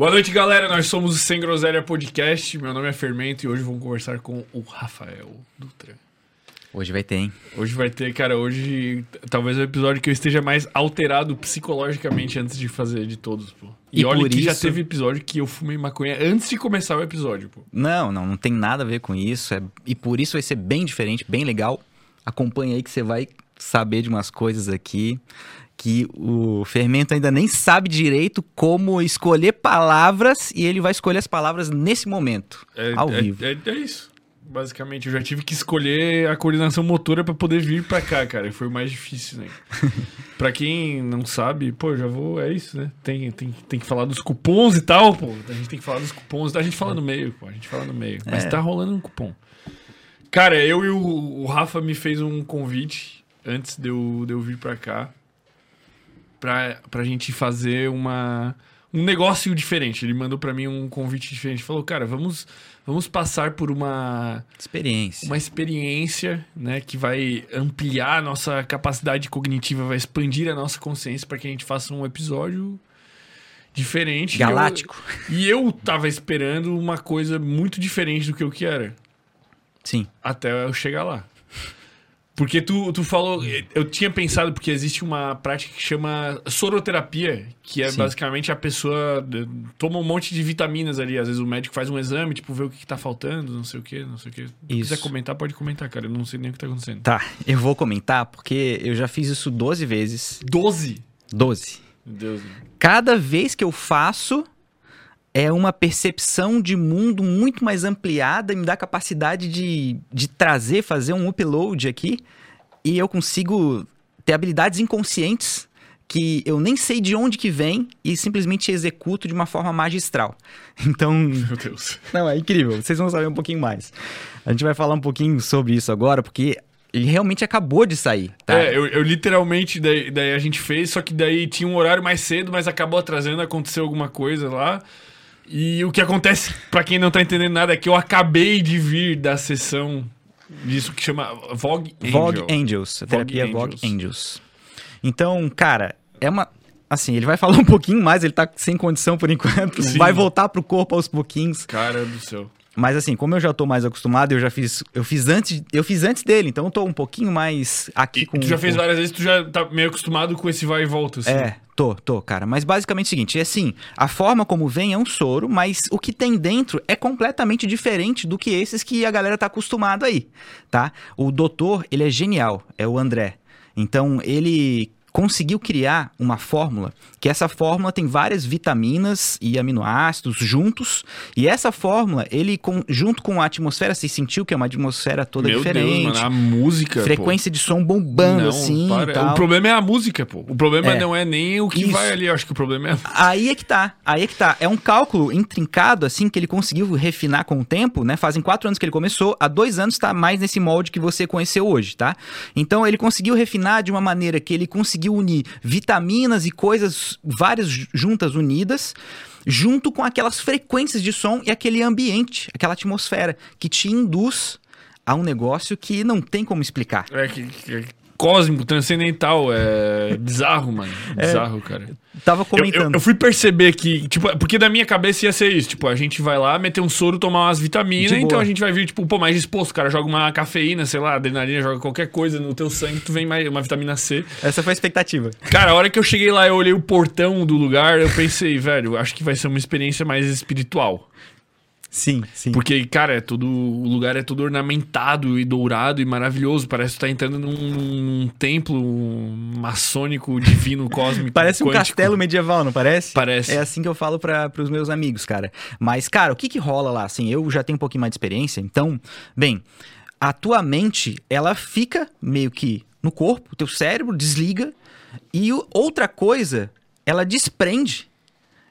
Boa noite, galera. Nós somos o Sem Groselha Podcast. Meu nome é Fermento e hoje vamos conversar com o Rafael Dutra. Hoje vai ter, hein? Hoje vai ter, cara, hoje talvez é o episódio que eu esteja mais alterado psicologicamente antes de fazer de todos, pô. E, E olha que já isso- teve episódio que eu fumei maconha antes de começar o episódio, pô. Não, não, não tem nada a ver com isso. é- E por isso vai ser bem diferente, bem legal. Acompanha aí que você vai saber de umas coisas aqui que o Fermento ainda nem sabe direito como escolher palavras e ele vai escolher as palavras nesse momento, É, ao é- vivo. É, é isso. Basicamente, eu já tive que escolher a coordenação motora pra poder vir pra cá, cara. E foi o mais difícil, né? pra quem não sabe, pô, já vou. É isso, né? Tem, tem, tem que falar dos cupons e tal, pô. A gente tem que falar dos cupons. A gente fala no meio, pô. A gente fala no meio. Mas É. tá rolando um cupom. Cara, eu e o, o Rafa me fez um convite antes de eu, de eu vir pra cá. Pra, pra gente fazer uma, um negócio diferente. Ele mandou pra mim um convite diferente. Falou, cara, vamos, vamos passar por uma, Experiência. uma experiência né, que vai ampliar a nossa capacidade cognitiva, vai expandir a nossa consciência para que a gente faça um episódio diferente. Galáctico. E eu, e eu tava esperando uma coisa muito diferente do que eu que era. Sim. Até eu chegar lá. Porque tu, tu falou. Eu tinha pensado, porque existe uma prática que chama soroterapia, que é Sim. basicamente a pessoa eh, toma um monte de vitaminas ali. Às vezes o médico faz um exame, tipo, vê o que, que tá faltando, não sei o que, não sei o que. Se quiser comentar, pode comentar, cara. Eu não sei nem o que tá acontecendo. Tá, eu vou comentar porque eu já fiz isso 12 vezes. 12! 12. Meu Deus. Cada vez que eu faço é uma percepção de mundo muito mais ampliada e me dá capacidade de, de trazer, fazer um upload aqui e eu consigo ter habilidades inconscientes que eu nem sei de onde que vem e simplesmente executo de uma forma magistral. Então, Meu Deus. não, é incrível. Vocês vão saber um pouquinho mais. A gente vai falar um pouquinho sobre isso agora, porque ele realmente acabou de sair, tá? É, eu, eu literalmente, daí, daí a gente fez, só que daí tinha um horário mais cedo, mas acabou atrasando, aconteceu alguma coisa lá. E o que acontece, pra quem não tá entendendo nada, é que eu acabei de vir da sessão disso que chama Vogue Angel. Vogue Angels, a terapia Vogue Angels. Angels. Então, cara, é uma. Assim, ele vai falar um pouquinho mais, ele tá sem condição por enquanto. Sim. Vai voltar pro corpo aos pouquinhos. Cara do céu. Mas assim, como eu já tô mais acostumado, eu já fiz. Eu fiz antes, eu fiz antes dele, então eu tô um pouquinho mais aqui E com. tu já fez várias vezes, tu já tá meio acostumado com esse vai e volta, assim. É, tô, tô, cara. Mas basicamente é o seguinte, é assim, a forma como vem é um soro, mas o que tem dentro é completamente diferente do que esses que a galera tá acostumado aí, tá? O doutor, ele é genial, é o André. Então, ele conseguiu criar uma fórmula, que essa fórmula tem várias vitaminas e aminoácidos juntos, e essa fórmula, ele com- junto com a atmosfera, você sentiu que é uma atmosfera toda Meu diferente, Deus, mano, a música, pô. frequência de som bombando Não, assim. O problema é a música, pô. O problema É. não é nem o que Isso. vai ali, eu acho que o problema é Aí é que tá, aí é que tá. É um cálculo intrincado, assim, que ele conseguiu refinar com o tempo, né? Fazem quatro anos que ele começou, há dois anos tá mais nesse molde que você conheceu hoje, tá? Então ele conseguiu refinar de uma maneira que ele conseguiu unir vitaminas e coisas várias ju- juntas unidas, junto com aquelas frequências de som e aquele ambiente, aquela atmosfera que te induz a um negócio que não tem como explicar. É que, que- cósmico, transcendental, é bizarro, mano. Bizarro, cara. Tava Eu, comentando. eu, eu fui perceber que, tipo, porque da minha cabeça ia ser isso, tipo, a gente vai lá meter um soro, tomar umas vitaminas, então a gente vai vir, tipo, pô, mais disposto, o cara joga uma cafeína, sei lá, adrenalina, joga qualquer coisa no teu sangue, tu vem mais uma vitamina C. Essa foi a expectativa. Cara, a hora que eu cheguei lá, eu olhei o portão do lugar, eu pensei, velho, acho que vai ser uma experiência mais espiritual. Sim, sim. Porque, cara, é tudo. O lugar é todo ornamentado e dourado e maravilhoso. Parece que tu tá entrando num, num templo maçônico, divino, cósmico. Parece um quântico. castelo medieval, não parece? Parece. É assim que eu falo para os meus amigos, cara. Mas, cara, o que que rola lá? Assim, eu já tenho um pouquinho mais de experiência, então, bem, a tua mente, ela fica meio que no corpo, o teu cérebro desliga e outra coisa, ela desprende.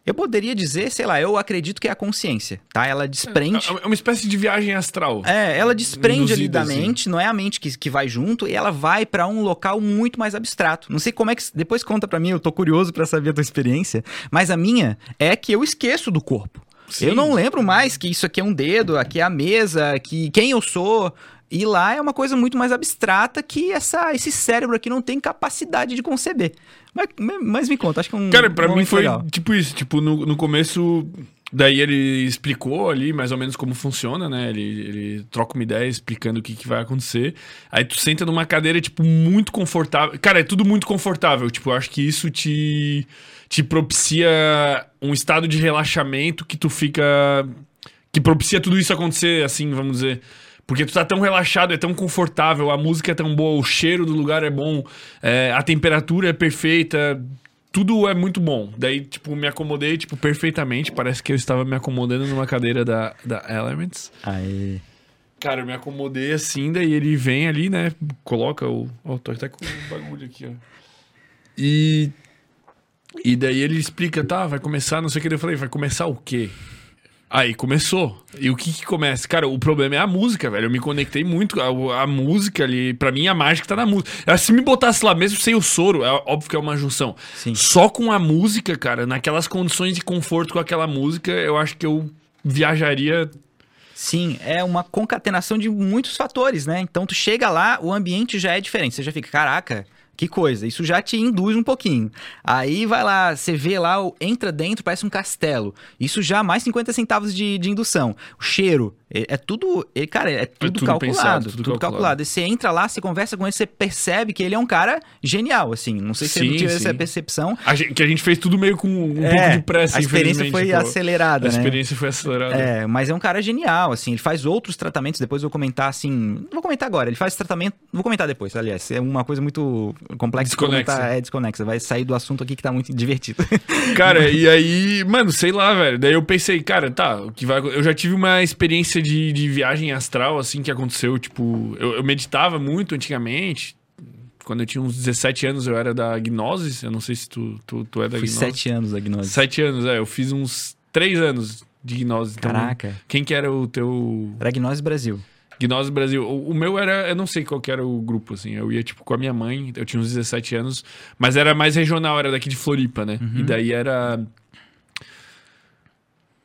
Eu poderia dizer, sei lá, eu acredito que é a consciência, tá? Ela desprende. É uma espécie de viagem astral. É, ela desprende ali da assim. mente, não é a mente que, que vai junto, e ela vai pra um local muito mais abstrato. Não sei como é que. Depois conta pra mim, eu tô curioso pra saber a tua experiência. Mas a minha é que eu esqueço do corpo. Sim. Eu não lembro mais que isso aqui é um dedo, aqui é a mesa, que quem eu sou. E lá é uma coisa muito mais abstrata que essa, esse cérebro aqui não tem capacidade de conceber. Mas, mas me conta, acho que é um. Cara, pra um mim foi legal. tipo isso. Tipo, no, no começo. Daí ele explicou ali mais ou menos como funciona, né? Ele, ele troca uma ideia explicando o que, que vai acontecer. Aí tu senta numa cadeira, tipo, muito confortável. Cara, é tudo muito confortável. Tipo, eu acho que isso te, te propicia um estado de relaxamento que tu fica. Que propicia tudo isso acontecer, assim, vamos dizer. Porque tu tá tão relaxado, é tão confortável, a música é tão boa, o cheiro do lugar é bom, é, a temperatura é perfeita, tudo é muito bom. Daí, tipo, me acomodei, tipo, perfeitamente. Parece que eu estava me acomodando numa cadeira da, da Elements. Aí. Cara, eu me acomodei assim, daí ele vem ali, né? Coloca o. Ó, tô até com o bagulho aqui, ó. E. E daí ele explica, tá, vai começar, não sei o que. Eu falei, vai começar o quê? Aí começou. E o que que começa? Cara, o problema é a música, velho. Eu me conectei muito. A, a música ali, pra mim, a mágica tá na música. Eu, Se me botasse lá mesmo sem o soro, é óbvio que é uma junção. Sim. Só com a música, cara, naquelas condições de conforto com aquela música, eu acho que eu viajaria. Sim, é uma concatenação de muitos fatores, né? Então tu chega lá, o ambiente já é diferente. Você já fica, caraca, que coisa. Isso já te induz um pouquinho. Aí vai lá, você vê lá, entra dentro, parece um castelo. Isso já mais 50 centavos de, de indução. O cheiro, é, é tudo, é, cara, é tudo, tudo calculado, pensado, tudo, tudo calculado. calculado. E você entra lá, você conversa com ele, você percebe que ele é um cara genial, assim. Não sei se você Sim, não tive essa percepção. A gente, que a gente fez tudo meio com um É, pouco de pressa, a experiência foi pô. acelerada, A né? experiência foi acelerada. É, mas é um cara genial, assim, ele faz outros tratamentos, depois eu vou comentar assim, não vou comentar agora, ele faz tratamento, vou comentar depois, aliás, é uma coisa muito complexa Desconexa. comentar, é desconexa, vai sair do assunto aqui que tá muito divertido. Cara, e aí, mano, sei lá, velho. Daí eu pensei, cara, tá, o que vai. Eu já tive uma experiência de, de viagem astral, assim, que aconteceu. Tipo, eu, eu meditava muito antigamente. Quando eu tinha uns 17 anos, eu era da Gnosis. Eu não sei se tu, tu, tu é da Fui Gnosis. sete anos da gnose. Sete anos, é. Eu fiz uns três anos de Gnosis. Então, Caraca, Quem que era o teu. era Gnose Brasil. Gnosis Brasil. O, o meu era, eu não sei qual que era o grupo, assim. Eu ia, tipo, com a minha mãe, eu tinha uns 17 anos, mas era mais regional, era daqui de Floripa, né? Uhum. E daí era.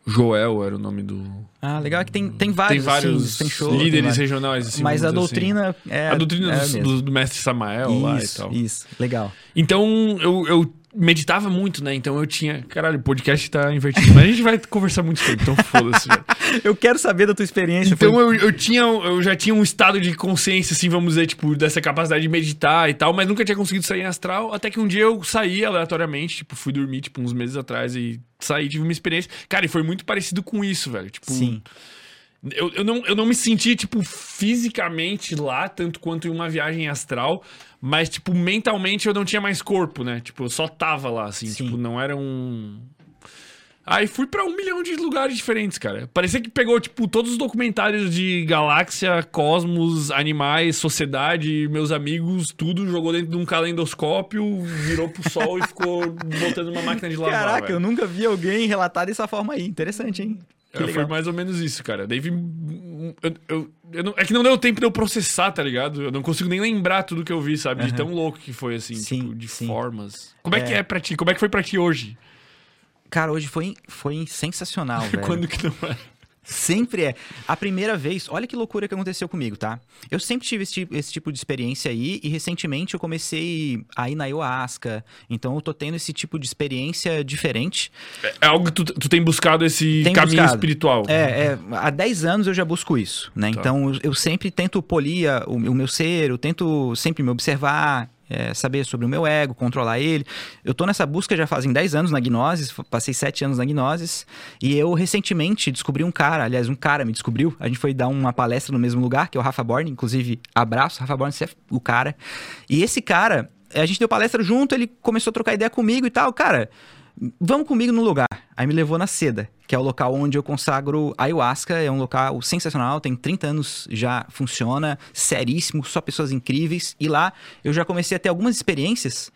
Joel era o nome do. Ah, legal é que tem, tem Tem vários, vários assim, tem show, tem líderes vários. regionais, assim. mas a dizer doutrina é assim. A doutrina é do, do- mestre Samael lá e Isso, tal. isso, legal. Então eu, eu meditava muito, né? Então eu tinha. Caralho, o podcast tá invertido. Mas a gente vai conversar muito tempo, então foda-se, velho. Eu quero saber da tua experiência. Então foi- eu, eu tinha, eu já tinha um estado de consciência, assim, vamos dizer, tipo, dessa capacidade de meditar e tal, mas nunca tinha conseguido sair em astral, até que um dia eu saí aleatoriamente, tipo, fui dormir, tipo, uns meses atrás e saí, tive uma experiência. Cara, e foi muito parecido com isso, velho. Tipo, Sim, eu, eu, não, eu não me senti, tipo, fisicamente lá, tanto quanto em uma viagem astral, mas, tipo, mentalmente eu não tinha mais corpo, né? Tipo, eu só tava lá, assim, Sim. tipo, não era um. Aí fui pra um milhão de lugares diferentes, cara. Parecia que pegou, tipo, todos os documentários de galáxia, cosmos, animais, sociedade, meus amigos, tudo, jogou dentro de um calendoscópio, virou pro sol e ficou botando uma máquina de lavar. Caraca, eu nunca vi alguém relatar dessa forma aí. Interessante, hein? Que É, foi mais ou menos isso, cara. Daí eu, eu- eu não- é que não deu tempo de eu processar, tá ligado? Eu não consigo nem lembrar tudo que eu vi, sabe? De Aham. tão louco que foi, assim, Sim, tipo, de sim. formas. Como é, que É. é pra ti? Como é que foi pra ti hoje? Cara, hoje foi, foi sensacional, velho. Quando que não é? Sempre é. A primeira vez, olha que loucura que aconteceu comigo, tá? Eu sempre tive esse tipo, esse tipo de experiência aí e recentemente eu comecei a ir na ayahuasca. Então eu tô tendo esse tipo de experiência diferente. É algo que tu, tu tem buscado esse Tenho caminho buscado. espiritual. É, é, há 10 anos eu já busco isso, né? Tá. Então eu, sempre tento polir o, o meu ser, eu tento sempre me observar, é, saber sobre o meu ego, controlar ele. Eu tô nessa busca já fazem 10 anos na Gnosis, passei 7 anos na Gnosis, e eu recentemente descobri um cara, aliás, um cara me descobriu. A gente foi dar uma palestra no mesmo lugar, que é o Rafa Borne, inclusive, abraço, Rafa Borne, você é o cara. E esse cara, a gente deu palestra junto, ele começou a trocar ideia comigo e tal, cara. Vamos comigo no lugar. Aí me levou na Seda, que é o local onde eu consagro ayahuasca. É um local sensacional, tem 30 anos já funciona, seríssimo, só pessoas incríveis. E lá eu já comecei a ter algumas experiências.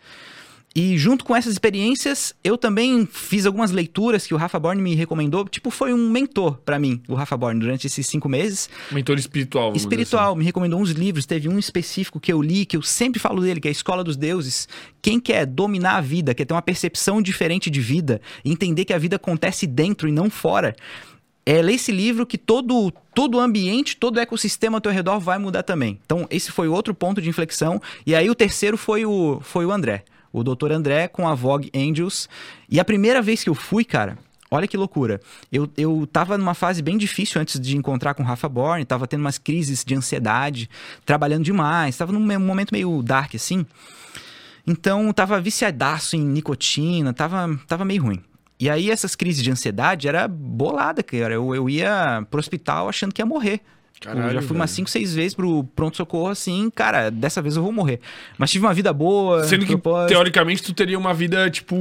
E junto com essas experiências, eu também fiz algumas leituras que o Rafa Borne me recomendou. Tipo, foi um mentor pra mim, o Rafa Borne, durante esses cinco meses. Mentor espiritual. Espiritual, me recomendou uns livros. Teve um específico que eu li, que eu sempre falo dele, que é a Escola dos Deuses. Quem quer dominar a vida, quer ter uma percepção diferente de vida, entender que a vida acontece dentro e não fora. é ler esse livro que todo todo o ambiente, todo o ecossistema ao teu redor vai mudar também. Então, esse foi outro ponto de inflexão. E aí o terceiro foi o, foi o André. O Dr. André com a Vogue Angels. E a primeira vez que eu fui, cara, Olha que loucura. Eu, eu tava numa fase bem difícil antes de encontrar com o Rafa Borne, tava tendo umas crises de ansiedade, trabalhando demais, tava num momento meio dark assim. Então, tava viciadaço em nicotina, tava, tava meio ruim. E aí, essas crises de ansiedade era bolada, cara. Eu, eu ia pro hospital achando que ia morrer. Caralho, eu já fui umas 5, 6 vezes pro pronto-socorro assim, cara, dessa vez eu vou morrer. Mas tive uma vida boa. Sendo que, propósito. teoricamente, tu teria uma vida, tipo.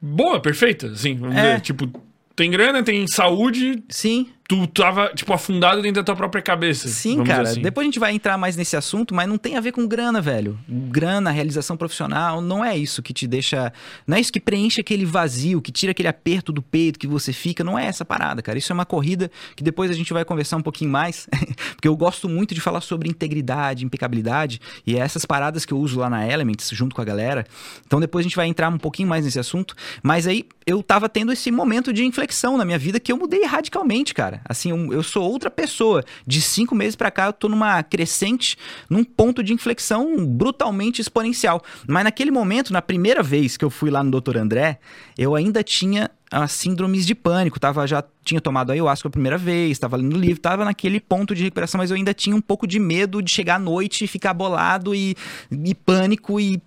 Boa, perfeita, assim. Vamos é. dizer, tipo, tem grana, tem saúde. Sim tu tava, tipo, afundado dentro da tua própria cabeça. Sim, cara. Assim. Depois a gente vai entrar mais nesse assunto, mas não tem a ver com grana, velho. Grana, realização profissional, não é isso que te deixa. Não é isso que preenche aquele vazio, que tira aquele aperto do peito que você fica. Não é essa parada, cara. Isso é uma corrida que depois a gente vai conversar um pouquinho mais, porque eu gosto muito de falar sobre integridade, impecabilidade, e é essas paradas que eu uso lá na Elements, junto com a galera. Então depois a gente vai entrar um pouquinho mais nesse assunto. Mas aí eu tava tendo esse momento de inflexão na minha vida que eu mudei radicalmente, cara cara. Assim, eu, eu sou outra pessoa. De cinco meses para cá, eu tô numa crescente, num ponto de inflexão brutalmente exponencial. Mas naquele momento, na primeira vez que eu fui lá no Dr. André, eu ainda tinha as síndromes de pânico, tava, já tinha tomado ayahuasca a primeira vez, estava lendo livro, estava naquele ponto de recuperação, mas eu ainda tinha um pouco de medo de chegar à noite e ficar bolado e, e pânico e...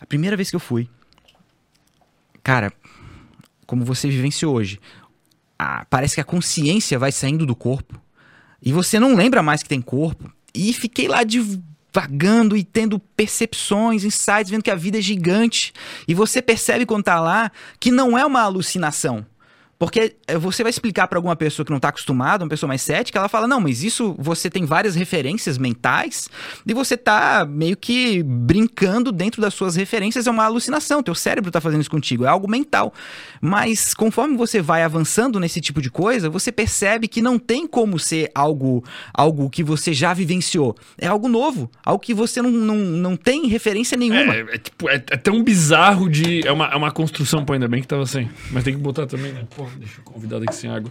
A primeira vez que eu fui, cara, como você vivenciou hoje, a, parece que a consciência vai saindo do corpo e você não lembra mais que tem corpo. E fiquei lá divagando e tendo percepções, insights, vendo que a vida é gigante. E você percebe quando tá lá que não é uma alucinação. Porque eh, você vai explicar para alguma pessoa que não está acostumada, uma pessoa mais cética, ela fala: não, mas isso você tem várias referências mentais e você tá meio que brincando dentro das suas referências, é uma alucinação. Teu cérebro está fazendo isso contigo, é algo mental. Mas conforme você vai avançando nesse tipo de coisa, você percebe que não tem como ser algo, algo que você já vivenciou. É algo novo, algo que você não, não, não tem referência nenhuma. É, é, tipo, é, é tão bizarro de. É uma, é uma construção, pô, ainda bem que tava sem. Mas tem que botar também, né? Porra, deixa o convidado aqui sem água.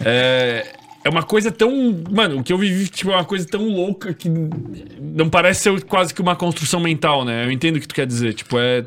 É, é uma coisa tão. Mano, o que eu vivi, tipo, é uma coisa tão louca que não parece ser quase que uma construção mental, né? Eu entendo o que tu quer dizer. Tipo, é.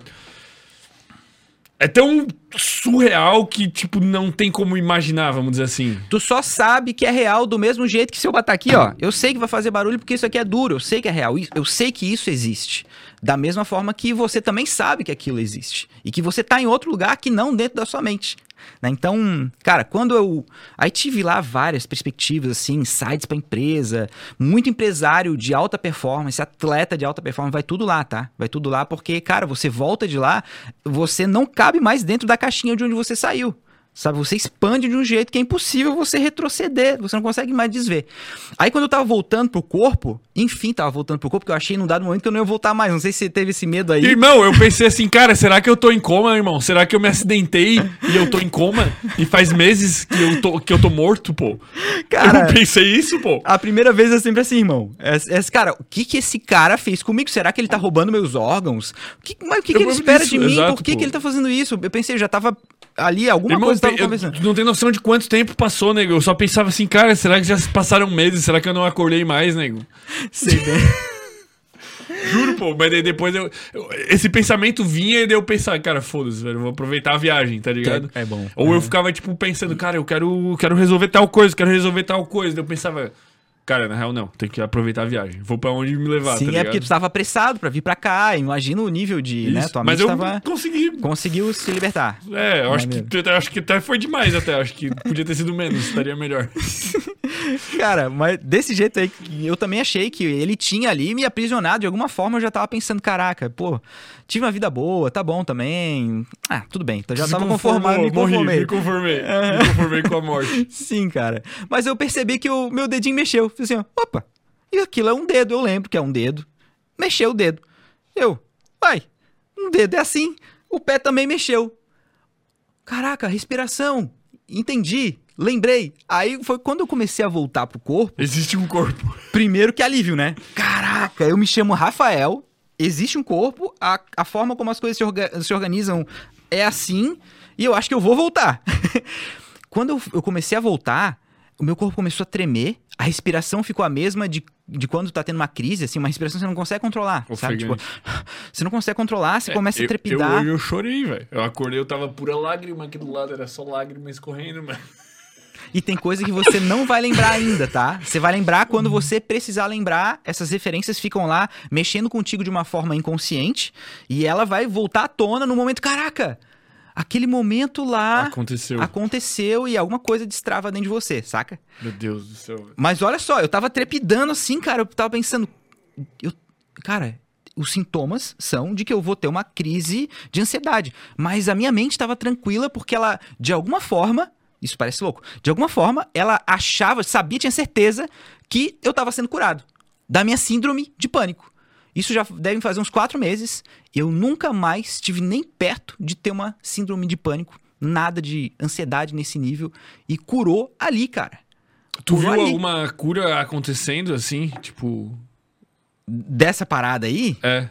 É tão surreal que, tipo, não tem como imaginar, vamos dizer assim. Tu só sabe que é real do mesmo jeito que se eu botar aqui, ó. Eu sei que vai fazer barulho porque isso aqui é duro. Eu sei que é real. Eu sei que isso existe. Da mesma forma que você também sabe que aquilo existe. E que você tá em outro lugar que não dentro da sua mente. Né? Então, cara, quando eu. Aí tive lá várias perspectivas, assim, insights para empresa, muito empresário de alta performance, atleta de alta performance, vai tudo lá, tá? Vai tudo lá porque, cara, você volta de lá, você não cabe mais dentro da caixinha de onde você saiu. Sabe, você expande de um jeito que é impossível você retroceder, você não consegue mais desver. Aí quando eu tava voltando pro corpo, enfim, tava voltando pro corpo, porque eu achei num dado momento que eu não ia voltar mais. Não sei se você teve esse medo aí. Irmão, eu pensei assim, cara, será que eu tô em coma, irmão? Será que eu me acidentei e eu tô em coma? E faz meses que eu tô, que eu tô morto, pô. Cara, eu pensei isso, pô. A primeira vez é sempre assim, irmão. É, é, cara, o que que esse cara fez comigo? Será que ele tá roubando meus órgãos? O que, mas o que, que ele espera de mim? Exato, Por que, que ele tá fazendo isso? Eu pensei, eu já tava ali, alguma Irmão, coisa tava conversando. não tem noção de quanto tempo passou, nego. Eu só pensava assim, cara, será que já passaram meses? Será que eu não acordei mais, nego? Sei bem. Juro, pô, mas daí depois eu, eu, Esse pensamento vinha e daí eu pensava, cara, foda-se, velho, vou aproveitar a viagem, tá ligado? É, é bom. Ou é. eu ficava, tipo, pensando, cara, eu quero, quero resolver tal coisa, quero resolver tal coisa. Daí eu pensava, Cara, na real não, tem que aproveitar a viagem. Vou para onde me levar, Sim, tá é porque tu estava apressado para vir para cá. Imagina o nível de, né, Isso. né? Tua Mas eu tava... consegui. Conseguiu se libertar. É, eu acho que, acho que até foi demais até. Acho que podia ter sido menos, estaria melhor. Cara, mas desse jeito aí, eu também achei que ele tinha ali me aprisionado. De alguma forma eu já tava pensando, caraca, pô, tive uma vida boa, tá bom também. Ah, tudo bem. Então já Se tava conformado, me conformei. Me conformei. É. Me conformei com a morte. Sim, cara. Mas eu percebi que o meu dedinho mexeu. Falei assim, ó, opa, e aquilo é um dedo, eu lembro que é um dedo. Mexeu o dedo. Eu, vai, um dedo é assim. O pé também mexeu. Caraca, respiração. Entendi. Lembrei. Aí foi quando eu comecei a voltar pro corpo. Existe um corpo. Primeiro que alívio, né? Caraca, eu me chamo Rafael. Existe um corpo. A, a forma como as coisas se, orga se organizam é assim. E eu acho que eu vou voltar. Quando eu, eu comecei a voltar, o meu corpo começou a tremer, a respiração ficou a mesma de, de quando tá tendo uma crise, assim, uma respiração que você não consegue controlar, sabe? Tipo, você não consegue controlar, você É, começa a eu- trepidar. Eu, hoje eu chorei, velho. Eu acordei, eu tava pura lágrima aqui do lado, era só lágrima escorrendo, mano. E tem coisa que você não vai lembrar ainda, tá? Você vai lembrar quando você precisar lembrar. Essas referências ficam lá mexendo contigo de uma forma inconsciente e ela vai voltar à tona no momento, caraca, aquele momento lá Aconteceu. aconteceu e alguma coisa destrava dentro de você, saca? Meu Deus do céu. Mas olha só, eu tava trepidando assim, cara, eu tava pensando, eu, cara, os sintomas são de que eu vou ter uma crise de ansiedade, mas a minha mente estava tranquila porque ela, de alguma forma, isso parece louco, de alguma forma, ela achava, sabia, tinha certeza que eu tava sendo curado da minha síndrome de pânico. Isso já devem fazer uns quatro meses. Eu nunca mais estive nem perto de ter uma síndrome de pânico, nada de ansiedade nesse nível e curou ali, cara. Tu viu ali. alguma cura acontecendo assim? Tipo. Dessa parada aí, É.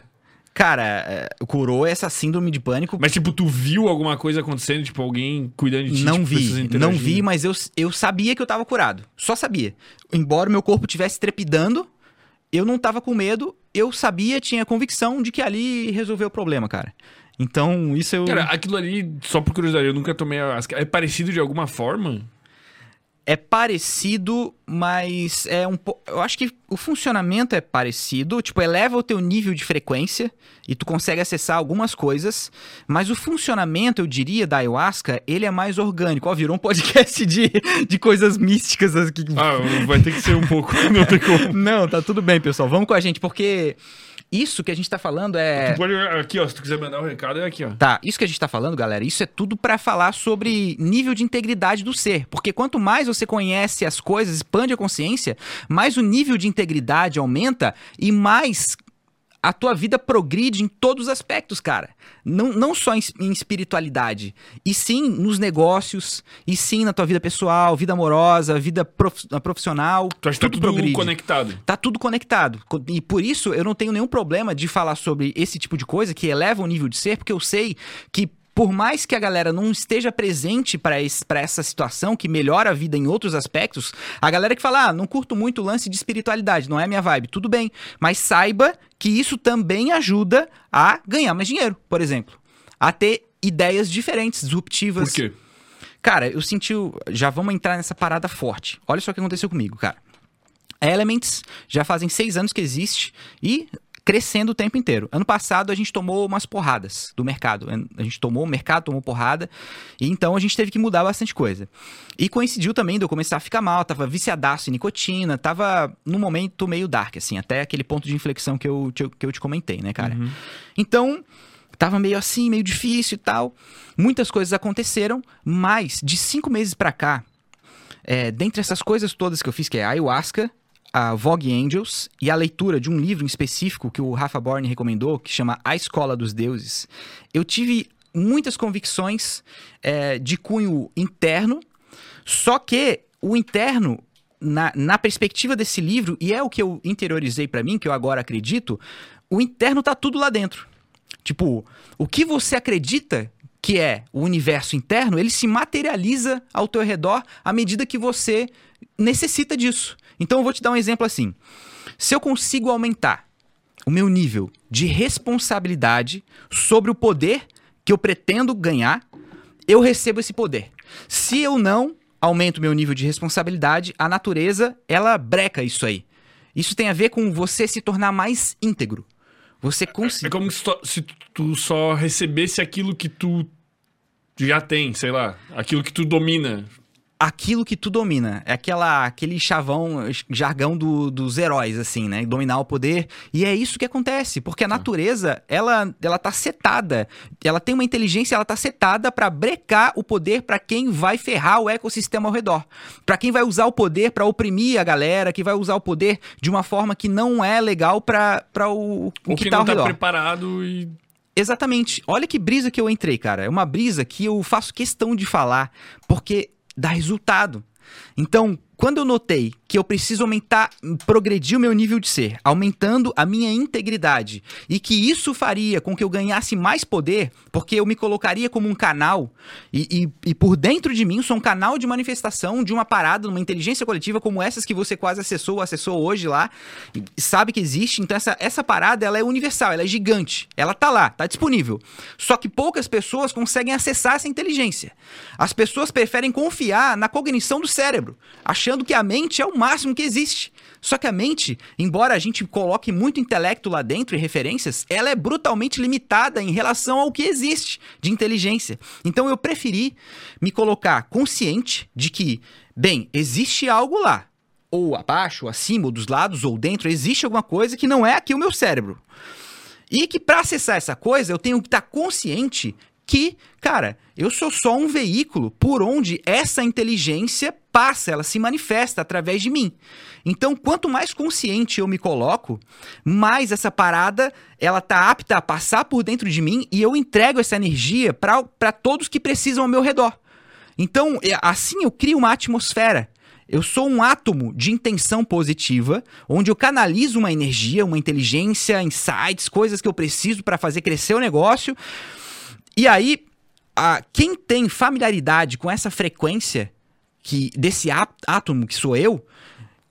Cara, é, curou essa síndrome de pânico. Mas, tipo, tu viu alguma coisa acontecendo? Tipo, alguém cuidando de ti? não tipo, vi, não vi, mas eu, eu sabia que eu tava curado. Só sabia. Embora o meu corpo estivesse trepidando, eu não tava com medo, eu sabia, tinha convicção de que ali resolveu o problema, cara. Então, isso eu. Cara, aquilo ali, só por curiosidade, eu nunca tomei. É parecido de alguma forma? É parecido, mas é um pouco. Eu acho que o funcionamento é parecido. Tipo, eleva o teu nível de frequência e tu consegue acessar algumas coisas. Mas o funcionamento, eu diria, da ayahuasca, ele é mais orgânico. Ó, virou um podcast de, de coisas místicas aqui. Ah, vai ter que ser um pouco, não tem como. Não, tá tudo bem, pessoal. Vamos com a gente, porque isso que a gente tá falando é. Tu pode, aqui, ó, se tu quiser mandar o recado, é aqui, ó. Tá, isso que a gente tá falando, galera, isso é tudo pra falar sobre nível de integridade do ser. Porque quanto mais você conhece as coisas, expande a consciência, mais o nível de integridade aumenta e mais a tua vida progride em todos os aspectos, cara. Não, não só em, em espiritualidade, e sim nos negócios, e sim na tua vida pessoal, vida amorosa, vida prof- profissional. Tu acha que tá tudo conectado? Tá tudo conectado. Co- E por isso eu não tenho nenhum problema de falar sobre esse tipo de coisa que eleva o nível de ser, porque eu sei que por mais que a galera não esteja presente para essa situação, que melhora a vida em outros aspectos, a galera que fala, ah, não curto muito o lance de espiritualidade, não é minha vibe, tudo bem. Mas saiba que isso também ajuda a ganhar mais dinheiro, por exemplo. A ter ideias diferentes, disruptivas. Por quê? Cara, eu senti. o- Já vamos entrar nessa parada forte. Olha só o que aconteceu comigo, cara. A Elements já fazem seis anos que existe e crescendo o tempo inteiro. Ano passado a gente tomou umas porradas do mercado. A gente tomou, o mercado tomou porrada, e então a gente teve que mudar bastante coisa. E coincidiu também de eu começar a ficar mal, tava viciadaço em nicotina, tava num momento meio dark, assim, até aquele ponto de inflexão que eu, te- que eu te comentei, né, cara? Então, tava meio assim, meio difícil e tal. Muitas coisas aconteceram, mas de cinco meses pra cá, é, dentre essas coisas todas que eu fiz, que é ayahuasca, a Vogue Angels e a leitura de um livro em específico que o Rafa Borne recomendou, que chama A Escola dos Deuses, eu tive muitas convicções é, de cunho interno, só que o interno, na, na perspectiva desse livro, e é o que eu interiorizei pra mim, que eu agora acredito, o interno tá tudo lá dentro. Tipo, o que você acredita que é o universo interno, ele se materializa ao teu redor à medida que você necessita disso. Então eu vou te dar um exemplo assim. Se eu consigo aumentar o meu nível de responsabilidade sobre o poder que eu pretendo ganhar, eu recebo esse poder. Se eu não aumento meu nível de responsabilidade, a natureza, ela breca isso aí. Isso tem a ver com você se tornar mais íntegro. Você É conseguir. como se, to- se tu só recebesse aquilo que tu já tem, sei lá. Aquilo que tu domina. Aquilo que tu domina. É aquela, aquele chavão, jargão do- dos heróis, assim, né? Dominar o poder. E é isso que acontece, porque a natureza, ela, ela tá setada. Ela tem uma inteligência, ela tá setada pra brecar o poder pra quem vai ferrar o ecossistema ao redor. Pra quem vai usar o poder pra oprimir a galera, que vai usar o poder de uma forma que não é legal pra, pra o, o Ou que, que, tá não ao tá redor. preparado e. Exatamente. Olha que brisa que eu entrei, cara. É uma brisa que eu faço questão de falar, porque dá resultado. Então, quando eu notei que eu preciso aumentar, progredir o meu nível de ser, aumentando a minha integridade, e que isso faria com que eu ganhasse mais poder, porque eu me colocaria como um canal, e, e, e por dentro de mim sou um canal de manifestação de uma parada, uma inteligência coletiva como essas que você quase acessou, acessou hoje lá, sabe que existe. Então essa, essa parada ela é universal, ela é gigante, ela tá lá, tá disponível. Só que poucas pessoas conseguem acessar essa inteligência. As pessoas preferem confiar na cognição do cérebro, achando que a mente é o máximo que existe. Só que a mente, embora a gente coloque muito intelecto lá dentro e referências, ela é brutalmente limitada em relação ao que existe de inteligência. Então eu preferi me colocar consciente de que, bem, existe algo lá. Ou abaixo, ou acima, ou dos lados, ou dentro, existe alguma coisa que não é aqui o meu cérebro. E que para acessar essa coisa, eu tenho que estar consciente que, cara, eu sou só um veículo por onde essa inteligência passa, ela se manifesta através de mim. Então, quanto mais consciente eu me coloco, mais essa parada ela tá apta a passar por dentro de mim e eu entrego essa energia para todos que precisam ao meu redor. Então, é, assim eu crio uma atmosfera. Eu sou um átomo de intenção positiva, onde eu canalizo uma energia, uma inteligência, insights, coisas que eu preciso para fazer crescer o negócio. E aí, a, quem tem familiaridade com essa frequência que desse átomo que sou eu,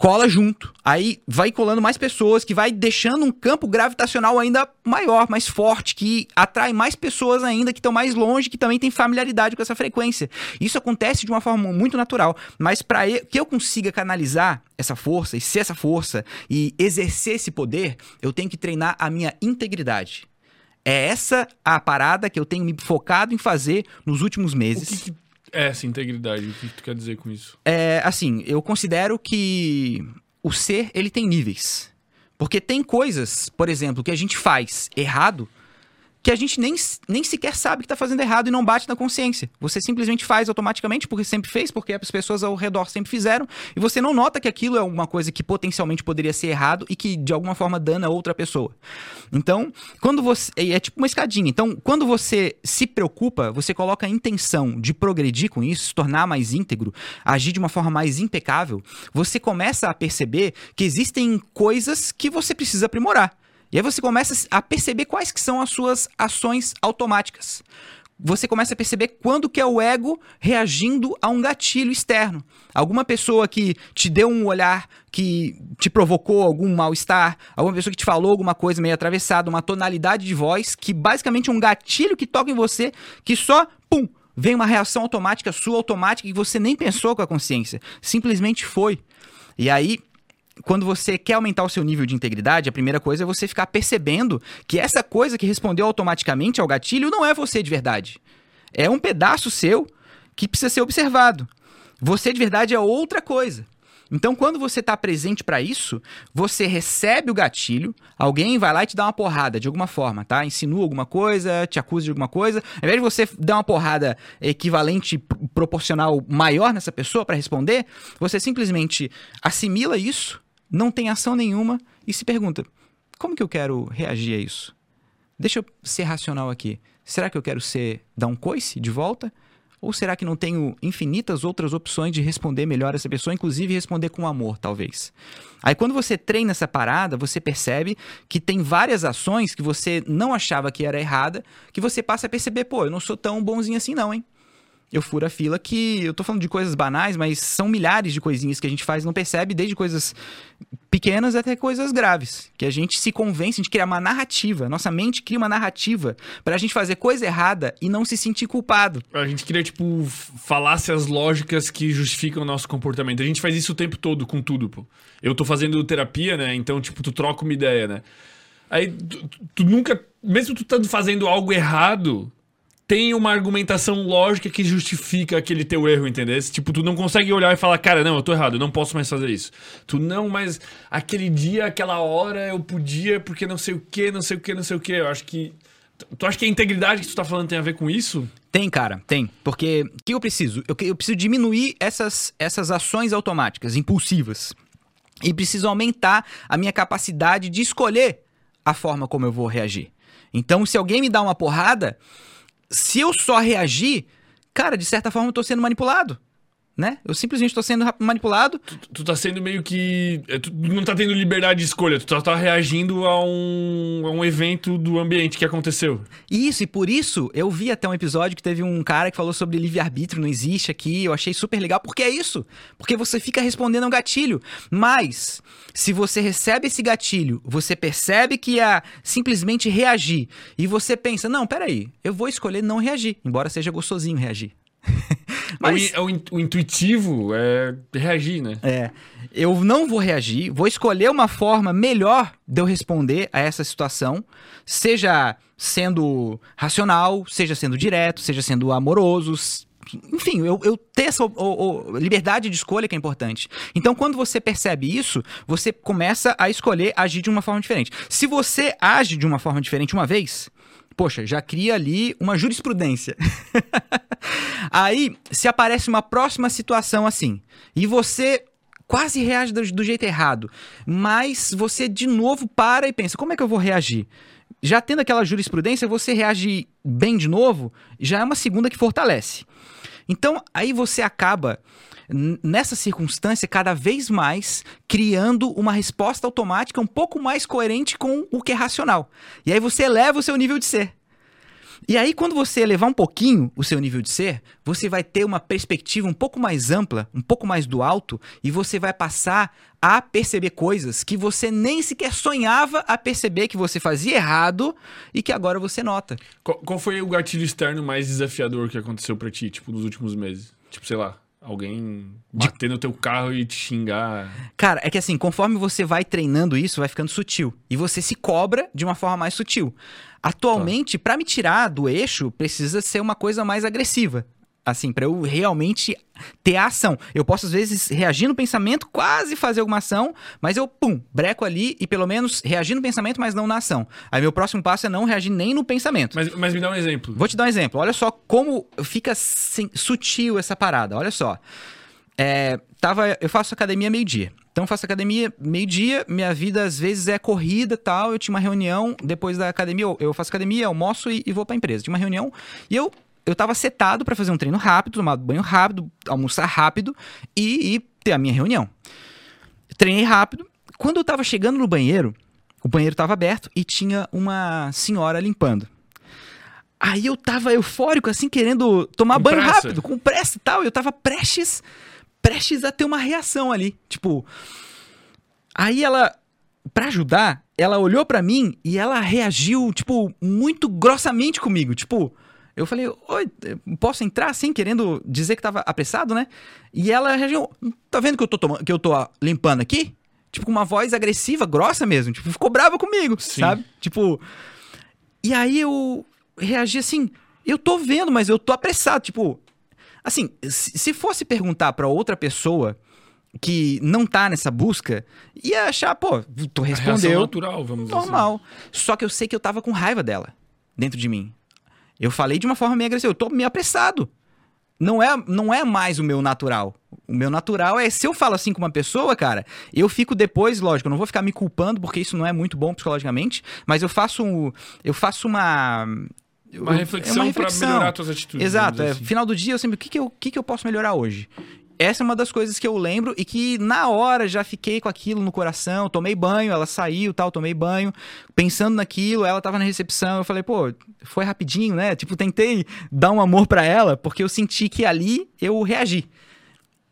cola junto. Aí vai colando mais pessoas, que vai deixando um campo gravitacional ainda maior, mais forte, que atrai mais pessoas ainda que estão mais longe, que também tem familiaridade com essa frequência. Isso acontece de uma forma muito natural, mas para que eu consiga canalizar essa força e ser essa força e exercer esse poder, eu tenho que treinar a minha integridade. É essa a parada que eu tenho me focado em fazer nos últimos meses. O que, que é essa integridade? O que tu quer dizer com isso? É, assim, eu considero que o ser, ele tem níveis. Porque tem coisas, por exemplo, que a gente faz errado que a gente nem, nem sequer sabe que está fazendo errado e não bate na consciência. Você simplesmente faz automaticamente porque sempre fez, porque as pessoas ao redor sempre fizeram, e você não nota que aquilo é alguma coisa que potencialmente poderia ser errado e que de alguma forma dana outra pessoa. Então, quando você. É tipo uma escadinha. Então, quando você se preocupa, você coloca a intenção de progredir com isso, se tornar mais íntegro, agir de uma forma mais impecável, você começa a perceber que existem coisas que você precisa aprimorar. E aí você começa a perceber quais que são as suas ações automáticas. Você começa a perceber quando que é o ego reagindo a um gatilho externo. Alguma pessoa que te deu um olhar que te provocou algum mal-estar, alguma pessoa que te falou alguma coisa meio atravessada, uma tonalidade de voz que basicamente é um gatilho que toca em você, que só, pum, vem uma reação automática sua, automática, que você nem pensou com a consciência. Simplesmente foi. E aí, quando você quer aumentar o seu nível de integridade, a primeira coisa é você ficar percebendo que essa coisa que respondeu automaticamente ao gatilho não é você de verdade. É um pedaço seu que precisa ser observado. Você de verdade é outra coisa. Então, quando você está presente para isso, você recebe o gatilho, alguém vai lá e te dá uma porrada de alguma forma, tá? Insinua alguma coisa, te acusa de alguma coisa. Ao invés de você dar uma porrada equivalente, proporcional maior nessa pessoa para responder, você simplesmente assimila isso não tem ação nenhuma e se pergunta: como que eu quero reagir a isso? Deixa eu ser racional aqui. Será que eu quero ser dar um coice de volta? Ou será que não tenho infinitas outras opções de responder melhor essa pessoa, inclusive responder com amor, talvez? Aí quando você treina essa parada, você percebe que tem várias ações que você não achava que era errada, que você passa a perceber, pô, eu não sou tão bonzinho assim não, hein? Eu furo a fila que eu tô falando de coisas banais, mas são milhares de coisinhas que a gente faz não percebe, desde coisas pequenas até coisas graves, que a gente se convence, a gente cria uma narrativa, nossa mente cria uma narrativa pra gente fazer coisa errada e não se sentir culpado. A gente cria, tipo, falácias lógicas que justificam o nosso comportamento. A gente faz isso o tempo todo com tudo, pô. Eu tô fazendo terapia, né? Então, tipo, tu troca uma ideia, né? Aí tu, tu nunca, mesmo tu estando fazendo algo errado, tem uma argumentação lógica que justifica aquele teu erro, entendeu? Tipo, tu não consegue olhar e falar, cara, não, eu tô errado, eu não posso mais fazer isso. Tu não, mas aquele dia, aquela hora eu podia porque não sei o que, não sei o que, não sei o que. Eu acho que. Tu acha que a integridade que tu tá falando tem a ver com isso? Tem, cara, tem. Porque o que eu preciso? Eu, eu preciso diminuir essas, essas ações automáticas, impulsivas. E preciso aumentar a minha capacidade de escolher a forma como eu vou reagir. Então, se alguém me dá uma porrada, se eu só reagir, cara, de certa forma eu tô sendo manipulado. Né? Eu simplesmente tô sendo manipulado. Tu, tu tá sendo meio que. é, Tu não tá tendo liberdade de escolha, tu só tá reagindo a um, a um evento do ambiente que aconteceu. Isso, e por isso eu vi até um episódio que teve um cara que falou sobre livre-arbítrio, não existe aqui. Eu achei super legal, porque é isso. Porque você fica respondendo a um gatilho. Mas, se você recebe esse gatilho, você percebe que é simplesmente reagir, e você pensa, não, peraí, eu vou escolher não reagir, embora seja gostosinho reagir. O, in- é o in- o intuitivo é reagir, né? É, eu não vou reagir, vou escolher uma forma melhor de eu responder a essa situação, seja sendo racional, seja sendo direto, seja sendo amoroso, enfim, eu, eu ter essa o- o- liberdade de escolha que é importante. Então, quando você percebe isso, você começa a escolher agir de uma forma diferente. Se você age de uma forma diferente uma vez, poxa, já cria ali uma jurisprudência. Aí, se aparece uma próxima situação assim, e você quase reage do, do jeito errado, mas você de novo para e pensa: como é que eu vou reagir? Já tendo aquela jurisprudência, você reage bem de novo, já é uma segunda que fortalece. Então, aí você acaba, nessa circunstância, cada vez mais criando uma resposta automática um pouco mais coerente com o que é racional. E aí você eleva o seu nível de ser. E aí, quando você elevar um pouquinho o seu nível de ser, você vai ter uma perspectiva um pouco mais ampla, um pouco mais do alto, e você vai passar a perceber coisas que você nem sequer sonhava a perceber que você fazia errado e que agora você nota. Qual, qual foi o gatilho externo mais desafiador que aconteceu pra ti, tipo, nos últimos meses? Tipo, sei lá, alguém bater no teu carro e te xingar. Cara, é que assim, conforme você vai treinando isso, vai ficando sutil. E você se cobra de uma forma mais sutil. Atualmente, pra me tirar do eixo, precisa ser uma coisa mais agressiva. Assim, pra eu realmente ter a ação. Eu posso, às vezes, reagir no pensamento, quase fazer alguma ação, mas eu, pum, breco ali e pelo menos reagir no pensamento, mas não na ação. Aí meu próximo passo é não reagir nem no pensamento. Mas, mas me dá um exemplo. Vou te dar um exemplo. Olha só como fica sutil essa parada. Olha só. É, tava, eu faço academia meio-dia. Então, eu faço academia meio-dia, minha vida às vezes é corrida tal. Eu tinha uma reunião depois da academia, eu, eu faço academia, almoço e, e vou pra empresa. Tinha uma reunião e eu, eu tava setado pra fazer um treino rápido, tomar banho rápido, almoçar rápido e, e ter a minha reunião. Treinei rápido. Quando eu tava chegando no banheiro, o banheiro tava aberto e tinha uma senhora limpando. Aí eu tava eufórico, assim, querendo tomar Com banho pressa. rápido, com pressa e tal. Eu tava prestes, prestes a ter uma reação ali. Tipo. Aí ela, pra ajudar, ela olhou pra mim e ela reagiu, tipo, muito grossamente comigo. Tipo, eu falei, oi, posso entrar assim, querendo dizer que tava apressado, né? E ela reagiu, tá vendo que eu tô, tomando, que eu tô ó, limpando aqui? Tipo, com uma voz agressiva, grossa mesmo. Tipo, ficou brava comigo, Sim. sabe? Tipo. E aí eu reagi assim, eu tô vendo, mas eu tô apressado, tipo, assim, se se fosse perguntar pra outra pessoa que não tá nessa busca, ia achar, pô, tu respondeu natural, vamos dizer assim. normal. Só que eu sei que eu tava com raiva dela dentro de mim. Eu falei de uma forma meio agressiva, eu tô meio apressado. Não é, não é mais o meu natural. O meu natural é, se eu falo assim com uma pessoa, cara, eu fico depois, lógico, eu não vou ficar me culpando, porque isso não é muito bom psicologicamente, mas eu faço, um- eu faço uma... Uma reflexão, é uma pra reflexão. melhorar tuas atitudes. Exato, é, assim. final do dia eu sempre, o que que eu, que que eu posso melhorar hoje? Essa é uma das coisas que eu lembro e que na hora já fiquei com aquilo no coração, tomei banho, ela saiu, tal, tomei banho, pensando naquilo, ela tava na recepção, eu falei, pô, foi rapidinho, né? Tipo, tentei dar um amor pra ela, porque eu senti que ali eu reagi.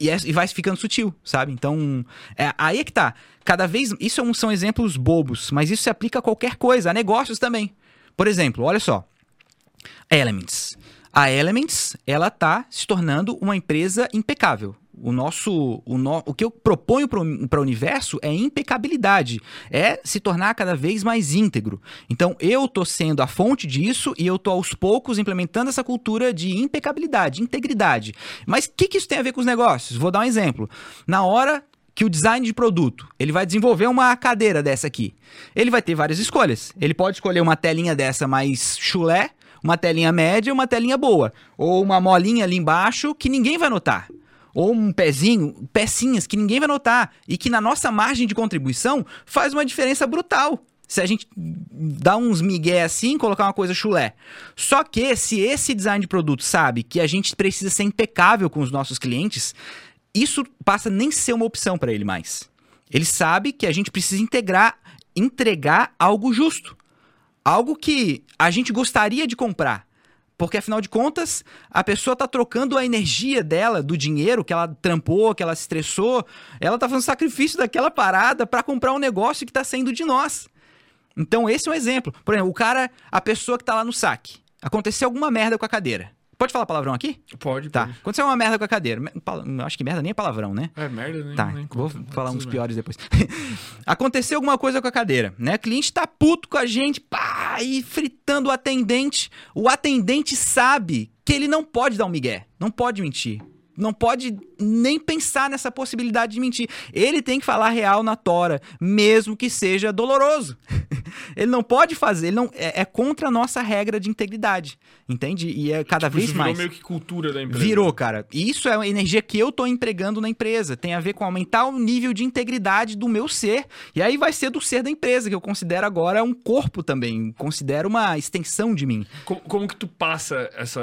E, é- e vai ficando sutil, sabe? Então, é, aí é que tá. Cada vez. Isso é são exemplos bobos, mas isso se aplica a qualquer coisa, a negócios também. Por exemplo, olha só. Elements. A Elements, ela tá se tornando uma empresa impecável. O nosso, o, no, o que eu proponho para o universo é impecabilidade, é se tornar cada vez mais íntegro. Então eu tô sendo a fonte disso e eu tô aos poucos implementando essa cultura de impecabilidade, integridade. Mas o que, que isso tem a ver com os negócios? Vou dar um exemplo. Na hora que o design de produto, ele vai desenvolver uma cadeira dessa aqui. Ele vai ter várias escolhas. Ele pode escolher uma telinha dessa mais chulé, uma telinha média, uma telinha boa, ou uma molinha ali embaixo que ninguém vai notar. Ou um pezinho, pecinhas que ninguém vai notar e que na nossa margem de contribuição faz uma diferença brutal. se a gente dá uns migué assim, colocar uma coisa chulé. Só que se esse design de produto sabe que a gente precisa ser impecável com os nossos clientes, isso passa nem ser uma opção para ele mais. Ele sabe que a gente precisa integrar, entregar algo justo. Algo que a gente gostaria de comprar. Porque afinal de contas, a pessoa tá trocando a energia dela, do dinheiro que ela trampou, que ela se estressou, ela tá fazendo sacrifício daquela parada para comprar um negócio que tá saindo de nós. Então, esse é um exemplo. Por exemplo, o cara, a pessoa que tá lá no saque, aconteceu alguma merda com a cadeira. Pode falar palavrão aqui? Pode, Tá. pode. Aconteceu uma merda com a cadeira. Acho que merda nem é palavrão, né? É merda, nem, Tá, nem vou conta. falar Tudo uns bem. piores depois. Aconteceu alguma coisa com a cadeira, né? O cliente tá puto com a gente, pá, e fritando o atendente. O atendente sabe que ele não pode dar um migué, não pode mentir. Não pode nem pensar nessa possibilidade de mentir. Ele tem que falar real na tora, mesmo que seja doloroso. ele não pode fazer, ele não é, é contra a nossa regra de integridade, entende? E é cada Tipo, vez isso virou mais. meio que cultura da empresa. Virou, cara. E isso é a energia que eu tô empregando na empresa. Tem a ver com aumentar o nível de integridade do meu ser. E aí vai ser do ser da empresa, que eu considero agora um corpo também. Considero uma extensão de mim. Como, como que tu passa essa,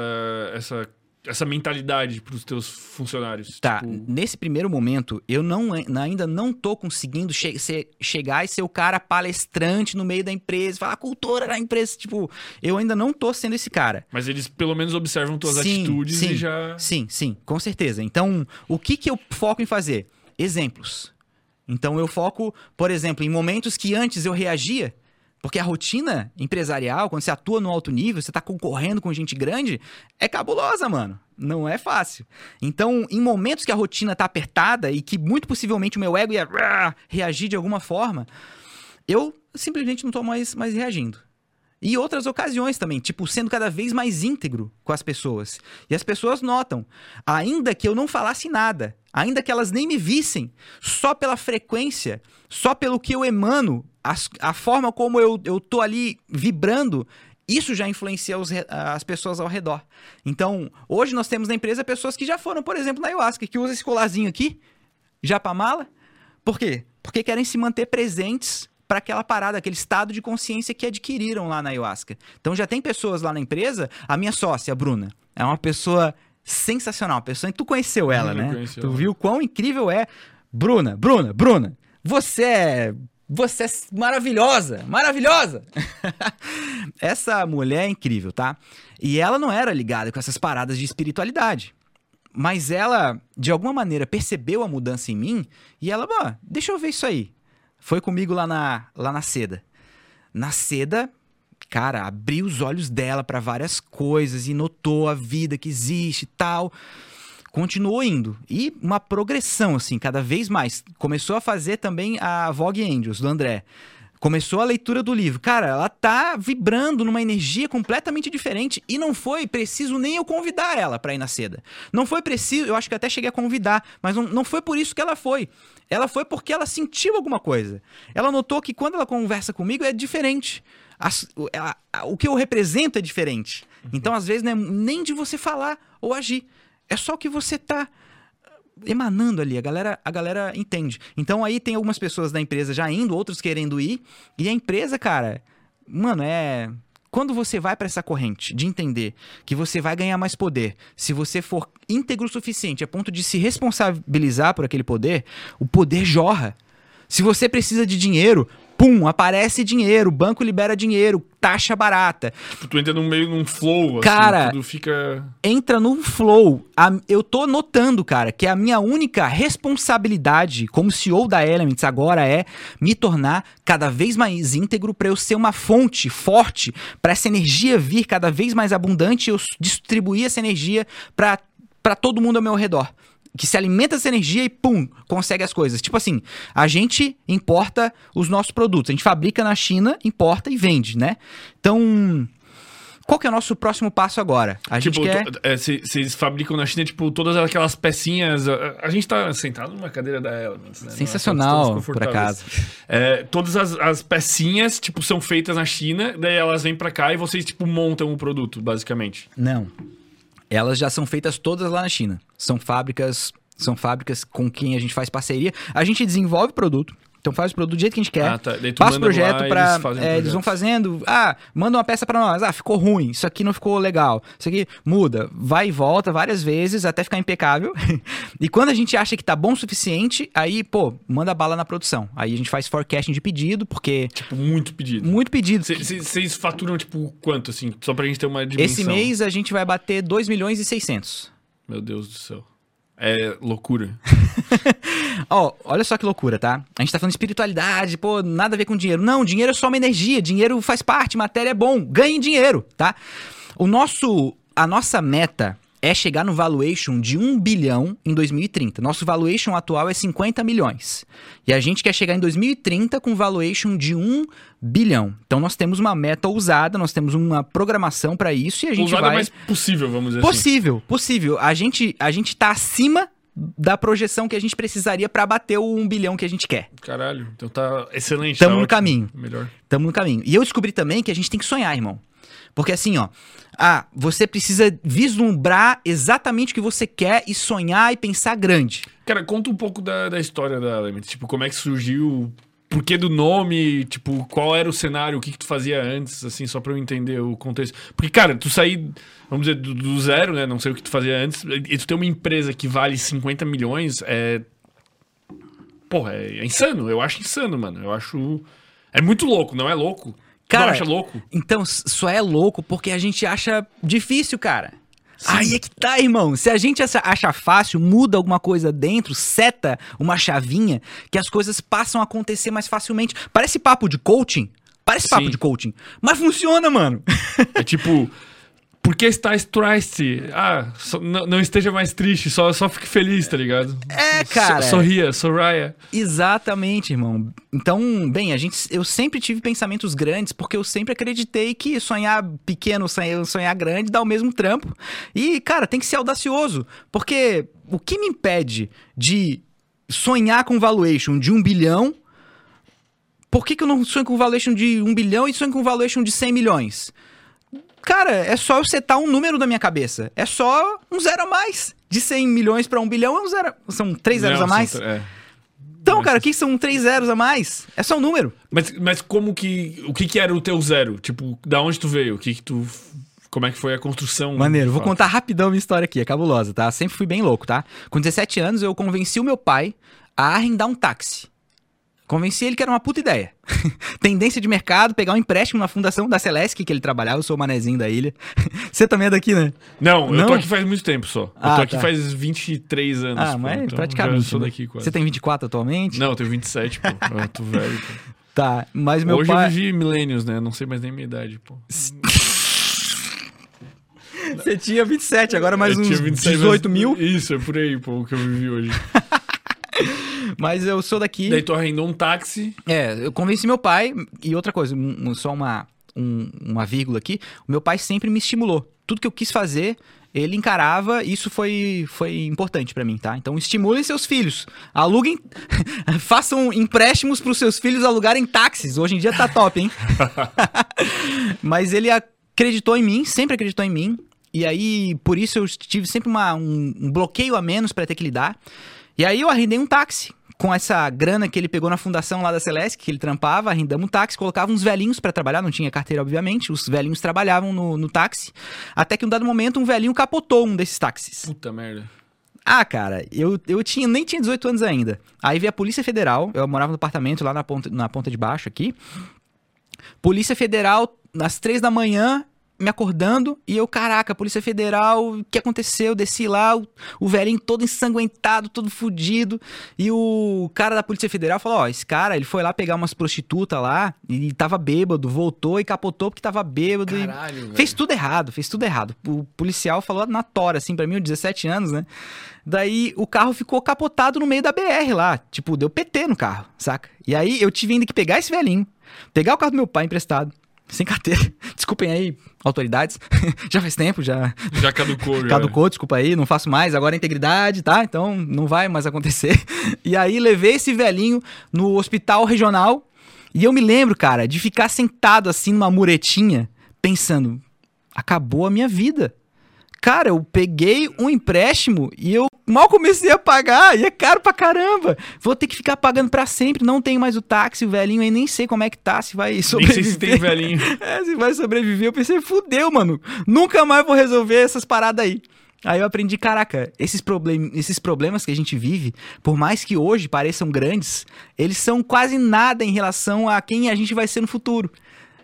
essa, essa mentalidade pros teus funcionários? Tá, Tipo, nesse primeiro momento, eu não, ainda não tô conseguindo che- ser- chegar e ser o cara palestrante no meio da empresa, falar a cultura da empresa. Tipo, eu ainda não tô sendo esse cara. mas eles pelo menos observam tuas Sim, atitudes sim. e já. Sim, sim, com certeza. Então, o que, que eu foco em fazer? Exemplos. Então, eu foco, por exemplo, em momentos que antes eu reagia, porque a rotina empresarial, quando você atua no alto nível, você está concorrendo com gente grande, é cabulosa, mano. Não é fácil. Então, em momentos que a rotina tá apertada e que muito possivelmente o meu ego ia rah, reagir de alguma forma, eu simplesmente não tô mais, mais reagindo. E outras ocasiões também, tipo, sendo cada vez mais íntegro com as pessoas. E as pessoas notam, ainda que eu não falasse nada, ainda que elas nem me vissem, só pela frequência, só pelo que eu emano, as- a forma como eu, eu tô ali vibrando, isso já influencia os as pessoas ao redor. Então, hoje nós temos na empresa pessoas que já foram, por exemplo, na ayahuasca, que usa esse colarzinho aqui, já pra mala. Por quê? Porque querem se manter presentes para aquela parada, aquele estado de consciência que adquiriram lá na ayahuasca. Então já tem pessoas lá na empresa, a minha sócia, a Bruna, é uma pessoa sensacional, uma pessoa tu conheceu ela, Hum, eu né? conheci Tu ela. viu quão incrível é. Bruna, Bruna, Bruna, você é você é maravilhosa, maravilhosa. Essa mulher é incrível, tá? E ela não era ligada com essas paradas de espiritualidade. Mas ela, de alguma maneira, percebeu a mudança em mim e ela, "Bom, deixa eu ver isso aí. Foi comigo lá na, lá na seda. Na seda, cara, abriu os olhos dela para várias coisas e notou a vida que existe e tal. Continuou indo. E uma progressão, assim, cada vez mais. Começou a fazer também a Vogue Angels, do André. Começou a leitura do livro. Cara, ela tá vibrando numa energia completamente diferente e não foi preciso nem eu convidar ela pra ir na seda. Não foi preciso, eu acho que até cheguei a convidar, mas não, não foi por isso que ela foi. Ela foi porque ela sentiu alguma coisa. Ela notou que quando ela conversa comigo é diferente. O que eu represento é diferente. Então, às vezes, não é nem de você falar ou agir. É só o que você tá emanando ali, a galera, a galera entende. Então aí tem algumas pessoas da empresa já indo, outros querendo ir, e a empresa, cara, mano, é quando você vai pra essa corrente de entender que você vai ganhar mais poder, se você for íntegro o suficiente a ponto de se responsabilizar por aquele poder, o poder jorra. Se você precisa de dinheiro, pum, aparece dinheiro, o banco libera dinheiro, taxa barata. Tipo, tu entra no meio num flow, Cara, assim, tudo fica. entra no flow. A- eu tô notando, cara, que a minha única responsabilidade como CEO da Elements agora é me tornar cada vez mais íntegro para eu ser uma fonte forte para essa energia vir cada vez mais abundante e eu distribuir essa energia para para todo mundo ao meu redor. Que se alimenta dessa energia e pum, consegue as coisas. Tipo assim, a gente importa os nossos produtos. A gente fabrica na China, importa e vende, né? Então, qual que é o nosso próximo passo agora? A gente Tipo, quer... to- é, cê- vocês fabricam na China, tipo, todas aquelas pecinhas. A, a gente tá sentado numa cadeira da Elements, né? Sensacional, por acaso. É, todas as, as pecinhas, tipo, são feitas na China, daí elas vêm pra cá e vocês, tipo, montam o produto, basicamente. Não. Elas já são feitas todas lá na China. São fábricas, são fábricas com quem a gente faz parceria. A gente desenvolve produto. Então faz o produto do jeito que a gente quer. Ah, tá. Passa o projeto pra. eles fazem é, eles vão fazendo. Ah, manda uma peça pra nós. Ah, ficou ruim. Isso aqui não ficou legal. Isso aqui muda. Vai e volta várias vezes até ficar impecável. e quando a gente acha que tá bom o suficiente, aí, pô, manda bala na produção. Aí a gente faz forecasting de pedido, porque. Tipo, muito pedido. Muito pedido. Vocês faturam, tipo, quanto, assim? Só pra gente ter uma dimensão. Esse mês a gente vai bater 2 milhões e 600. Meu Deus do céu. É loucura. Ó, olha só que loucura, tá? A gente tá falando de espiritualidade, pô, nada a ver com dinheiro. Não, dinheiro é só uma energia, dinheiro faz parte, matéria é bom, ganhem dinheiro, tá? O nosso, a nossa meta é chegar no valuation de 1 bilhão em 2030. Nosso valuation atual é 50 milhões. E a gente quer chegar em 2030 com valuation de 1 bilhão. Então nós temos uma meta ousada, nós temos uma programação para isso e a gente Ousada vai mais possível, vamos dizer assim. Possível, possível. A gente, a gente tá acima da projeção que a gente precisaria pra bater o 1 bilhão que a gente quer. Caralho, então tá excelente. Tamo tá no ótimo. caminho. Melhor. Tamo no caminho. E eu descobri também que a gente tem que sonhar, irmão. Porque assim, ó, ah, você precisa vislumbrar exatamente o que você quer e sonhar e pensar grande. Cara, conta um pouco da, da história da Element. Tipo, como é que surgiu, por que do nome, tipo, qual era o cenário, o que, que tu fazia antes, assim, só pra eu entender o contexto. Porque, cara, tu sair, vamos dizer, do, do zero, né? Não sei o que tu fazia antes, e tu ter uma empresa que vale 50 milhões, é. Porra, é, é insano. Eu acho insano, mano. Eu acho. É muito louco, não é louco? Cara, não acha louco? Então, só é louco porque a gente acha difícil, cara. Aí é que tá, irmão. Se a gente acha- fácil, muda alguma coisa dentro, seta uma chavinha, que as coisas passam a acontecer mais facilmente. Parece papo de coaching. Parece papo Sim. de coaching. Mas funciona, mano. É tipo. Por que estás triste? Ah, só- não, esteja mais triste, só, só fique feliz, tá ligado? É, cara. So- sorria, sorria. Exatamente, irmão. Então, bem, a gente, eu sempre tive pensamentos grandes porque eu sempre acreditei que sonhar pequeno, sonhar, sonhar grande dá o mesmo trampo. E, cara, tem que ser audacioso, porque o que me impede de sonhar com valuation de um bilhão? Por que, que eu não sonho com valuation de um bilhão e sonho com valuation de 100 milhões? Cara, é só eu setar um número na minha cabeça. É só um zero a mais. De 100 milhões pra um bilhão é um zero. São três zeros Não, a mais. são- é. Então, cara, o que são três zeros a mais? É só um número. Mas, mas como que. O que que era o teu zero? Tipo, da onde tu veio? O que que tu. Como é que foi a construção? Maneiro, vou contar rapidão a minha história aqui, é cabulosa, tá? Sempre fui bem louco, tá? Com 17 anos, eu convenci o meu pai a arrendar um táxi. Convenci ele que era uma puta ideia. Tendência de mercado, pegar um empréstimo na fundação da Celeste, que ele trabalhava, eu sou o manezinho da ilha. Você também é daqui, né? Não, eu Não? tô aqui faz muito tempo só. Eu Ah, tô aqui tá. faz 23 anos. Ah, pô, mas então praticamente. Já sou né? daqui quase. Você tem 24 atualmente? Não, eu tenho 27, pô. Eu tô velho, pô. Tá, mas meu Hoje pai... eu vivi milênios, né? Não sei mais nem minha idade, pô. Você tinha 27, agora mais Eu uns tinha 27, 18 mas- mil. Isso, é por aí, pô, o que eu vivi hoje. Mas eu sou daqui. Daí tu arrendou um táxi. É, eu convenci meu pai, e outra coisa, um- só uma, um- uma vírgula aqui, o meu pai sempre me estimulou. Tudo que eu quis fazer, ele encarava, isso foi, foi importante pra mim, tá? Então estimulem seus filhos, aluguem, façam empréstimos pros seus filhos alugarem táxis, hoje em dia tá top, hein? Mas ele acreditou em mim, sempre acreditou em mim, e aí por isso eu tive sempre uma- um, um bloqueio a menos pra ter que lidar. E aí eu arrendei um táxi. Com essa grana que ele pegou na fundação lá da Celeste, que ele trampava, arrendamos um táxi, colocava uns velhinhos pra trabalhar, não tinha carteira, obviamente. Os velhinhos trabalhavam no, no táxi. Até que um dado momento, um velhinho capotou um desses táxis. Puta merda. Ah, cara, eu, eu tinha, nem tinha 18 anos ainda. Aí veio a Polícia Federal, eu morava no apartamento lá na ponta, na ponta de baixo aqui. Polícia Federal, às três da manhã, me acordando, e eu, caraca, Polícia Federal, o que aconteceu? Eu desci lá, o, o velhinho todo ensanguentado, todo fudido, e o cara da Polícia Federal falou, ó, esse cara, ele foi lá pegar umas prostitutas lá, e tava bêbado, voltou e capotou porque tava bêbado, Caralho, velho. Fez tudo errado, fez tudo errado. O policial falou na tora, assim, pra mim, eu 17 anos, né? Daí o carro ficou capotado no meio da BR lá. Tipo, deu PT no carro, saca? E aí eu tive ainda que pegar esse velhinho, pegar o carro do meu pai emprestado, sem carteira. Desculpem aí, autoridades. já faz tempo, já Já caducou, já. caducou, desculpa aí, não faço mais, agora é integridade, tá? Então não vai mais acontecer. E aí levei esse velhinho no hospital regional e eu me lembro, cara, de ficar sentado assim numa muretinha, pensando, acabou a minha vida. Cara, eu peguei um empréstimo e eu mal comecei a pagar, e é caro pra caramba. Vou ter que ficar pagando pra sempre, não tenho mais o táxi, o velhinho aí nem sei como é que tá, se vai Nem sobreviver. sei se tem velhinho. É, se vai sobreviver, eu pensei, fudeu, mano. Nunca mais vou resolver essas paradas aí. Aí eu aprendi, caraca, esses, problem esses problemas que a gente vive, por mais que hoje pareçam grandes, eles são quase nada em relação a quem a gente vai ser no futuro.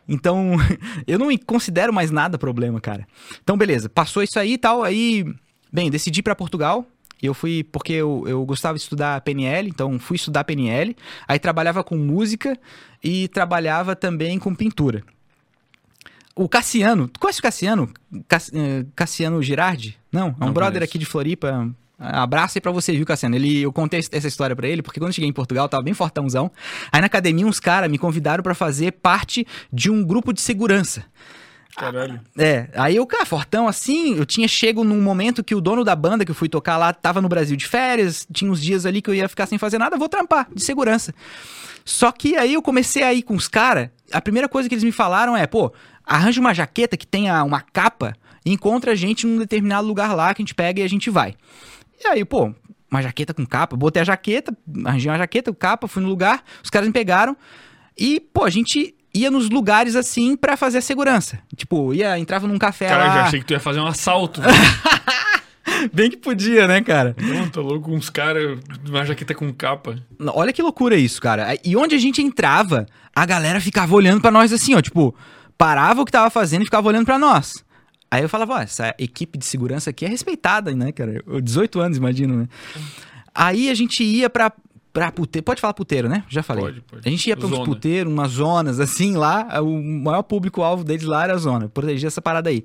Então, eu não considero mais nada problema, cara. Então, beleza, passou isso aí e tal, aí, bem, decidi ir pra Portugal. Eu fui porque eu, eu gostava de estudar PNL, então fui estudar PNL. Aí trabalhava com música e trabalhava também com pintura. O Cassiano, tu conhece o Cassiano? Cass- eh, Cassiano Girardi? Não, é um Não brother conheço. aqui de Floripa. Abraço aí pra você, viu, Cassiano? Ele, eu contei essa história pra ele, porque quando eu cheguei em Portugal, eu tava bem fortãozão. Aí na academia, uns caras me convidaram pra fazer parte de um grupo de segurança. Caralho. É, aí eu, cara, fortão assim, eu tinha chego num momento que o dono da banda que eu fui tocar lá tava no Brasil de férias, tinha uns dias ali que eu ia ficar sem fazer nada, vou trampar, de segurança. Só que aí eu comecei a ir com os caras, a primeira coisa que eles me falaram é, pô, arranja uma jaqueta que tenha uma capa e encontra a gente num determinado lugar lá que a gente pega e a gente vai. E aí, pô, uma jaqueta com capa, botei a jaqueta, arranjei uma jaqueta, capa, fui no lugar, os caras me pegaram e, pô, a gente ia nos lugares assim pra fazer a segurança. Tipo, ia, entrava num café Cara, lá. já achei que tu ia fazer um assalto. Bem que podia, né, cara? Não, tô louco, uns caras, uma jaqueta com capa. Olha que loucura isso, cara. E onde a gente entrava, a galera ficava olhando pra nós assim, ó, tipo, parava o que tava fazendo e ficava olhando pra nós. Aí eu falava, ó, essa equipe de segurança aqui é respeitada, né, cara? Eu, 18 anos, imagino, né? Aí a gente ia pra, pra puteiro. Pode falar puteiro, né? Já falei. Pode, pode. A gente ia pra uns puteiros, umas zonas, assim, lá. O maior público-alvo deles lá era a zona. Proteger essa parada aí.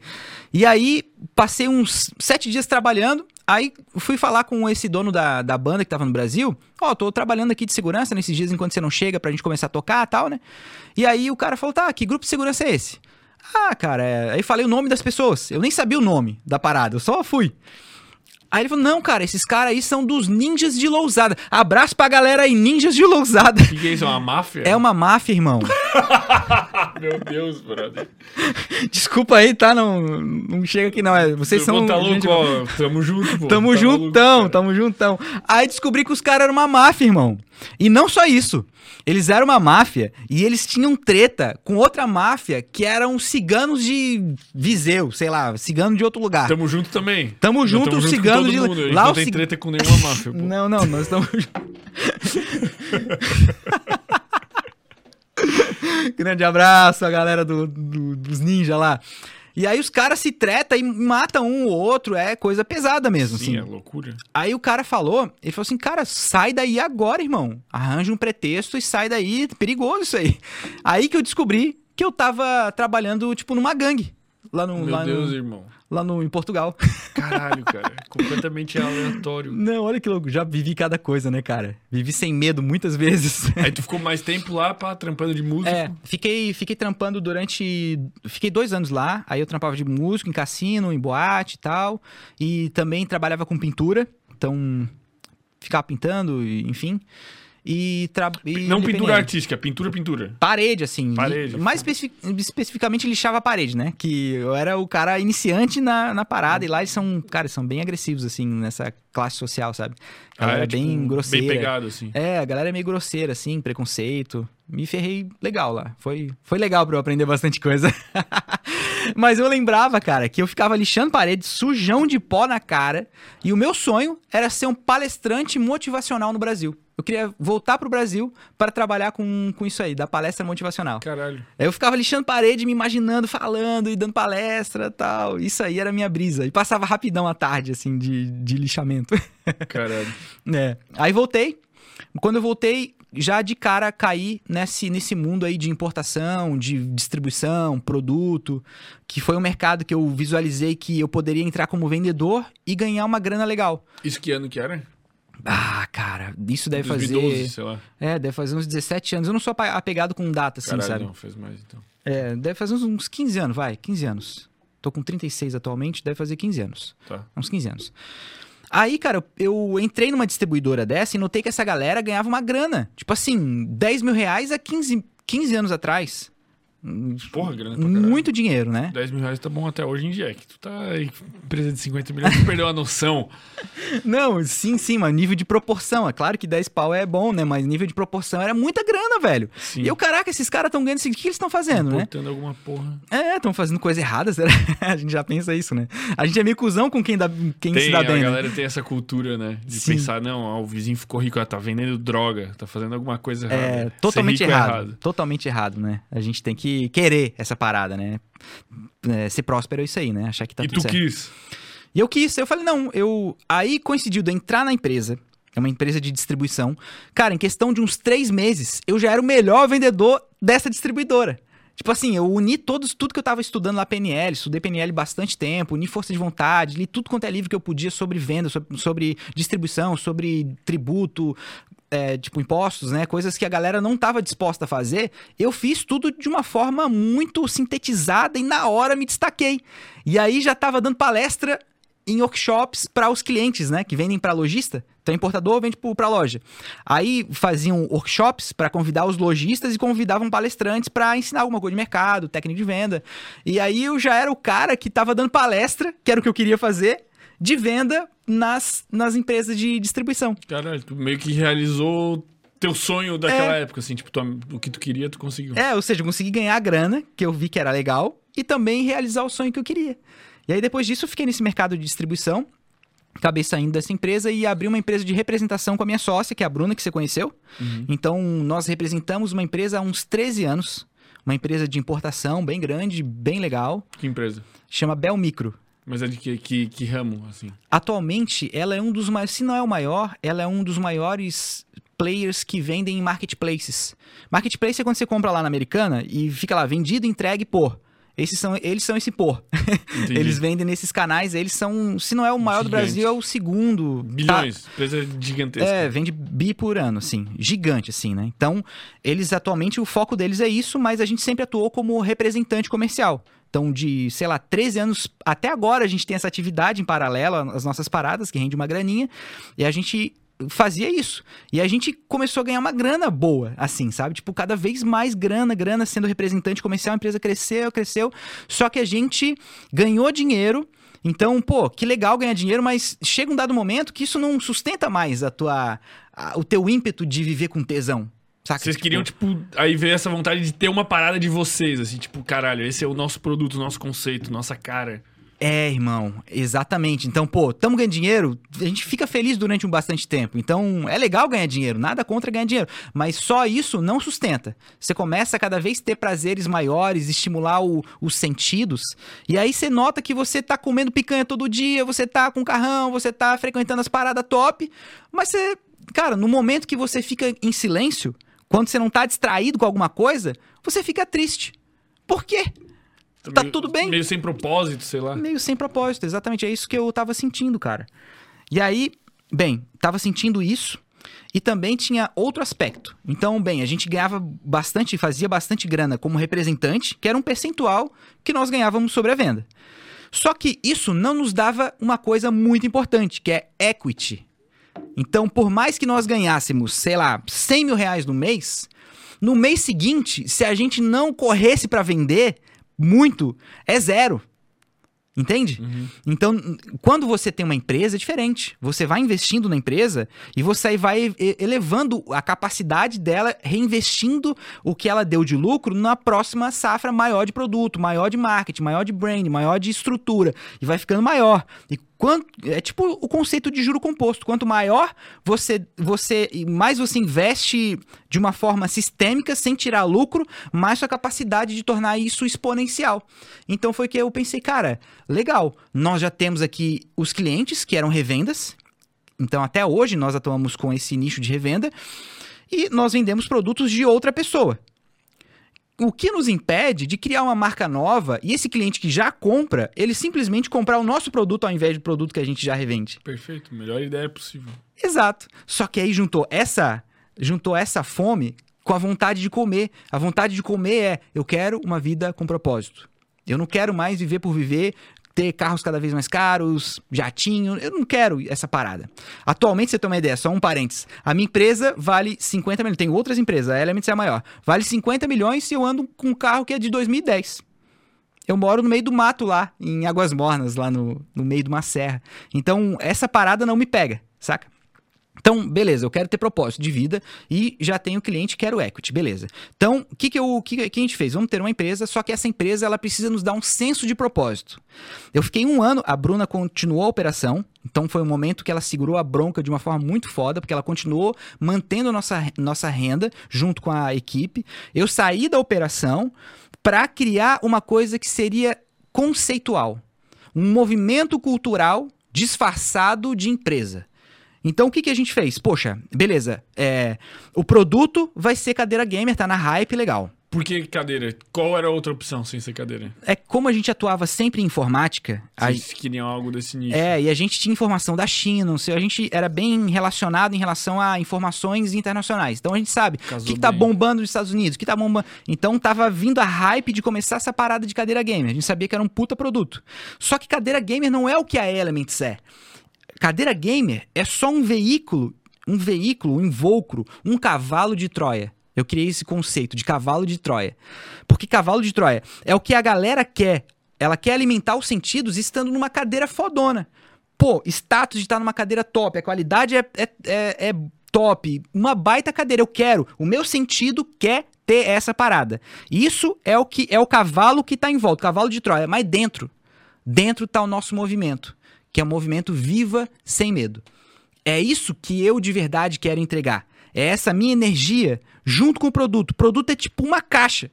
E aí, passei uns sete dias trabalhando. Aí, fui falar com esse dono da, da banda que tava no Brasil. Ó, tô trabalhando aqui de segurança nesses dias enquanto você não chega pra gente começar a tocar e tal, né? E aí, o cara falou, tá, que grupo de segurança é esse? Ah, cara, é... aí falei o nome das pessoas. Eu nem sabia o nome da parada, eu só fui. Aí ele falou: Não, cara, esses caras aí são dos ninjas de Lousada. Abraço pra galera aí, ninjas de Lousada. O que, que é isso? É uma máfia? É uma máfia, irmão. Meu Deus, brother. Desculpa aí, tá? Não, não chega aqui, não. É, vocês vou são. Tá louco, gente- ó. Tamo junto, pô. Tamo Tá juntão, maluco, tamo juntão. Aí descobri que os caras eram uma máfia, irmão. E não só isso. Eles eram uma máfia e eles tinham treta com outra máfia que eram ciganos de Viseu, sei lá, cigano de outro lugar. Tamo junto também. Tamo junto, tamo os junto todo de- mundo. Lá não tem cig- treta com nenhuma máfia, pô. Não, não, nós estamos. Grande abraço a galera do, do- dos ninja lá. E aí os caras se tretam e matam um ou outro, é coisa pesada mesmo, Sim, assim. é loucura. Aí o cara falou, ele falou assim, cara, sai daí agora, irmão. Arranja um pretexto e sai daí, perigoso isso aí. Aí que eu descobri que eu tava trabalhando, tipo, numa gangue. Lá no, Meu lá Deus, no, irmão. Lá no, em Portugal. Caralho, cara. Completamente aleatório. Não, olha que louco, já vivi cada coisa, né, cara? Vivi sem medo muitas vezes. Aí tu ficou mais tempo lá, pá, trampando de música. É, fiquei, fiquei trampando durante. Fiquei dois anos lá. Aí eu trampava de músico em cassino, em boate e tal. E também trabalhava com pintura. Então, ficava pintando, enfim. E, tra... e Não pintura artística, pintura, pintura. Parede, assim. Parede. Mais especifi- especificamente lixava a parede, né? Que eu era o cara iniciante na, na parada. E lá eles são, cara, eles são bem agressivos, assim, nessa classe social, sabe? A galera é, tipo, bem grosseira. Bem pegado, assim. É, a galera é meio grosseira, assim, preconceito. Me ferrei legal lá. Foi, foi legal pra eu aprender bastante coisa. Mas eu lembrava, cara, que eu ficava lixando parede, sujão de pó na cara. E o meu sonho era ser um palestrante motivacional no Brasil. Eu queria voltar pro Brasil para trabalhar com, com isso aí, da palestra motivacional. Caralho. Aí eu ficava lixando parede, me imaginando, falando e dando palestra tal. Isso aí era minha brisa. E passava rapidão a tarde, assim, de, de lixamento. Caralho. É. Aí voltei. Quando eu voltei, já de cara caí nesse, nesse mundo aí de importação, de distribuição, produto, que foi um mercado que eu visualizei que eu poderia entrar como vendedor e ganhar uma grana legal. Isso que ano que era? Ah, cara, isso deve 2012, fazer. sei lá. É, deve fazer uns 17 anos. Eu não sou apegado com data, assim, Caralho, sabe? não, fez mais então. É, deve fazer uns, uns 15 anos, vai, 15 anos. Tô com 36 atualmente, deve fazer 15 anos. Tá. Uns 15 anos. Aí, cara, eu entrei numa distribuidora dessa e notei que essa galera ganhava uma grana. Tipo assim, 10 mil reais há 15, 15 anos atrás. Porra, grana pra caralho. Muito dinheiro, né? 10 mil reais tá bom até hoje em dia. é Que tu tá aí, empresa de 50 milhões, tu perdeu a noção. Não, sim, sim, mas nível de proporção. É claro que 10 pau é bom, né? Mas nível de proporção era muita grana, velho. Sim. E eu, caraca, esses caras estão ganhando. O que eles estão fazendo, né? Importando alguma porra. É, estão fazendo coisa errada. será? a gente já pensa isso, né? A gente é meio cuzão com quem, dá, quem se Tem, dá a bem. né? galera tem essa cultura, né? De Sim. pensar, não, ó, o vizinho ficou rico, ó, tá vendendo droga, tá fazendo alguma coisa errada. É totalmente rico é errado, Totalmente errado, né? A gente tem que querer essa parada, né? É, ser próspero é isso aí, né? Achar que tá e tudo tu certo. quis. E eu quis, eu falei, não, eu. Aí coincidiu de entrar na empresa, é uma empresa de distribuição. Cara, em questão de uns três meses, eu já era o melhor vendedor dessa distribuidora. Tipo assim, eu uni todos, tudo que eu tava estudando lá PNL, estudei PNL bastante tempo, uni força de vontade, li tudo quanto é livro que eu podia sobre venda, sobre, sobre distribuição, sobre tributo, é, tipo impostos, né? Coisas que a galera não tava disposta a fazer. Eu fiz tudo de uma forma muito sintetizada e na hora me destaquei. E aí já tava dando palestra em workshops para os clientes, né? Que vendem para lojista. Então, importador vende para loja. Aí faziam workshops para convidar os lojistas e convidavam palestrantes para ensinar alguma coisa de mercado, técnica de venda. E aí eu já era o cara que estava dando palestra, que era o que eu queria fazer, de venda nas, nas empresas de distribuição. Caralho, tu meio que realizou teu sonho daquela É. época, assim, tipo, tu- o que tu queria, tu conseguiu. É, ou seja, eu consegui ganhar a grana, que eu vi que era legal, e também realizar o sonho que eu queria. E aí, depois disso, eu fiquei nesse mercado de distribuição, acabei saindo dessa empresa e abri uma empresa de representação com a minha sócia, que é a Bruna, que você conheceu. Uhum. Então, nós representamos uma empresa há uns 13 anos, uma empresa de importação bem grande, bem legal, Que empresa? chama Bel Micro. Mas é de que, que, que ramo, assim? Atualmente, ela é um dos maiores, se não é o maior, ela é um dos maiores players que vendem em marketplaces. Marketplace é quando você compra lá na Americana e fica lá vendido, entregue por. Esses são, eles são esse por. Entendi. Eles vendem nesses canais, eles são, se não é o maior do Gigante. Brasil, é o segundo. Tá- Bilhões. Empresa gigantesca. é, vende bi por ano, assim, gigante, assim, né? Então, eles atualmente, o foco deles é isso, mas a gente sempre atuou como representante comercial. Então, de, sei lá, 13 anos até agora, a gente tem essa atividade em paralelo às nossas paradas, que rende uma graninha, e a gente fazia isso. E a gente começou a ganhar uma grana boa, assim, sabe? Tipo, cada vez mais grana, grana sendo representante comercial, a empresa cresceu, cresceu, só que a gente ganhou dinheiro então, pô, que legal ganhar dinheiro, mas chega um dado momento que isso não sustenta mais a tua, a- o teu ímpeto de viver com tesão. Saca? Vocês queriam, tipo, aí ver essa vontade de ter uma parada de vocês, assim, tipo, caralho, esse é o nosso produto, o nosso conceito, nossa cara. É, irmão, exatamente. Então, pô, tamo ganhando dinheiro, a gente fica feliz durante um bastante tempo. Então, é legal ganhar dinheiro, nada contra ganhar dinheiro. Mas só isso não sustenta. Você começa a cada vez ter prazeres maiores, estimular o- os sentidos. E aí você nota que você tá comendo picanha todo dia, você tá com carrão, você tá frequentando as paradas top. Mas você, cara, no momento que você fica em silêncio, quando você não tá distraído com alguma coisa, você fica triste. Por quê? Tá meio- tudo bem. Meio sem propósito, sei lá. Meio sem propósito, exatamente. É isso que eu tava sentindo, cara. E aí, bem, tava sentindo isso. E também tinha outro aspecto. Então, bem, a gente ganhava bastante, fazia bastante grana como representante, que era um percentual que nós ganhávamos sobre a venda. Só que isso não nos dava uma coisa muito importante, que é equity. Então, por mais que nós ganhássemos, sei lá, 100 mil reais no mês, no mês seguinte, se a gente não corresse para vender muito, é zero. Entende? Então, n- quando você tem uma empresa, é diferente. Você vai investindo na empresa e você vai elevando a capacidade dela, reinvestindo o que ela deu de lucro na próxima safra maior de produto, maior de marketing, maior de brand, maior de estrutura. E vai ficando maior. E quanto, é tipo o conceito de juro composto. Quanto maior você, você mais você investe de uma forma sistêmica, sem tirar lucro, mais sua capacidade de tornar isso exponencial. Então foi que eu pensei, cara, legal, nós já temos aqui os clientes que eram revendas. Então até hoje nós atuamos com esse nicho de revenda e nós vendemos produtos de outra pessoa. O que nos impede de criar uma marca nova e esse cliente que já compra, ele simplesmente comprar o nosso produto ao invés do produto que a gente já revende. Perfeito, melhor ideia possível. Exato. Só que aí juntou essa, juntou essa fome com a vontade de comer. A vontade de comer é, eu quero uma vida com propósito. Eu não quero mais viver por viver, ter carros cada vez mais caros, jatinho. Eu não quero essa parada. Atualmente, você tem uma ideia, só um parênteses. A minha empresa vale 50 milhões. Tem outras empresas, a Elements é a maior. Vale 50 milhões se eu ando com um carro que é de 2010. Eu moro no meio do mato lá, em Águas Mornas, lá no, no meio de uma serra. Então, essa parada não me pega, saca? Então, beleza, eu quero ter propósito de vida e já tenho cliente, quero equity, beleza. Então, o que, que, que, que a gente fez? Vamos ter uma empresa, só que essa empresa ela precisa nos dar um senso de propósito. Eu fiquei um ano, a Bruna continuou a operação, então foi um momento que ela segurou a bronca de uma forma muito foda, porque ela continuou mantendo nossa, nossa renda junto com a equipe. Eu saí da operação para criar uma coisa que seria conceitual, um movimento cultural disfarçado de empresa. Então o que, que a gente fez? Poxa, beleza. É, o produto vai ser cadeira gamer, tá na hype, legal. Por que cadeira? Qual era a outra opção sem ser cadeira? É como a gente atuava sempre em informática. a- Vocês queriam algo desse nicho. é, e a gente tinha informação da China, não sei, a gente era bem relacionado em relação a informações internacionais. Então a gente sabe o que, que tá bombando nos Estados Unidos, o que tá bombando. Então tava vindo a hype de começar essa parada de cadeira gamer. A gente sabia que era um puta produto. Só que cadeira gamer não é o que a Elements é. Cadeira gamer é só um veículo, um veículo, um invólucro, um cavalo de Troia. Eu criei esse conceito de cavalo de Troia. Porque cavalo de Troia é o que a galera quer. Ela quer alimentar os sentidos estando numa cadeira fodona. Pô, status de estar numa cadeira top, a qualidade é, é, é, é top, uma baita cadeira. Eu quero, o meu sentido quer ter essa parada. Isso é o que é o cavalo que tá em volta, o cavalo de Troia, mas dentro, dentro tá o nosso movimento, que é o movimento viva sem medo. É isso que eu de verdade quero entregar. É essa minha energia junto com o produto. O produto é tipo uma caixa.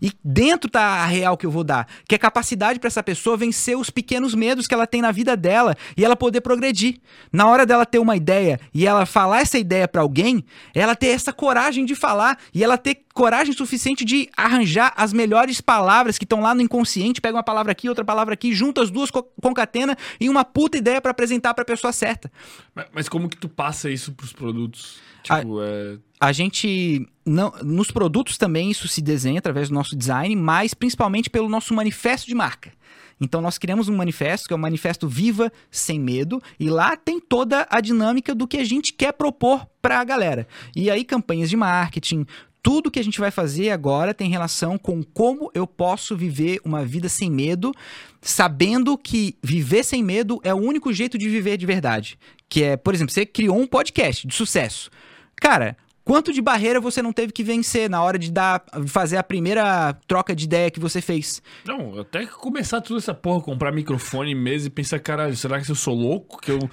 E dentro tá a real que eu vou dar, que é capacidade para essa pessoa vencer os pequenos medos que ela tem na vida dela e ela poder progredir. Na hora dela ter uma ideia e ela falar essa ideia para alguém, ela ter essa coragem de falar e ela ter coragem suficiente de arranjar as melhores palavras que estão lá no inconsciente, pega uma palavra aqui, outra palavra aqui, junta as duas, co- concatena e uma puta ideia para apresentar para a pessoa certa. Mas, mas como que tu passa isso pros produtos? Ah, Tipo, é... A gente não, nos produtos também isso se desenha através do nosso design, mas principalmente pelo nosso manifesto de marca. Então nós criamos um manifesto que é o manifesto Viva Sem Medo e lá tem toda a dinâmica do que a gente quer propor para a galera. E aí campanhas de marketing, tudo que a gente vai fazer agora tem relação com como eu posso viver uma vida sem medo, sabendo que viver sem medo é o único jeito de viver de verdade. Que é, por exemplo, você criou um podcast de sucesso. Cara, quanto de barreira você não teve que vencer na hora de dar, fazer a primeira troca de ideia que você fez? Não, até começar toda essa porra, comprar microfone, mesa e pensar, caralho, será que eu sou louco? Que eu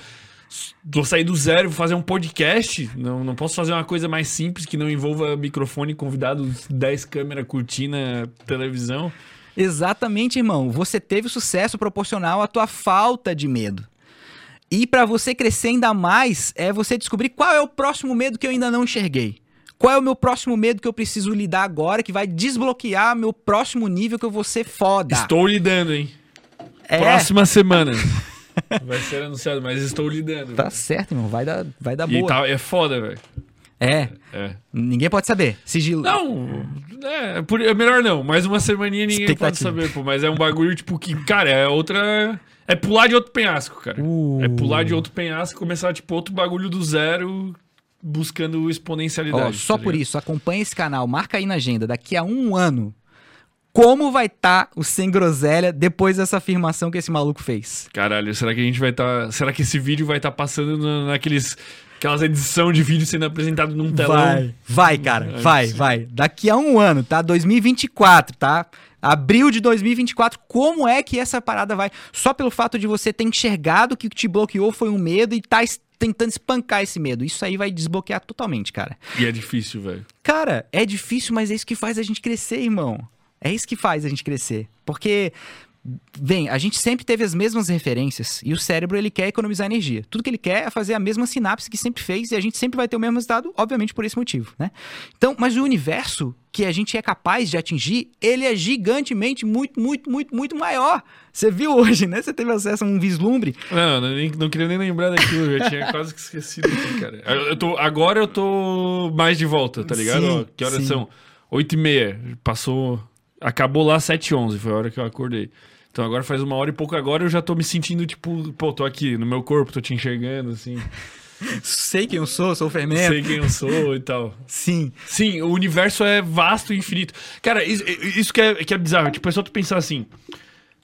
vou sair do zero e vou fazer um podcast? Não, não posso fazer uma coisa mais simples que não envolva microfone, convidados, 10 câmeras, cortina, televisão? Exatamente, irmão. Você teve sucesso proporcional à tua falta de medo. E para você crescer ainda mais, é você descobrir qual é o próximo medo que eu ainda não enxerguei. Qual é o meu próximo medo que eu preciso lidar agora que vai desbloquear meu próximo nível que eu vou ser foda? Estou lidando, hein? É, Próxima semana. Vai ser anunciado, mas estou lidando. Tá certo, irmão. Vai dar, vai dar E boa. tá, é foda, velho. É, É. ninguém pode saber. Sigilo. Não, é, por- é melhor não. Mais uma semaninha ninguém pode saber, pô. Mas é um bagulho, tipo, que, cara, é outra. É pular de outro penhasco, cara. Uh. É pular de outro penhasco e começar, tipo, outro bagulho do zero, buscando exponencialidade. Ó, só tá por isso, acompanha esse canal, marca aí na agenda, daqui a um ano, como vai estar o Sem Groselha depois dessa afirmação que esse maluco fez? Caralho, será que a gente vai estar. será que esse vídeo vai estar passando na- naqueles. Aquelas edição de vídeo sendo apresentado num telão? Vai, vai, cara, É, vai, sim. vai. Daqui a um ano, tá? 2024, tá? Abril de 2024, como é que essa parada vai? Só pelo fato de você ter enxergado que o que te bloqueou foi um medo e tá tentando espancar esse medo. Isso aí vai desbloquear totalmente, cara. E é difícil, velho. Cara, é difícil, mas é isso que faz a gente crescer, irmão. É isso que faz a gente crescer. Porque, bem, a gente sempre teve as mesmas referências e o cérebro ele quer economizar energia. Tudo que ele quer é fazer a mesma sinapse que sempre fez e a gente sempre vai ter o mesmo resultado, obviamente por esse motivo, né? Então, mas o universo que a gente é capaz de atingir, ele é gigantemente muito, muito, muito, muito maior. Você viu hoje, né? Você teve acesso a um vislumbre. Não, não, nem- não queria nem lembrar daquilo, eu já tinha quase que esquecido aqui, cara. Eu, tô, agora eu tô mais de volta, tá ligado? Sim, Ó, que horas sim. são? 8 e meia. Passou. Acabou lá 7 h 11 foi a hora que eu acordei. Então agora faz uma hora e pouco agora eu já tô me sentindo, tipo, pô, tô aqui no meu corpo, tô te enxergando, assim. Sei quem eu sou, sou o fermento. Sei quem eu sou e tal. Sim. Sim, o universo é vasto e infinito. Cara, isso, isso que, é, que é bizarro. Tipo, é só tu pensar assim.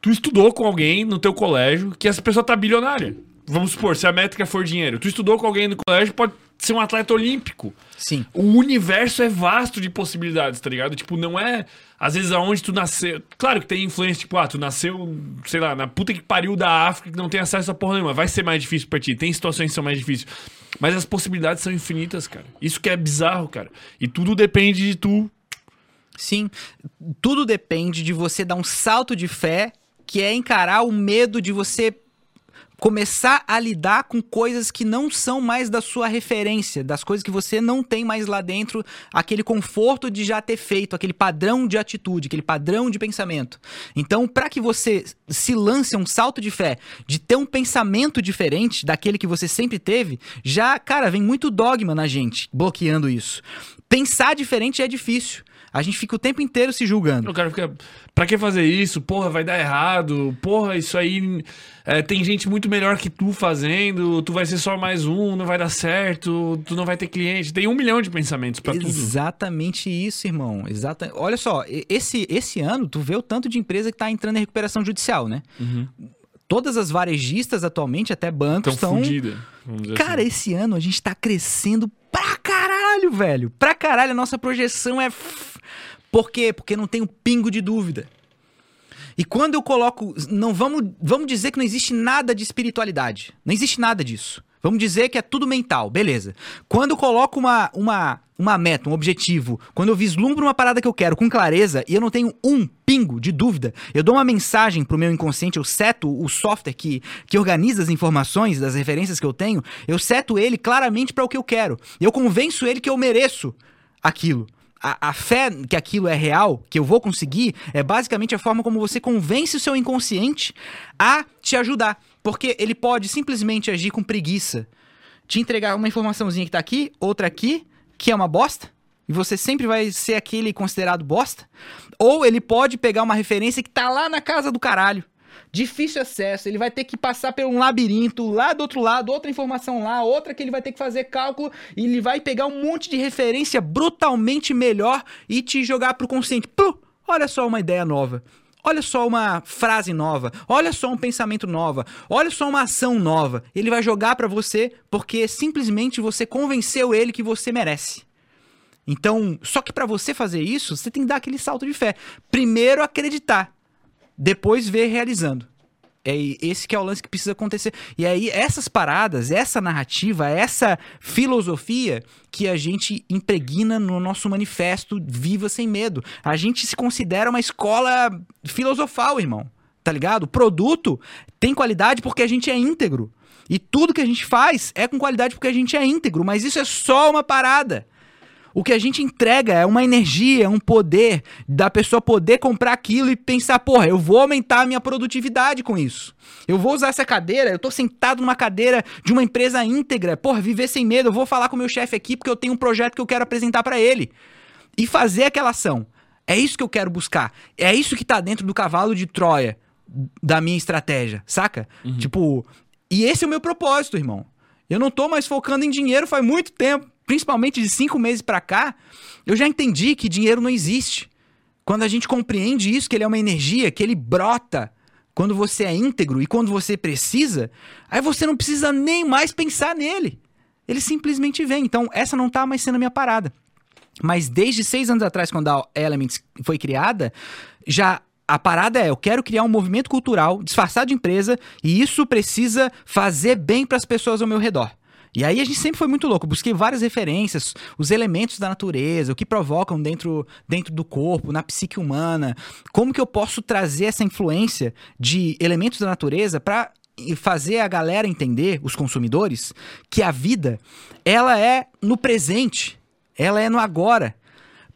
Tu estudou com alguém no teu colégio que essa pessoa tá bilionária. Vamos supor, se a métrica for dinheiro. Tu estudou com alguém no colégio, pode ser um atleta olímpico. Sim. O universo é vasto de possibilidades, tá ligado? Tipo, não é. Às vezes aonde tu nasceu. Claro que tem influência, tipo, ah, tu nasceu, sei lá, na puta que pariu da África que não tem acesso a porra nenhuma. Vai ser mais difícil pra ti. Tem situações que são mais difíceis. Mas as possibilidades são infinitas, cara. Isso que é bizarro, cara. E tudo depende de tu. Sim. Tudo depende de você dar um salto de fé, que é encarar o medo de você começar a lidar com coisas que não são mais da sua referência, das coisas que você não tem mais lá dentro, aquele conforto de já ter feito, aquele padrão de atitude, aquele padrão de pensamento. Então, para que você se lance um salto de fé, de ter um pensamento diferente daquele que você sempre teve, já, cara, vem muito dogma na gente bloqueando isso. Pensar diferente é difícil. A gente fica o tempo inteiro se julgando. O cara fica. Pra que fazer isso? Porra, vai dar errado. Porra, isso aí. É, tem gente muito melhor que tu fazendo. Tu vai ser só mais um, não vai dar certo. Tu não vai ter cliente. Tem um milhão de pensamentos pra tudo. Exatamente isso, irmão. Exata... Olha só, esse, esse ano, tu vê o tanto de empresa que tá entrando em recuperação judicial, né? Uhum. Todas as varejistas atualmente, até bancos, Tão estão. fudida. Cara, assim. esse ano a gente tá crescendo pra caralho, velho. Pra caralho, a nossa projeção é. Por quê? Porque não tem um pingo de dúvida. E quando eu coloco. Não vamos, vamos dizer que não existe nada de espiritualidade. Não existe nada disso. Vamos dizer que é tudo mental, beleza. Quando eu coloco uma, uma, uma meta, um objetivo, quando eu vislumbro uma parada que eu quero com clareza e eu não tenho um pingo de dúvida, eu dou uma mensagem pro meu inconsciente, eu seto o software que, que organiza as informações das referências que eu tenho, eu seto ele claramente para o que eu quero. Eu convenço ele que eu mereço aquilo. A, a fé que aquilo é real, que eu vou conseguir, é basicamente a forma como você convence o seu inconsciente a te ajudar. Porque ele pode simplesmente agir com preguiça. Te entregar uma informaçãozinha que tá aqui, outra aqui, que é uma bosta, e você sempre vai ser aquele considerado bosta. Ou ele pode pegar uma referência que tá lá na casa do caralho. Difícil acesso, ele vai ter que passar por um labirinto lá do outro lado, outra informação lá, outra que ele vai ter que fazer cálculo e ele vai pegar um monte de referência brutalmente melhor e te jogar pro consciente. Plu! Olha só uma ideia nova. Olha só uma frase nova, olha só um pensamento nova, olha só uma ação nova. Ele vai jogar pra você porque simplesmente você convenceu ele que você merece. Então, só que pra você fazer isso, você tem que dar aquele salto de fé. Primeiro acreditar, depois ver realizando. É esse que é o lance que precisa acontecer. E aí, essas paradas, essa narrativa, essa filosofia que a gente impregna no nosso manifesto Viva Sem Medo. A gente se considera uma escola filosofal, irmão. Tá ligado? O produto tem qualidade porque a gente é íntegro. E tudo que a gente faz é com qualidade porque a gente é íntegro. Mas isso é só uma parada. O que a gente entrega é uma energia, um poder da pessoa poder comprar aquilo e pensar, porra, eu vou aumentar a minha produtividade com isso. Eu vou usar essa cadeira, eu tô sentado numa cadeira de uma empresa íntegra, porra, viver sem medo, eu vou falar com o meu chefe aqui porque eu tenho um projeto que eu quero apresentar pra ele. E fazer aquela ação. É isso que eu quero buscar. É isso que tá dentro do cavalo de Troia da minha estratégia, saca? Tipo, e esse é o meu propósito, irmão. Eu não tô mais focando em dinheiro faz muito tempo principalmente de cinco meses pra cá, eu já entendi que dinheiro não existe. Quando a gente compreende isso, que ele é uma energia, que ele brota quando você é íntegro e quando você precisa, aí você não precisa nem mais pensar nele. Ele simplesmente vem. Então, essa não tá mais sendo a minha parada. Mas desde seis anos atrás, quando a Elements foi criada, já a parada é: eu quero criar um movimento cultural disfarçado de empresa e isso precisa fazer bem para as pessoas ao meu redor. E aí a gente sempre foi muito louco, busquei várias referências, os elementos da natureza, o que provocam dentro, dentro do corpo, na psique humana, como que eu posso trazer essa influência de elementos da natureza para fazer a galera entender, os consumidores, que a vida, ela é no presente, ela é no agora.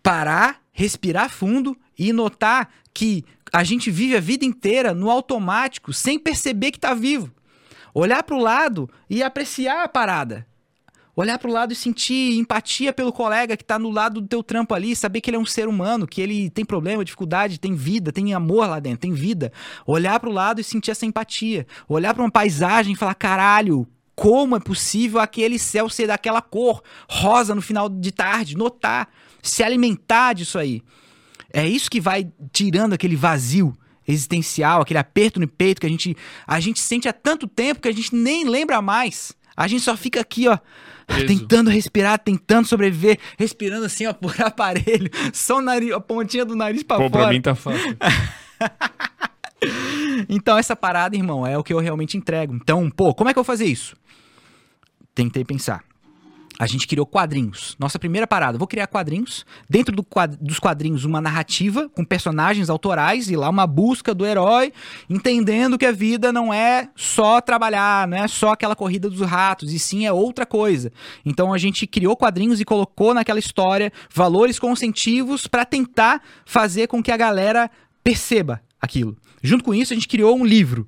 Parar, respirar fundo e notar que a gente vive a vida inteira no automático, sem perceber que tá vivo olhar para o lado e apreciar a parada. Olhar pro lado e sentir empatia pelo colega que tá no lado do teu trampo ali, saber que ele é um ser humano, que ele tem problema, dificuldade, tem vida, tem amor lá dentro, tem vida. Olhar pro lado e sentir essa empatia. Olhar para uma paisagem e falar: caralho, como é possível aquele céu ser daquela cor rosa no final de tarde? Notar, se alimentar disso aí. É isso que vai tirando aquele vazio existencial, aquele aperto no peito que a gente, a gente sente há tanto tempo que a gente nem lembra mais. A gente só fica aqui, ó, Preso. tentando respirar, tentando sobreviver, respirando assim, ó, por aparelho, só o nariz, a pontinha do nariz pra Pô, fora. pra mim tá fácil. Então, essa parada, irmão, é o que eu realmente entrego. Então, pô, como é que eu vou fazer isso? Tentei pensar. A gente criou quadrinhos. Nossa primeira parada, vou criar quadrinhos. Dentro do dos quadrinhos, uma narrativa com personagens autorais e lá uma busca do herói, entendendo que a vida não é só trabalhar, não é só aquela corrida dos ratos, e sim é outra coisa. Então a gente criou quadrinhos e colocou naquela história valores consentivos para tentar fazer com que a galera perceba aquilo. Junto com isso, a gente criou um livro.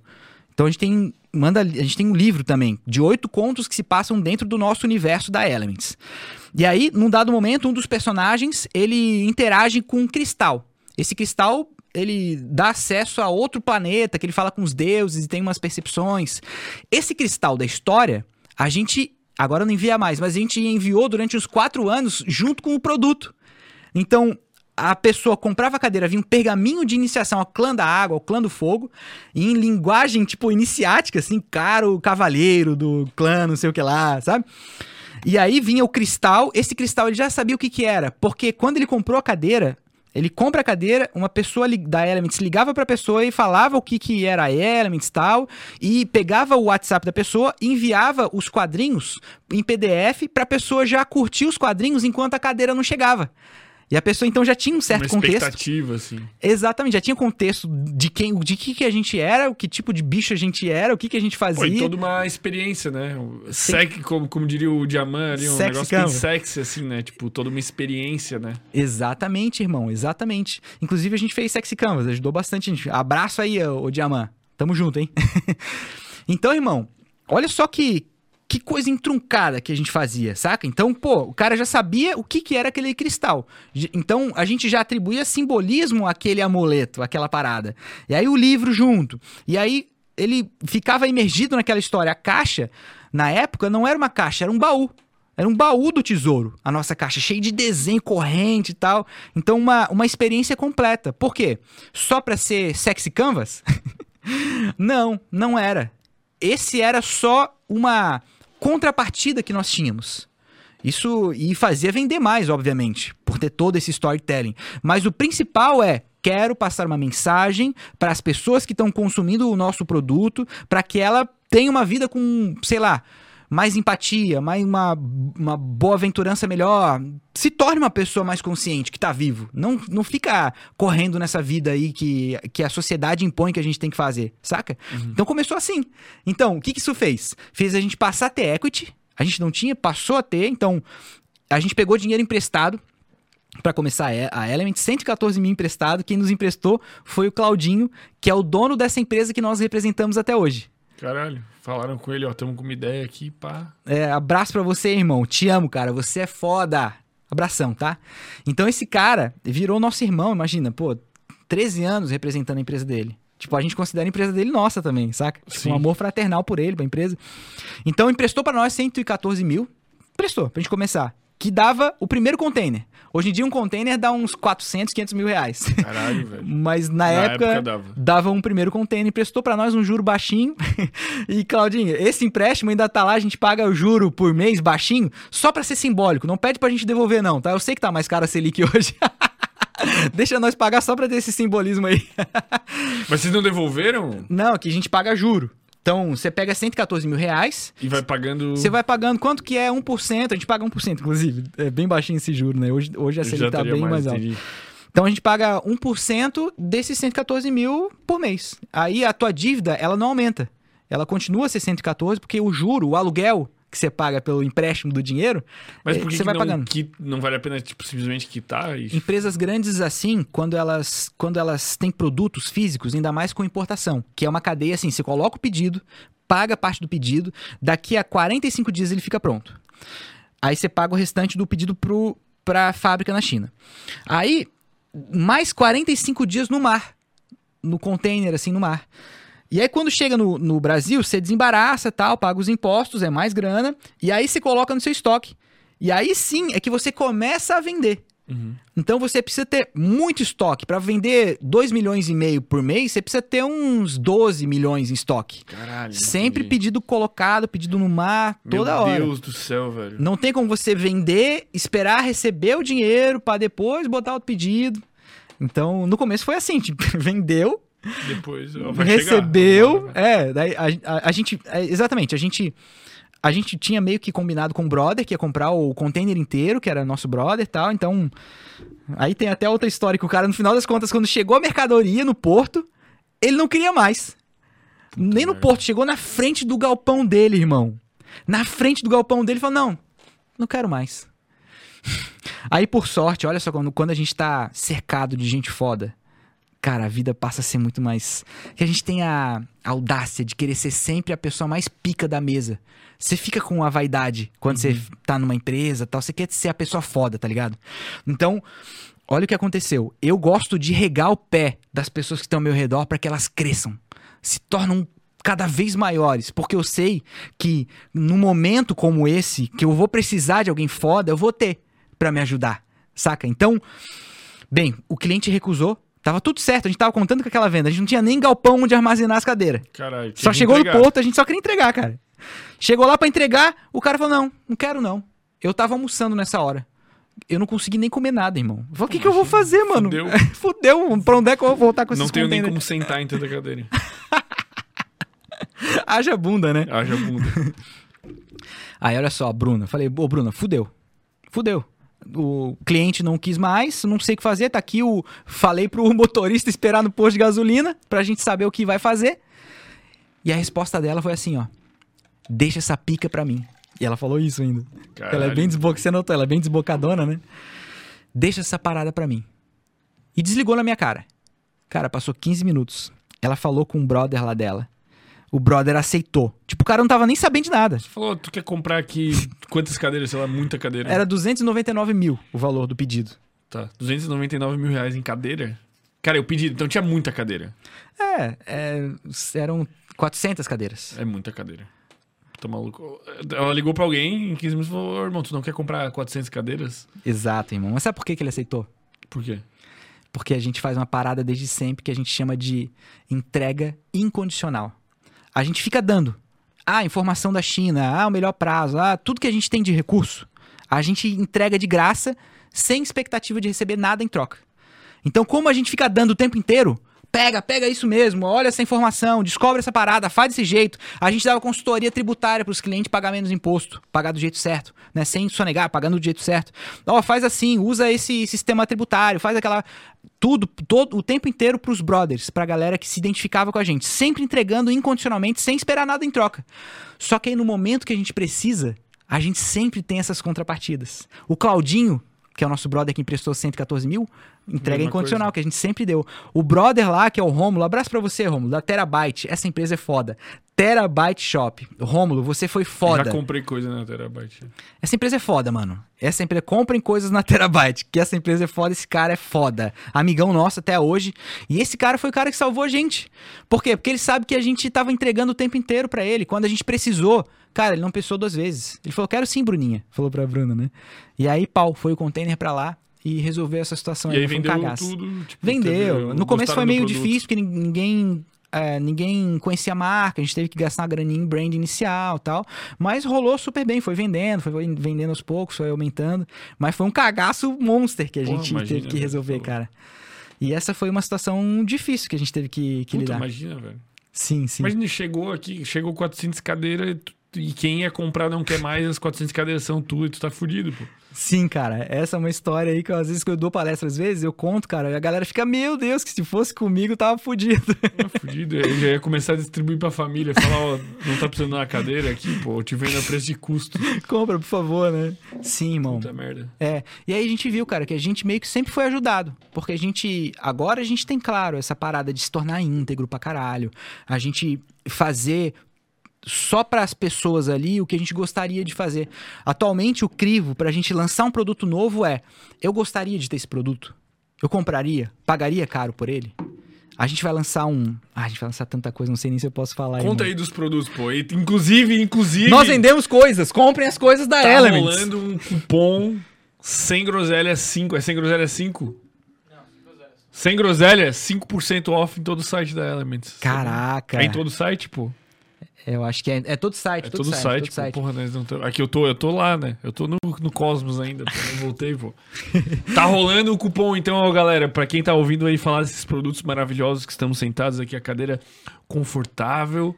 Então a gente tem manda a gente tem um livro também de oito contos que se passam dentro do nosso universo da Elements. E aí, num dado momento, um dos personagens ele interage com um cristal. Esse cristal ele dá acesso a outro planeta, que ele fala com os deuses e tem umas percepções. Esse cristal da história, a gente agora não envia mais, mas a gente enviou durante uns quatro anos junto com o produto. Então, a pessoa comprava a cadeira, vinha um pergaminho de iniciação ao clã da água, ao clã do fogo, em linguagem, tipo, iniciática, assim, caro cavaleiro do clã, não sei o que lá, sabe? E aí vinha o cristal, esse cristal ele já sabia o que que era, porque quando ele comprou a cadeira, ele compra a cadeira, uma pessoa da Elements ligava pra pessoa e falava o que que era a Elements tal, e pegava o WhatsApp da pessoa enviava os quadrinhos em PDF pra pessoa já curtir os quadrinhos enquanto a cadeira não chegava. E a pessoa então já tinha um certo Uma contexto. expectativa, assim. Exatamente, já tinha contexto de quem, de que, que a gente era, o que tipo de bicho a gente era, o que, que a gente fazia. E toda uma experiência, né? O Sec, como, como diria o Diamant ali, um Sexy negócio bem sexy, assim, né? Tipo, toda uma experiência, né? Exatamente, irmão, exatamente. Inclusive a gente fez Sexy Canvas, ajudou bastante a gente. Abraço aí, ô, ô Diamant. Tamo junto, hein? então, irmão, olha só que, que coisa entruncada que a gente fazia, saca? Então, pô, o cara já sabia o que, que era aquele cristal. Então, a gente já atribuía simbolismo àquele amuleto, àquela parada. E aí o livro junto. E aí ele ficava imergido naquela história. A caixa, na época, não era uma caixa, era um baú. Era um baú do tesouro, a nossa caixa, cheio de desenho, corrente e tal. Então, uma, uma experiência completa. Por quê? Só pra ser sexy canvas? não, não era. Esse era só uma contrapartida que nós tínhamos. Isso e fazia vender mais, obviamente, por ter todo esse storytelling. Mas o principal é quero passar uma mensagem para as pessoas que estão consumindo o nosso produto, para que ela tenha uma vida com, sei lá, mais empatia, mais uma, uma boa aventurança melhor, se torne uma pessoa mais consciente, que tá vivo. Não, não fica correndo nessa vida aí que, que a sociedade impõe que a gente tem que fazer, saca? Então começou assim. Então, o que, que isso fez? Fez a gente passar a ter equity, a gente não tinha, passou a ter, então a gente pegou dinheiro emprestado para começar a a Element, 114 mil emprestado. Quem nos emprestou foi o Claudinho, que é o dono dessa empresa que nós representamos até hoje. Caralho, falaram com ele, ó, tamo com uma ideia aqui, pá. É, abraço pra você, irmão. Te amo, cara. Você é foda. Abração, tá? Então esse cara virou nosso irmão, imagina, pô, 13 anos representando a empresa dele. Tipo, a gente considera a empresa dele nossa também, saca? Tipo, um amor fraternal por ele, pra empresa. Então emprestou pra nós 114 mil. Prestou, pra gente começar. Que dava o primeiro container. Hoje em dia um container dá uns 400, 500 mil reais. Caralho, velho. Mas na, Na época, época dava. dava um primeiro container, emprestou pra nós um juro baixinho. e Claudinho, esse empréstimo ainda tá lá, a gente paga o juro por mês baixinho, só pra ser simbólico. Não pede pra gente devolver não, tá? Eu sei que tá mais caro a Selic hoje. Deixa nós pagar só pra ter esse simbolismo aí. Mas vocês não devolveram? Não, aqui a gente paga juro. Então, você pega 114 mil reais, E vai pagando. você vai pagando quanto que é 1%, a gente paga 1%, inclusive. É bem baixinho esse juro, né? Hoje, hoje a Selic tá bem mais, alta. entendi. Então a gente paga 1% desses 114 mil por mês. Aí a tua dívida, ela não aumenta. Ela continua a ser 114, porque o juro, o aluguel que você paga pelo empréstimo do dinheiro, Mas eh, por que, você que vai não, pagando. qui- não vale a pena, tipo, simplesmente quitar? E... Empresas grandes assim, quando elas, quando elas têm produtos físicos, ainda mais com importação, que é uma cadeia assim, você coloca o pedido, paga parte do pedido, daqui a 45 dias ele fica pronto. Aí você paga o restante do pedido pro, pra fábrica na China. Aí, mais 45 dias no mar. No container, assim, no mar. E aí, quando chega no, no Brasil, você desembaraça tal, paga os impostos, é mais grana, e aí você coloca no seu estoque. E aí sim é que você começa a vender. Uhum. Então você precisa ter muito estoque. Para vender 2 milhões e meio por mês, você precisa ter uns 12 milhões em estoque. Caralho. Sempre entendi. pedido colocado, pedido no mar, toda Meu hora. Deus do céu, velho. Não tem como você vender, esperar receber o dinheiro para depois botar o pedido. Então, no começo foi assim, tipo, vendeu, Depois recebeu, chegar. Vai. é, daí a, a- a gente, é, exatamente, a gente a gente tinha meio que combinado com o brother que ia comprar o container inteiro, que era nosso brother e tal, então aí tem até outra história que o cara no final das contas quando chegou a mercadoria no porto, ele não queria mais. Nem no merda. porto, chegou na frente do galpão dele, irmão. Na frente do galpão dele, falou: "Não, não quero mais". Aí, por sorte, olha só, quando, quando a gente tá cercado de gente foda, cara, a vida passa a ser muito mais. Que a gente tem a audácia de querer ser sempre a pessoa mais pica da mesa. Você fica com a vaidade quando você tá numa empresa e tal, você quer ser a pessoa foda, tá ligado? Então, olha o que aconteceu. Eu gosto de regar o pé das pessoas que estão ao meu redor para que elas cresçam, se tornam cada vez maiores, porque eu sei que num momento como esse, que eu vou precisar de alguém foda, eu vou ter pra me ajudar, saca? Então, bem, o cliente recusou, tava tudo certo, a gente tava contando com aquela venda, a gente não tinha nem galpão onde armazenar as cadeiras. Caralho. Só chegou entregar. no porto, a gente só queria entregar, cara. Chegou lá pra entregar, o cara falou: "Não, não quero não. Eu tava almoçando nessa hora. Eu não consegui nem comer nada, irmão. Eu falei, o que, que eu vou fazer, mano? Fudeu. Fudeu. Pra onde é que eu vou voltar com esses Não tenho nem como sentar em tanta cadeira. Haja bunda, né? Haja bunda. Aí olha só, Bruna. Falei, ô Bruna, fudeu. Fudeu. O cliente não quis mais, não sei o que fazer. Tá aqui o. Falei pro motorista esperar no posto de gasolina pra gente saber o que vai fazer. E a resposta dela foi assim, ó. Deixa essa pica pra mim. E ela falou isso ainda. Ela é Caralho. bem desboc... Você notou? Ela é bem desbocadona, né? Deixa essa parada pra mim. E desligou na minha cara. Cara, passou 15 minutos. Ela falou com o brother lá dela. O brother aceitou. Tipo, o cara não tava nem sabendo de nada. Você falou, tu quer comprar aqui quantas cadeiras? Sei lá, muita cadeira. Era 299 mil o valor do pedido. Tá. 299 mil reais em cadeira? Cara, eu pedi, então tinha muita cadeira. É, é, eram 400 cadeiras. É muita cadeira. Tô maluco. Ela ligou pra alguém em 15 minutos e falou: "Ô, irmão, tu não quer comprar 400 cadeiras? Exato, irmão. Mas sabe por que, que ele aceitou? Por quê? Porque a gente faz uma parada desde sempre que a gente chama de entrega incondicional. A gente fica dando. Ah, informação da China, ah, o melhor prazo, ah, tudo que a gente tem de recurso. A gente entrega de graça, sem expectativa de receber nada em troca. Então, como a gente fica dando o tempo inteiro, pega, pega isso mesmo, olha essa informação, descobre essa parada, faz desse jeito. A gente dava consultoria tributária para os clientes pagar menos imposto, pagar do jeito certo, né? Sem sonegar, pagando do jeito certo. Ó, faz assim, usa esse sistema tributário, faz aquela tudo, todo o tempo inteiro pros brothers, pra galera que se identificava com a gente, sempre entregando incondicionalmente, sem esperar nada em troca. Só que aí no momento que a gente precisa, a gente sempre tem essas contrapartidas. O Claudinho, que é o nosso brother que emprestou 114 mil, entrega Mesma incondicional, coisa. que a gente sempre deu. O brother lá, que é o Rômulo, abraço pra você, Rômulo, da Terabyte. Essa empresa é foda. Terabyte Shop. Rômulo, você foi foda. Já comprei coisa na Terabyte. Essa empresa é foda, mano. Essa empresa, comprem coisas na Terabyte, que essa empresa é foda, esse cara é foda. Amigão nosso até hoje. E esse cara foi o cara que salvou a gente. Por quê? Porque ele sabe que a gente tava entregando o tempo inteiro pra ele. Quando a gente precisou, cara, ele não pensou duas vezes. Ele falou, quero sim, Bruninha. Falou pra Bruna, né? E aí, pau, foi o container pra lá e resolveu essa situação E aí um vendeu cagaço. tudo. Tipo, Vendeu. teve- No começo foi meio produto. difícil, porque nin- ninguém. é, ninguém conhecia a marca, a gente teve que gastar uma graninha em brand inicial e tal. Mas rolou super bem, foi vendendo, foi vendendo aos poucos, foi aumentando. Mas foi um cagaço monster que a gente imagina, teve que resolver, pô. cara. E essa foi uma situação difícil que a gente teve que, que Puta, lidar. imagina, velho. Sim, sim. Imagina, chegou aqui, chegou 400 cadeiras e e quem ia comprar não quer mais, as 400 cadeiras são tu e tu tá fudido, pô. Sim, cara. Essa é uma história aí que eu, às vezes que eu dou palestra, às vezes eu conto, cara, e a galera fica, meu Deus, que se fosse comigo tava fudido. Tá fudido. Eu já ia começar a distribuir pra família, falar, ó, não tá precisando de uma cadeira aqui, pô, eu te vendo a preço de custo. Compra, por favor, né? Sim, irmão. Puta merda. É, e aí a gente viu, cara, que a gente meio que sempre foi ajudado. Porque a gente. Agora a gente tem, claro, essa parada de se tornar íntegro pra caralho. A gente fazer só para as pessoas ali o que a gente gostaria de fazer. Atualmente, o crivo para a gente lançar um produto novo é: eu gostaria de ter esse produto. Eu compraria, pagaria caro por ele. A gente vai lançar um. Ah, a gente vai lançar tanta coisa, não sei nem se eu posso falar. Conta irmão. aí dos produtos, pô. E, inclusive, inclusive. Nós vendemos coisas, comprem as coisas da tá Elements. rolando um cupom sem groselha 5. É sem groselha 5? Sem groselha, 5% off em todo o site da Elements. Caraca. É em todo o site, pô. Eu acho que é, é todo site, É todo, todo site, site, todo pô. Porra, tamo- Aqui eu tô, eu tô lá, né? Eu tô no, no Cosmos ainda, não voltei, pô. Tá rolando o cupom, então, ó, galera, pra quem tá ouvindo aí falar desses produtos maravilhosos que estamos sentados aqui, a cadeira confortável.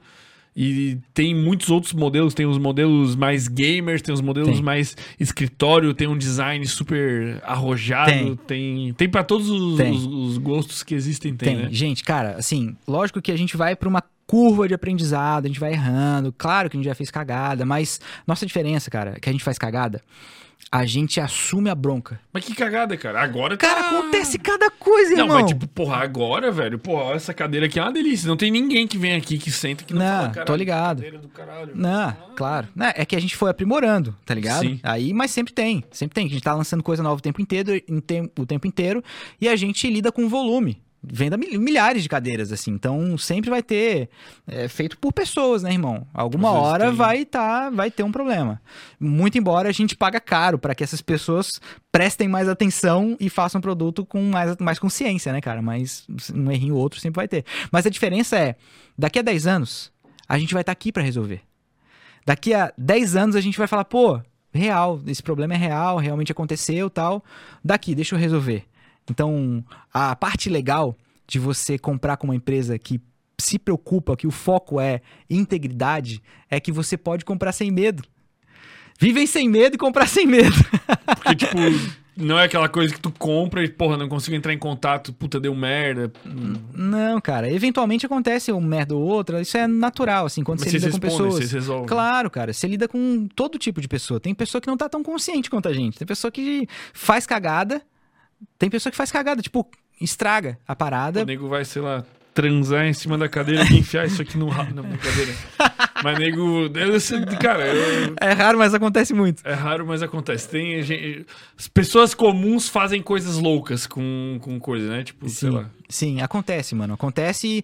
E tem muitos outros modelos, tem os modelos mais gamers, tem os modelos Tem. mais escritório, tem um design super arrojado, Tem. tem tem para todos os, os- os gostos que existem, tem, Tem. né? Gente, cara, assim, lógico que a gente vai pra uma curva de aprendizado, a gente vai errando, claro que a gente já fez cagada, mas nossa diferença, cara, é que a gente faz cagada, a gente assume a bronca. Mas que cagada, cara. Agora Cara, tá... acontece cada coisa, Não, irmão. mas tipo, porra, agora, velho, porra, essa cadeira aqui é uma delícia. Não tem ninguém que vem aqui que senta que não, Não, fala, tô "Caralho, que ligado. cadeira do caralho." Não, claro. Né, É que a gente foi aprimorando, tá ligado? Sim. Aí, mas sempre tem, sempre tem. A gente tá lançando coisa nova o tempo inteiro, o tempo inteiro, e a gente lida com volume. Venda mil- milhares de cadeiras, assim. Então, sempre vai ter. é, feito por pessoas, né, irmão? Alguma hora tem. vai, tá, vai ter um problema. Muito embora a gente paga caro para que essas pessoas prestem mais atenção e façam um produto com mais, mais consciência, né, cara? Mas um errinho ou outro sempre vai ter. Mas a diferença é: daqui a 10 anos, a gente vai estar aqui para resolver. Daqui a 10 anos a gente vai falar, pô, real, esse problema é real, realmente aconteceu tal. Daqui, deixa eu resolver. Então, a parte legal de você comprar com uma empresa que se preocupa, que o foco é integridade, é que você pode comprar sem medo. Vivem sem medo e comprar sem medo. Porque, tipo, não é aquela coisa que tu compra e, porra, não consigo entrar em contato, puta, deu merda. Não, cara. Eventualmente acontece um merda ou outra. Isso é natural, assim, quando Mas você lida com pessoas. vocês resolvem. Claro, cara. Você lida com todo tipo de pessoa. Tem pessoa que não tá tão consciente quanto a gente. Tem pessoa que faz cagada. Tem pessoa que faz cagada, tipo, estraga a parada. O nego vai, sei lá, transar em cima da cadeira e enfiar isso aqui no rabo. Não, brincadeira. Mas nego. sei- Cara, eu- É raro, mas acontece muito. é raro, mas acontece. Tem gente. As pessoas comuns fazem coisas loucas com, com coisa, né? Tipo, sei Sim, lá. sim, acontece, mano. Acontece. e,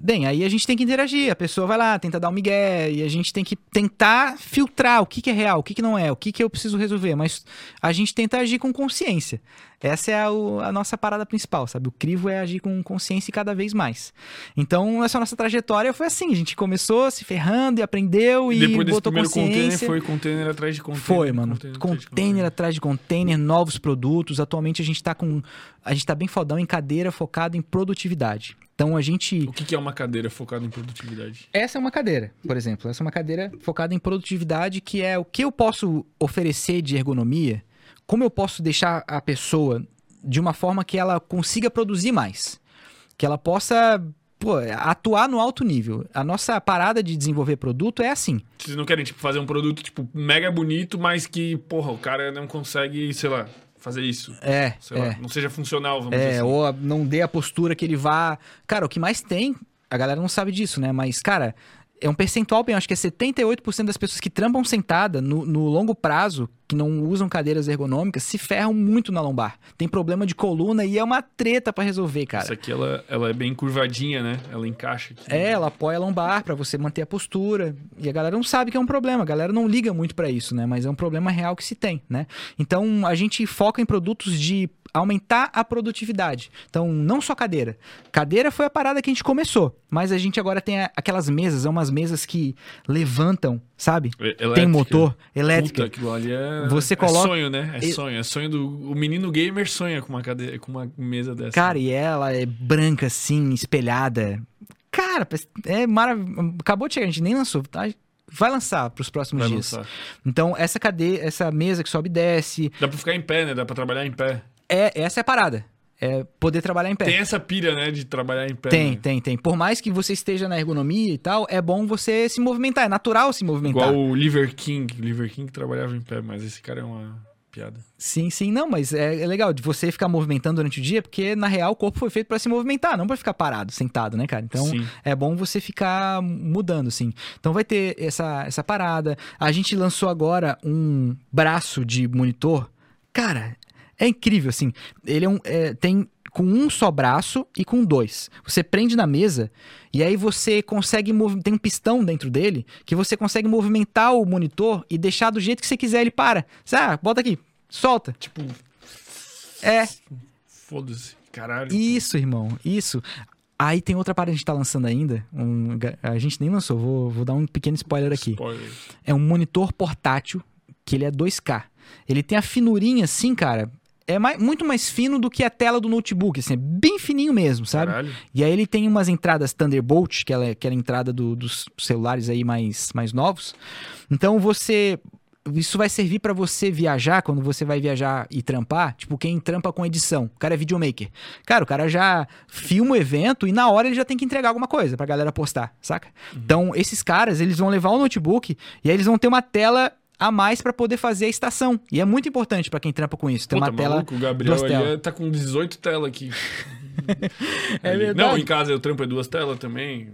Bem, aí a gente tem que interagir. A pessoa vai lá, tenta dar um migué, e a gente tem que tentar filtrar o que, que é real, o que, que não é, o que, que eu preciso resolver. Mas a gente tenta agir com consciência. Essa é a, a nossa parada principal, sabe? O crivo é agir com consciência e cada vez mais. Então, essa nossa trajetória foi assim: a gente começou se ferrando e aprendeu e Depois botou primeiro container, consciência. foi container atrás de container. Foi, mano. de Container atrás de container, novos produtos. Atualmente a gente tá com. A gente tá bem fodão em cadeira focado em produtividade. Então a gente. O que é uma cadeira focada em produtividade? Essa é uma cadeira, por exemplo. Essa é uma cadeira focada em produtividade, que é o que eu posso oferecer de ergonomia, como eu posso deixar a pessoa de uma forma que ela consiga produzir mais. Que ela possa. Pô, atuar no alto nível. A nossa parada de desenvolver produto é assim. Vocês não querem, tipo, fazer um produto, tipo, mega bonito, mas que, porra, o cara não consegue, sei lá, fazer isso. É, Sei é. lá, não seja funcional, vamos dizer É, assim. ou a- não dê a postura que ele vá. Cara, o que mais tem, a galera não sabe disso, né? Mas, cara, é um percentual bem, acho que é 78% das pessoas que trampam sentada no, no longo prazo, que não usam cadeiras ergonômicas, se ferram muito na lombar. Tem problema de coluna e é uma treta pra resolver, cara. Essa aqui, ela, ela é bem curvadinha, né? Ela encaixa aqui. É, ela apoia a lombar pra você manter a postura. E a galera não sabe que é um problema, a galera não liga muito pra isso, né? Mas é um problema real que se tem, né? Então a gente foca em produtos de aumentar a produtividade. Então, não só cadeira. Cadeira foi a parada que a gente começou, mas a gente agora tem a- aquelas mesas, são umas mesas que levantam, sabe? É- Tem elétrica. motor, elétrica. Puta, aquilo ali é, Você é coloca- sonho, né? É sonho. É sonho do... O menino gamer sonha com uma, cadeira, com uma mesa dessa. Cara, e ela é branca assim, espelhada. Cara, é maravilhoso. Acabou de chegar, a gente nem lançou, tá? Vai lançar pros próximos Vai dias. lançar. Então, essa cadeira, essa mesa que sobe e desce, Dá pra ficar em pé, né? Dá pra trabalhar em pé. É, essa é a parada. É poder trabalhar em pé. Tem essa pira, né? De trabalhar em pé. tem, né? tem, tem. Por mais que você esteja na ergonomia e tal, é bom você se movimentar. É natural se movimentar. Igual o Liver King. O Liver King trabalhava em pé, mas esse cara é uma... piada. Sim, sim, não, mas é, é legal de você ficar movimentando durante o dia, porque na real o corpo foi feito pra se movimentar, não pra ficar parado, sentado, né, cara? Então Sim. é bom você ficar mudando, assim. Então vai ter essa, essa parada. A gente lançou agora um braço de monitor. Cara, é incrível, assim. Ele é um, é, tem com um só braço e com dois. Você prende na mesa e aí você consegue tem um pistão dentro dele que você consegue movimentar o monitor e deixar do jeito que você quiser ele para. Você, ah, bota aqui, solta. Tipo, É, foda-se. Caralho. isso, irmão, isso. Aí tem outra parada que a gente tá lançando ainda. um- a gente nem lançou, vou, vou dar um pequeno spoiler aqui. Spoiler. É um monitor portátil, que ele é 2K. Ele tem a finurinha assim, cara. É mai- muito mais fino do que a tela do notebook, assim, é bem fininho mesmo, sabe? Caralho. E aí ele tem umas entradas Thunderbolt, que é aquela entrada do- dos celulares aí mais, mais novos. Então você. Isso vai servir pra você viajar, quando você vai viajar e trampar, tipo quem trampa com edição. O cara é videomaker. Cara, o cara já filma o evento e na hora ele já tem que entregar alguma coisa pra galera postar, saca? Então esses caras, eles vão levar o notebook e aí eles vão ter uma tela a mais pra poder fazer a estação. E é muito importante pra quem trampa com isso, ter Puta, uma tela maluco, o Gabriel duas ali telas. é- tá com 18 telas aqui. É verdade. Não, em casa eu trampo é duas telas também.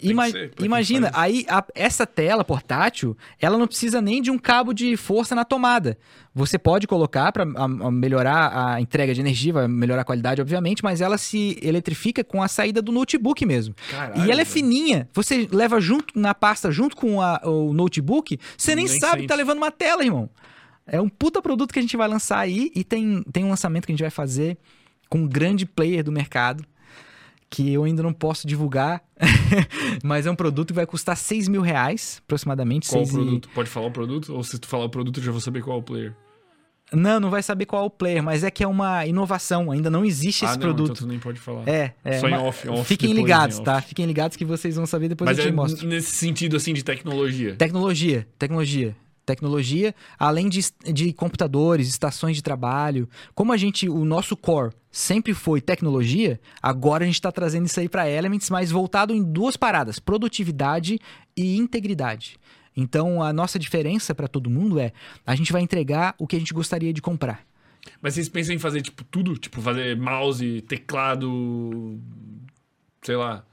Ima- ser, imagina, aí a- essa tela portátil, ela não precisa nem de um cabo de força na tomada. Você pode colocar para melhorar a entrega de energia, vai melhorar a qualidade, obviamente, mas ela se eletrifica com a saída do notebook mesmo. Caralho, e ela é fininha. Você leva junto na pasta junto com a- o notebook, você nem, Nem sabe que tá sente. levando uma tela, irmão. É um puta produto que a gente vai lançar aí e tem, tem um lançamento que a gente vai fazer com um grande player do mercado que eu ainda não posso divulgar, mas é um produto que vai custar 6 mil reais, aproximadamente. Qual o seis e- produto? Pode falar o produto? Ou se tu falar o produto, eu já vou saber qual é o player. Não, não vai saber qual é o player, mas é que é uma inovação, ainda não existe ah, esse não, produto. então tu nem pode falar. É, é. Só em off, off, Fiquem ligados, tá? Fiquem ligados que vocês vão saber depois Mas eu te é mostro. nesse sentido, assim, de tecnologia. Tecnologia, tecnologia. Tecnologia, além de, de computadores, estações de trabalho. Como a gente, o nosso core sempre foi tecnologia, agora a gente está trazendo isso aí para Elements, mas voltado em duas paradas: produtividade e integridade. Então, a nossa diferença para todo mundo é: a gente vai entregar o que a gente gostaria de comprar. Mas vocês pensam em fazer, tipo, tudo? Tipo, fazer mouse, teclado, sei lá,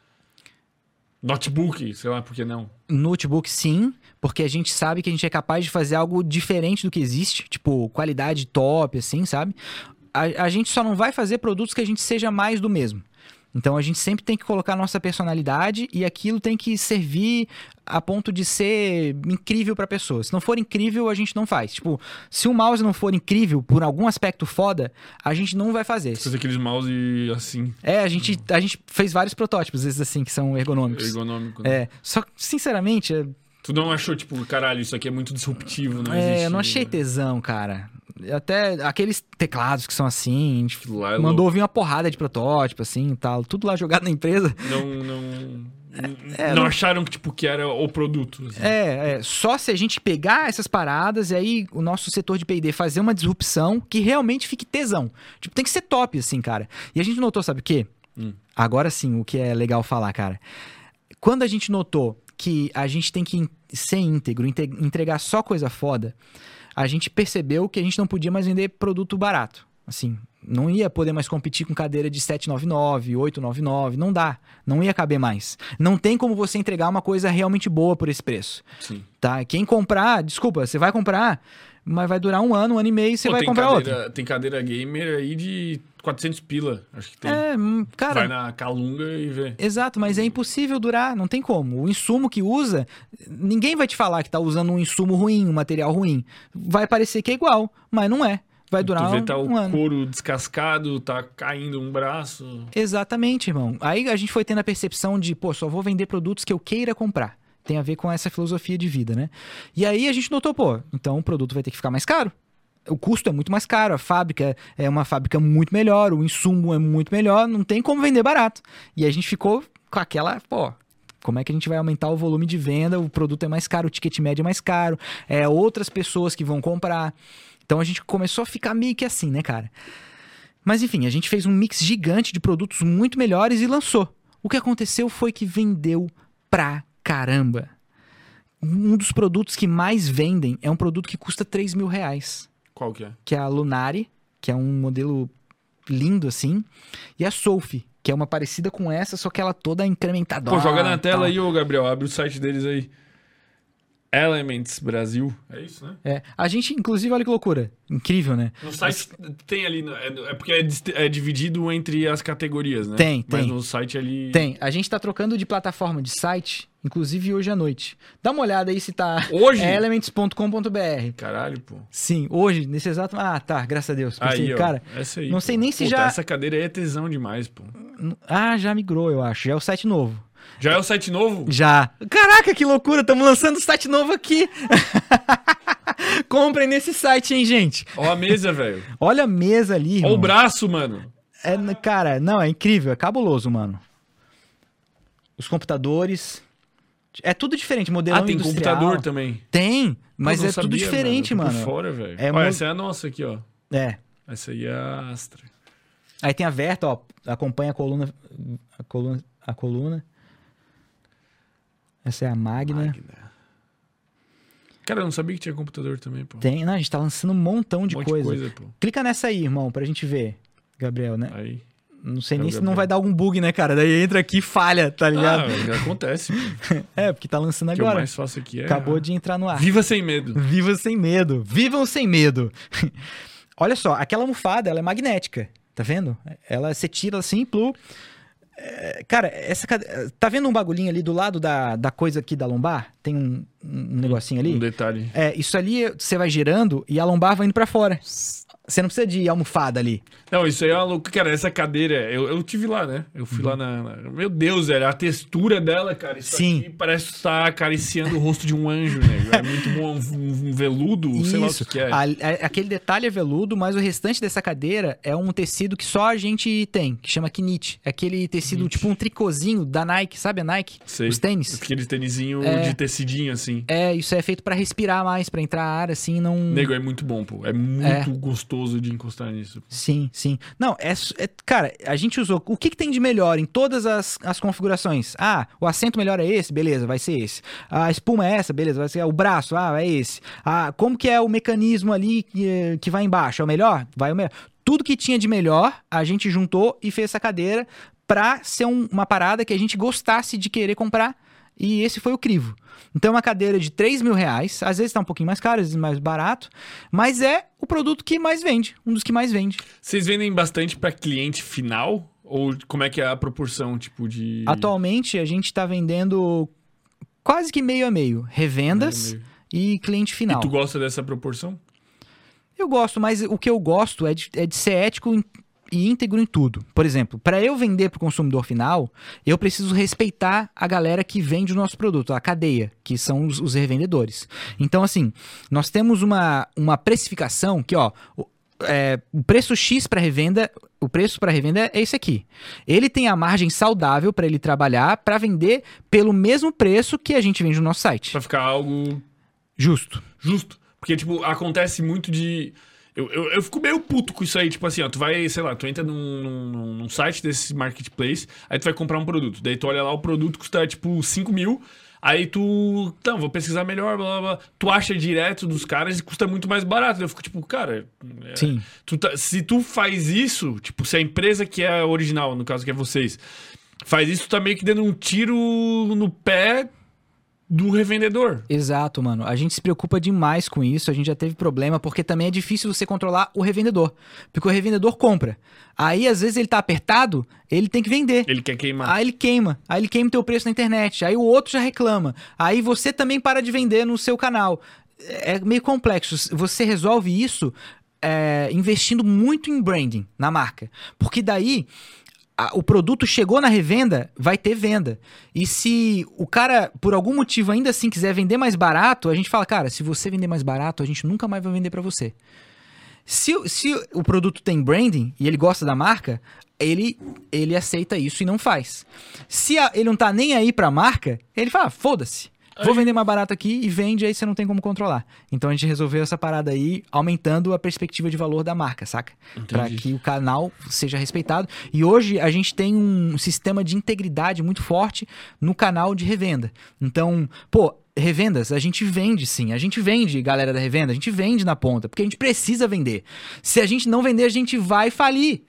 notebook, sei lá, por que não? Notebook, sim, porque a gente sabe que a gente é capaz de fazer algo diferente do que existe, tipo, qualidade top, assim, sabe? A, a gente só não vai fazer produtos que a gente seja mais do mesmo. Então a gente sempre tem que colocar a nossa personalidade e aquilo tem que servir a ponto de ser incrível pra pessoa. Se não for incrível, a gente não faz. Tipo, se o mouse não for incrível por algum aspecto foda, a gente não vai fazer. Fazer aqueles mouse assim, É, a gente, a gente fez vários protótipos, esses assim, que são ergonômicos. ergonômico. né? É, só que, sinceramente, é- Tu não achou, tipo, caralho, isso aqui é muito disruptivo, não é, existe. eu não achei tesão, cara. Até aqueles teclados que são assim, a gente Lá é mandou vir uma porrada de protótipo, assim e tal. Tudo lá jogado na empresa. Não, não... É, não não- acharam que, tipo, que era o produto. assim. É, é, só se a gente pegar essas paradas e aí o nosso setor de P&D fazer uma disrupção que realmente fique tesão. Tipo, tem que ser top, assim, cara. E a gente notou, sabe o quê? Hum. Agora sim, o que é legal falar, cara. Quando a gente notou que a gente tem que ser íntegro, entregar só coisa foda, a gente percebeu que a gente não podia mais vender produto barato. Assim, não ia poder mais competir com cadeira de 799, 899, não dá. Não ia caber mais. Não tem como você entregar uma coisa realmente boa por esse preço Sim. tá? Quem comprar, desculpa, você vai comprar, mas vai durar um ano, um ano e meio e você Pô, vai comprar cadeira, outra. Tem cadeira gamer aí de 400 pila, acho que tem. É, hum, cara, Vai na Calunga e vê. exato, mas é impossível durar, não tem como. O insumo que usa, ninguém vai te falar que tá usando um insumo ruim, um material ruim. Vai parecer que é igual, mas não é. Vai durar tu vê um, tá o um ano. couro descascado, tá caindo um braço. Exatamente, irmão. Aí a gente foi tendo a percepção de, pô, só vou vender produtos que eu queira comprar. Tem a ver com essa filosofia de vida, né? E aí a gente notou, pô, então o produto vai ter que ficar mais caro. O custo é muito mais caro, a fábrica é uma fábrica muito melhor, o insumo é muito melhor, não tem como vender barato. E a gente ficou com aquela, pô, como é que a gente vai aumentar o volume de venda? O produto é mais caro, o ticket médio é mais caro, é outras pessoas que vão comprar. Então a gente começou a ficar meio que assim, né, cara? Mas enfim, a gente fez um mix gigante de produtos muito melhores e lançou. O que aconteceu foi que vendeu pra caramba. Um dos produtos que mais vendem é um produto que custa 3 mil reais. Qual que é? que é a Lunari, que é um modelo lindo assim, e a Sophie, que é uma parecida com essa, só que ela toda incrementada. Pô, joga na tela aí, ô Gabriel. Abre o site deles aí. Elements Brasil. É isso, né? É, a gente, inclusive, olha que loucura. Incrível, né? No site tem ali. É, é porque é, é dividido entre as categorias, né? Tem, Mas tem. no site ali. Tem. A gente tá trocando de plataforma de site, inclusive hoje à noite. Dá uma olhada aí se tá. Hoje? É elements.com.br. Caralho, pô. Sim, hoje, nesse exato. Ah, tá, graças a Deus. Pensei, Aí, ó. cara. essa aí. não pô. sei nem se Puta, já- Essa cadeira aí é tesão demais, pô. Ah, já migrou, eu acho. Já é o site novo. Já é o site novo? Já. Caraca, que loucura! Estamos lançando site novo aqui. Comprem nesse site, hein, gente? Ó a mesa, velho. Olha a mesa ali, Ó o braço, mano. É, cara, não, é incrível, é cabuloso, mano. Os computadores. É tudo diferente, modelão Ah, tem industrial. computador também. Tem, mas é tudo sabia, diferente, Tô mano. Por fora, velho. É Ó, mo- essa é a nossa aqui, ó. É. Essa aí é a Astra. Aí tem a Verta, ó, acompanha a coluna, a coluna, a coluna. Essa é a Magna. Magna. Cara, eu não sabia que tinha computador também, pô. Tem, não, a gente tá lançando um montão de um coisa. de coisa, pô. Clica nessa aí, irmão, pra gente ver, Gabriel, né? Aí. Não sei É o nem se não vai dar algum bug, né, cara? Daí entra aqui e falha, tá ligado? Ah, acontece. É, porque tá lançando O que eu agora. mais faço aqui é. Acabou de entrar no ar. Viva sem medo. Viva sem medo. Vivam sem medo. Olha só, aquela almofada, ela é magnética. Tá vendo? Ela, você tira assim, plu. É, cara, essa Tá vendo um bagulhinho ali do lado da, da coisa aqui da lombar? Tem um, um negocinho ali? Um detalhe. É, isso ali você vai girando e a lombar vai indo pra fora. Você não precisa de almofada ali. Não, isso aí é uma loucura. Cara, essa cadeira, eu, eu tive lá, né? Eu fui lá na, na- Meu Deus, velho, a textura dela, cara. Isso Uhum. Sim. aqui parece estar acariciando o rosto de um anjo, né? É muito bom, um, um veludo, sei lá o Isso. que é. A- a- aquele detalhe é veludo, mas o restante dessa cadeira é um tecido que só a gente tem, que chama Knit. É aquele tecido, Knit. tipo um tricôzinho da Nike, sabe a Nike? Sei. Os tênis. Aquele tênisinho É. de tecidinho, assim. É, isso é feito pra respirar mais, pra entrar ar assim, não. Nego, é muito bom, pô. É muito gostoso de encostar nisso. Sim, sim. Não, é, é- Cara, a gente usou. O que, que tem de melhor em todas as, as configurações? Ah, o assento melhor é esse? Beleza, vai ser esse. A espuma é essa? Beleza, vai ser. O braço, ah, é esse. Ah, como que é o mecanismo ali que, eh, que vai embaixo? É o melhor? Vai o melhor. Tudo que tinha de melhor, a gente juntou e fez essa cadeira pra ser um- uma parada que a gente gostasse de querer comprar. E esse foi o crivo. Então, é uma cadeira de 3 mil reais. Às vezes tá um pouquinho mais caro, às vezes mais barato. Mas é o produto que mais vende. Um dos que mais vende. Vocês vendem bastante pra cliente final? Ou como é que é a proporção, tipo, de. Atualmente, a gente tá vendendo quase que meio a meio. Revendas Meio a e cliente E final. tu gosta dessa proporção? Eu gosto, mas o que eu gosto é de, é de ser ético em- e íntegro em tudo. Por exemplo, para eu vender para o consumidor final, eu preciso respeitar a galera que vende o nosso produto, a cadeia, que são os, os revendedores. Então, assim, nós temos uma, uma precificação que, ó, o, é, o preço X para revenda, o preço para revenda é esse aqui. Ele tem a margem saudável para ele trabalhar para vender pelo mesmo preço que a gente vende no nosso site. Pra ficar algo Justo. justo. Porque, tipo, acontece muito de. Eu, eu, eu fico meio puto com isso aí, tipo assim, ó, tu vai, sei lá, tu entra num, num, num site desse marketplace, aí tu vai comprar um produto. Daí tu olha lá, o produto custa, tipo, 5 mil. Aí tu. Não, vou pesquisar melhor, blá blá blá. Tu acha direto dos caras e custa muito mais barato. Eu fico tipo, cara. é, Sim. tu tá- se tu faz isso, tipo, se a empresa que é original, no caso que é vocês, faz isso, tu tá meio que dando um tiro no pé do revendedor. Exato, mano. A gente se preocupa demais com isso. A gente já teve problema porque também é difícil você controlar o revendedor. Porque o revendedor compra. Aí, às vezes, ele tá apertado, ele tem que vender. Ele quer queimar. Aí ele queima. Aí ele queima o teu preço na internet. Aí o outro já reclama. Aí você também para de vender no seu canal. É meio complexo. Você resolve isso é, investindo muito em branding na marca. Porque daí a- o produto chegou na revenda, vai ter venda. E se o cara, por algum motivo, ainda assim quiser vender mais barato, a gente fala, cara, se você vender mais barato, a gente nunca mais vai vender pra você. Se, se o produto tem branding e ele gosta da marca, ele, ele aceita isso e não faz. Se a- ele não tá nem aí pra marca, ele fala, ah, foda-se. Vou vender mais barato aqui e vende, aí você não tem como controlar. Então a gente resolveu essa parada aí, aumentando a perspectiva de valor da marca, saca? Pra Entendi. que o canal seja respeitado. E hoje a gente tem um sistema de integridade muito forte no canal de revenda. Então, pô, revendas, a gente vende sim. A gente vende, galera da revenda, a gente vende na ponta, porque a gente precisa vender. Se a gente não vender, a gente vai falir.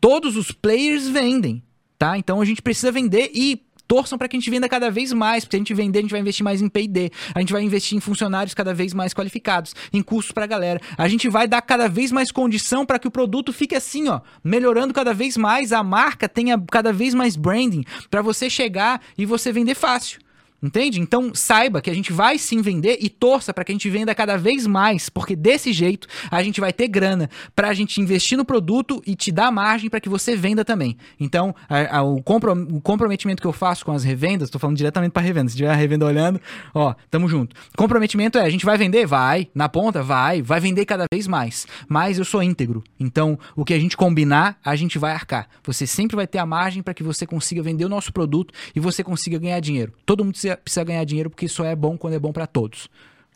Todos os players vendem, tá? Então a gente precisa vender e torçam para que a gente venda cada vez mais, porque se a gente vender, a gente vai investir mais em P&D, a gente vai investir em funcionários cada vez mais qualificados, em cursos para a galera. A gente vai dar cada vez mais condição para que o produto fique assim, ó, melhorando cada vez mais, a marca tenha cada vez mais branding para você chegar e você vender fácil. Entende? Então saiba que a gente vai sim vender e torça para que a gente venda cada vez mais, porque desse jeito a gente vai ter grana para a gente investir no produto e te dar margem para que você venda também. Então, a, a, o, comprom o, comprometimento que eu faço com as revendas, estou falando diretamente para revenda. Se tiver a revenda olhando, ó, tamo junto. Comprometimento é: a gente vai vender? Vai. Na ponta? Vai. Vai vender cada vez mais. Mas eu sou íntegro. Então, o que a gente combinar, a gente vai arcar. Você sempre vai ter a margem para que você consiga vender o nosso produto e você consiga ganhar dinheiro. Todo mundo precisa, precisa ganhar dinheiro porque isso é bom quando é bom para todos.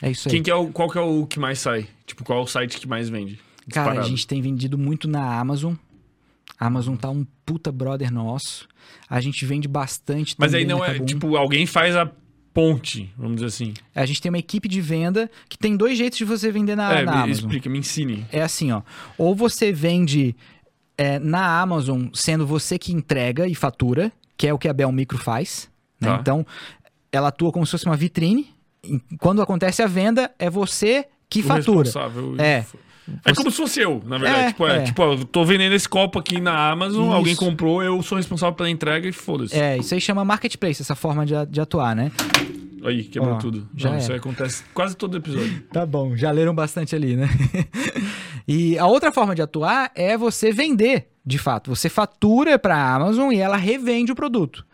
É isso aí. Quem que é o, qual que é o que mais sai? Tipo, qual é o site que mais vende? Cara, a Disparado. gente tem vendido muito na Amazon. A Amazon tá um puta brother nosso. A gente vende bastante Mas aí não na é, Kabum. tipo, alguém faz a ponte, vamos dizer assim. A gente tem uma equipe de venda que tem dois jeitos de você vender na, é, na me Amazon. explica, me ensine. É assim, ó. Ou você vende é, na Amazon sendo você que entrega e fatura, que é o que a Bel Micro faz. né? Tá. Então, ela atua como se fosse uma vitrine. Quando acontece a venda, é você que O fatura. responsável. É. É como se fosse eu, na verdade. É, tipo, é, é. tipo, eu tô vendendo esse copo aqui na Amazon, Isso. alguém comprou, eu sou responsável pela entrega e foda-se. É, isso aí chama marketplace, essa forma de, de atuar, né? Aí, quebrou Ó, tudo. já Não, isso aí acontece quase todo episódio. Tá bom, já leram bastante ali, né? e a outra forma de atuar é você vender, de fato. Você fatura para a Amazon e ela revende o produto.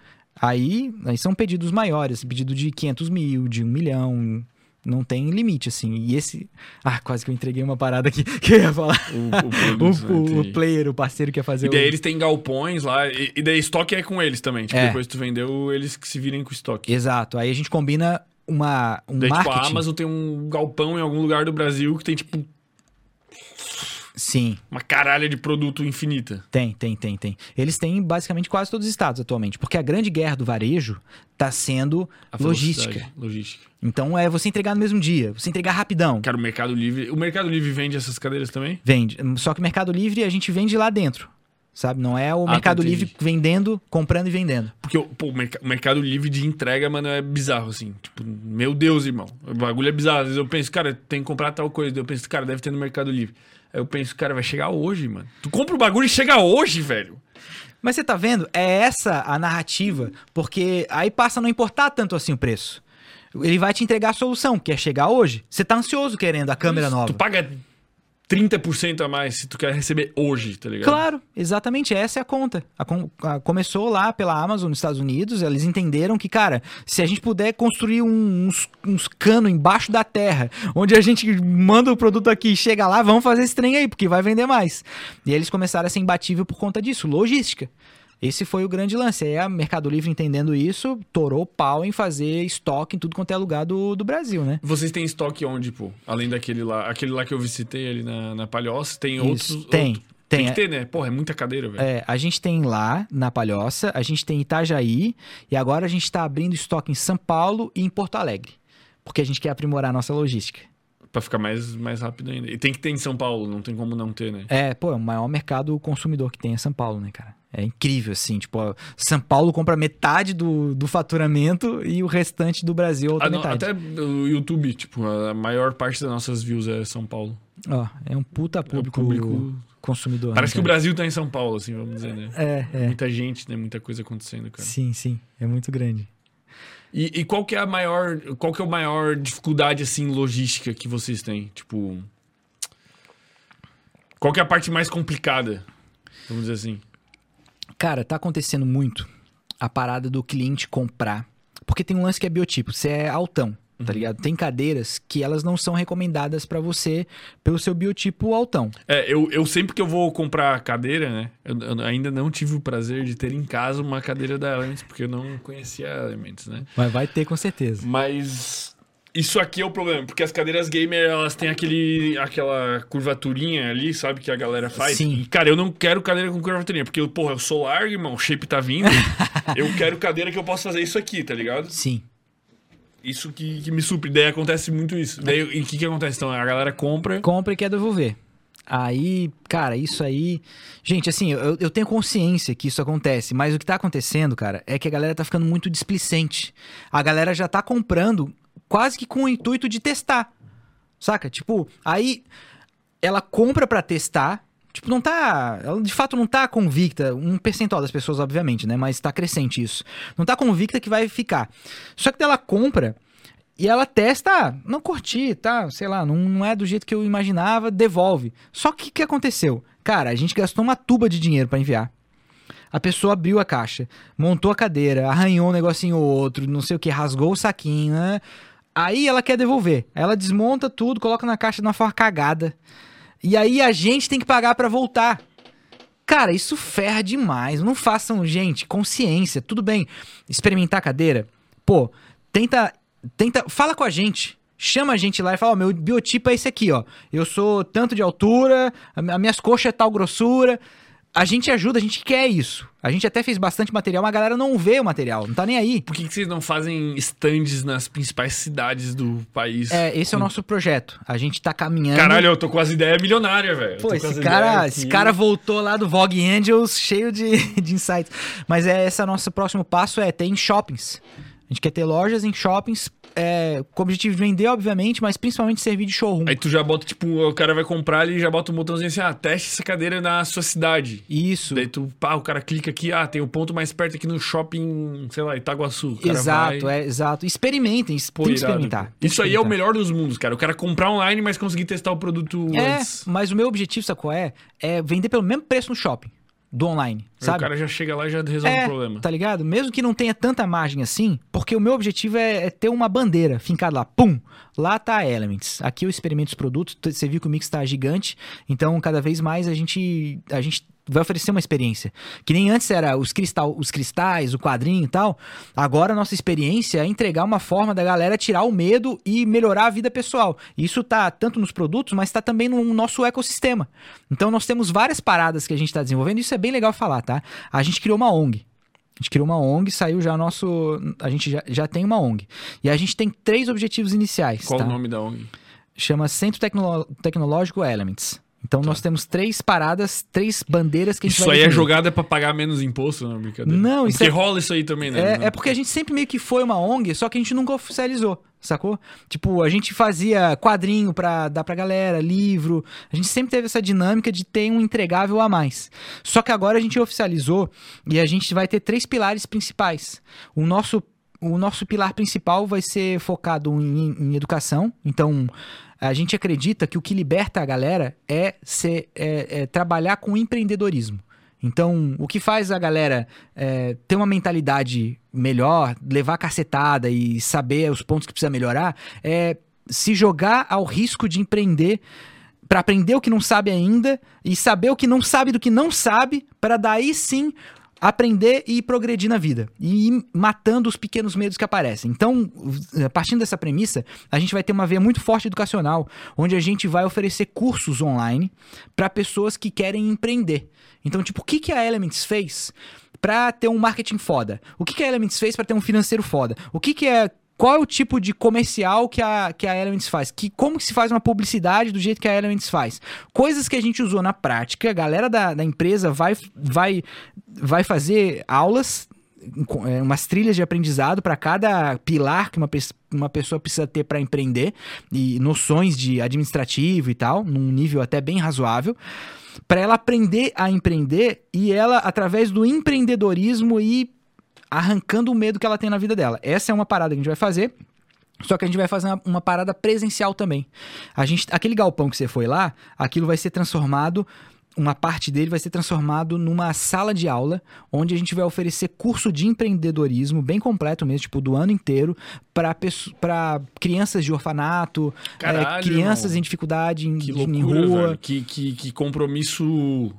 Aí, aí são pedidos maiores, pedido de 500 mil, de 1 milhão, não tem limite, assim. E esse... Ah, quase que eu entreguei uma parada aqui que eu ia falar. O, o O, né, o- player, o parceiro que ia fazer E daí o... eles têm galpões lá, e, e daí estoque é com eles também. Tipo, É. depois que tu vendeu, eles que se virem com o estoque. Exato, aí a gente combina uma, um daí, tipo, marketing... a Amazon tem um galpão em algum lugar do Brasil que tem, tipo, Sim. uma caralha de produto infinita. Tem, tem, tem, tem. Eles têm basicamente quase todos os estados atualmente, porque a grande guerra do varejo tá sendo A logística. Logística. Então é você entregar no mesmo dia, você entregar rapidão. Cara, o Mercado Livre. O Mercado Livre vende essas cadeiras também? Vende. Só que o Mercado Livre a gente vende lá dentro. Sabe? Não é o Ah, Mercado entendi. Livre vendendo, comprando e vendendo. Porque pô, o merc- o Mercado Livre de entrega, mano, é bizarro, assim. Tipo, meu Deus, irmão. O bagulho é bizarro. Às vezes eu penso, cara, tem que comprar tal coisa. Eu penso, cara, deve ter no Mercado Livre. Aí eu penso, cara, vai chegar hoje, mano. Tu compra o bagulho e chega hoje, velho. Mas você tá vendo? É essa a narrativa, porque aí passa a não importar tanto assim o preço. Ele vai te entregar a solução, que é chegar hoje. Você tá ansioso querendo a câmera nova. Tu paga 30% a mais se tu quer receber hoje, tá ligado? Claro, exatamente, essa é a conta. A a- começou lá pela Amazon nos Estados Unidos, eles entenderam que, cara, se a gente puder construir um- uns, uns canos embaixo da terra, onde a gente manda o produto aqui chega lá, vamos fazer esse trem aí, porque vai vender mais. E eles começaram a ser imbatível por conta disso, logística. Esse foi o grande lance. Aí a Mercado Livre entendendo isso, torou pau em fazer estoque em tudo quanto é lugar do, do Brasil, né? Vocês têm estoque onde, pô? Além daquele lá. Aquele lá que eu visitei ali na, na Palhoça, tem Isso, outros. tem, outro- tem. Tem que ter, né? Porra, é muita cadeira, velho. É, a gente tem lá na Palhoça, a gente tem em Itajaí e agora a gente está abrindo estoque em São Paulo e em Porto Alegre. Porque a gente quer aprimorar a nossa logística. Pra ficar mais, mais rápido ainda. E tem que ter em São Paulo, não tem como não ter, né? É, pô, é o maior mercado consumidor que tem é São Paulo, né, cara? É incrível, assim, tipo, ó, São Paulo compra metade do, do faturamento e o restante do Brasil outra Ah, não, metade. até o YouTube, tipo, a maior parte das nossas views é São Paulo. Ó, é um puta É o público, público. consumidor. Parece que né, o cara? Brasil tá em São Paulo, assim, vamos dizer, né? É, é. Muita gente, né? Muita coisa acontecendo, cara. Sim, sim, é muito grande. E, e qual que é a maior. Qual que é a maior dificuldade, assim, logística que vocês têm? Tipo. Qual que é a parte mais complicada? Vamos dizer assim. Cara, tá acontecendo muito a parada do cliente comprar. Porque tem um lance que é biotipo, você é altão, tá ligado? Tem cadeiras que elas não são recomendadas pra você pelo seu biotipo altão. É, eu, eu sempre que eu vou comprar cadeira, né? Eu, eu ainda não tive o prazer de ter em casa uma cadeira da Elements, porque eu não conhecia a Elements, né? Mas vai ter com certeza. Mas isso aqui é o problema, porque as cadeiras gamer, elas têm aquele, aquela curvaturinha ali, sabe, que a galera faz. Sim. E, cara, eu não quero cadeira com curvaturinha, porque, eu, porra, eu sou largo, irmão, o shape tá vindo. eu quero cadeira que eu possa fazer isso aqui, tá ligado? Sim. isso que, que me supre. Daí acontece muito isso. Daí, e o que, que acontece? Então, a galera compra. compra e quer devolver. Aí, cara, isso aí. Gente, assim, eu, eu tenho consciência que isso acontece, mas o que tá acontecendo, cara, é que a galera tá ficando muito displicente. A galera já tá comprando quase que com o intuito de testar. Saca? Tipo, aí ela compra pra testar. Tipo, não tá. Ela de fato não tá convicta. Um percentual das pessoas, obviamente, né? Mas tá crescente isso. Não tá convicta que vai ficar. Só que ela compra e ela testa, ah, não curti, tá? Sei lá, não, não é do jeito que eu imaginava, devolve. Só que o que aconteceu? Cara, a gente gastou uma tuba de dinheiro pra enviar. A pessoa abriu a caixa, montou a cadeira, arranhou um negocinho ou outro, não sei o que, rasgou o saquinho, né? Aí ela quer devolver. Aí Ela desmonta tudo, coloca na caixa de uma forma cagada. E aí a gente tem que pagar pra voltar. Cara, isso ferra demais. Não façam, gente, consciência. Tudo bem, experimentar a cadeira. Pô, tenta, tenta, fala com a gente. Chama a gente lá e fala, ó, meu biotipo é esse aqui, ó. Eu sou tanto de altura, a mi- as minhas coxas é tal grossura. A gente ajuda, a gente quer isso. A gente até fez bastante material, mas a galera não vê o material, não tá nem aí. Por que, que vocês não fazem stands nas principais cidades do país? É, esse é o nosso projeto. A gente tá caminhando. Caralho, eu tô com as ideias milionárias, velho. Pô, esse cara, esse cara voltou lá do Vogue Angels cheio de, de insights. Mas é esse nosso próximo passo é ter em shoppings. A gente quer ter lojas em shoppings é, com o objetivo de vender, obviamente, mas principalmente servir de showroom. Aí tu já bota, tipo, o cara vai comprar ali e já bota um botãozinho assim, ah, teste essa cadeira na sua cidade. Isso. Daí tu, pá, o cara clica aqui, ah, tem o ponto mais perto aqui no shopping, sei lá, Itaguaçu. Exato, vai... é, exato. Experimentem, Pô, tem que experimentar. tem que Isso aí é o experimentar. melhor dos mundos, cara. O cara comprar online, mas conseguir testar o produto É, antes. mas o meu objetivo, sabe qual é? É vender pelo mesmo preço no shopping, do online, sabe? O cara já chega lá e já resolve é, o problema. Tá ligado? Mesmo que não tenha tanta margem assim, porque o meu objetivo é, é ter uma bandeira fincada lá. Pum! Lá tá a Elements. Aqui eu experimento os produtos. Você viu que o mix tá gigante. Então, cada vez mais a gente, a gente vai oferecer uma experiência. Que nem antes era os, cristal, os cristais, o quadrinho e tal. Agora a nossa experiência é entregar uma forma da galera tirar o medo e melhorar a vida pessoal. Isso tá tanto nos produtos, mas tá também no nosso ecossistema. Então nós temos várias paradas que a gente está desenvolvendo. Isso é bem legal falar, tá? A gente criou uma ONG. A gente criou uma ONG, saiu já nosso. A gente já, já tem uma ONG. E a gente tem três objetivos iniciais. Qual tá? o nome da ONG? Chama Centro Tecno- Tecnológico Elements. Então nós temos três paradas, três bandeiras que a gente Isso vai aí é jogada pra pagar menos imposto, não, brincadeira. Não, isso Porque é- rola isso aí também, né? É, é porque a gente sempre meio que foi uma ONG, só que a gente nunca oficializou, sacou? Tipo, a gente fazia quadrinho pra dar pra galera, livro. A gente sempre teve essa dinâmica de ter um entregável a mais. Só que agora a gente oficializou e a gente vai ter três pilares principais. O nosso, o nosso pilar principal vai ser focado em, em educação. Então. A gente acredita que o que liberta a galera é, ser, é- é trabalhar com empreendedorismo. Então, o que faz a galera é, ter uma mentalidade melhor, levar cacetada e saber os pontos que precisa melhorar, é se jogar ao risco de empreender para aprender o que não sabe ainda e saber o que não sabe do que não sabe, para daí sim aprender e progredir na vida e ir matando os pequenos medos que aparecem. Então, eh, partindo dessa premissa, a gente vai ter uma veia muito forte educacional, onde a gente vai oferecer cursos online para pessoas que querem empreender. Então, tipo, o que, que a Elements fez para ter um marketing foda? O que, que a Elements fez para ter um financeiro foda? O que, que é qual é o tipo de comercial que a, que a Elements faz? Que, como que se faz uma publicidade do jeito que a Elements faz? Coisas que a gente usou na prática, a galera da, da empresa vai, vai, vai fazer aulas, é, umas trilhas de aprendizado para cada pilar que uma, uma pessoa precisa ter para empreender, e noções de administrativo e tal, num nível até bem razoável para ela aprender a empreender e ela, através do empreendedorismo, ir arrancando o medo que ela tem na vida dela. Essa é uma parada que a gente vai fazer. Só que a gente vai fazer uma, uma parada presencial também. A gente, aquele galpão que você foi lá, aquilo vai ser transformado, uma parte dele vai ser transformado numa sala de aula, onde a gente vai oferecer curso de empreendedorismo bem completo mesmo, tipo, do ano inteiro, para crianças de orfanato, eh, Caralho, crianças irmão. em dificuldade em, Que de- em loucura, rua. velho. Que, que, que compromisso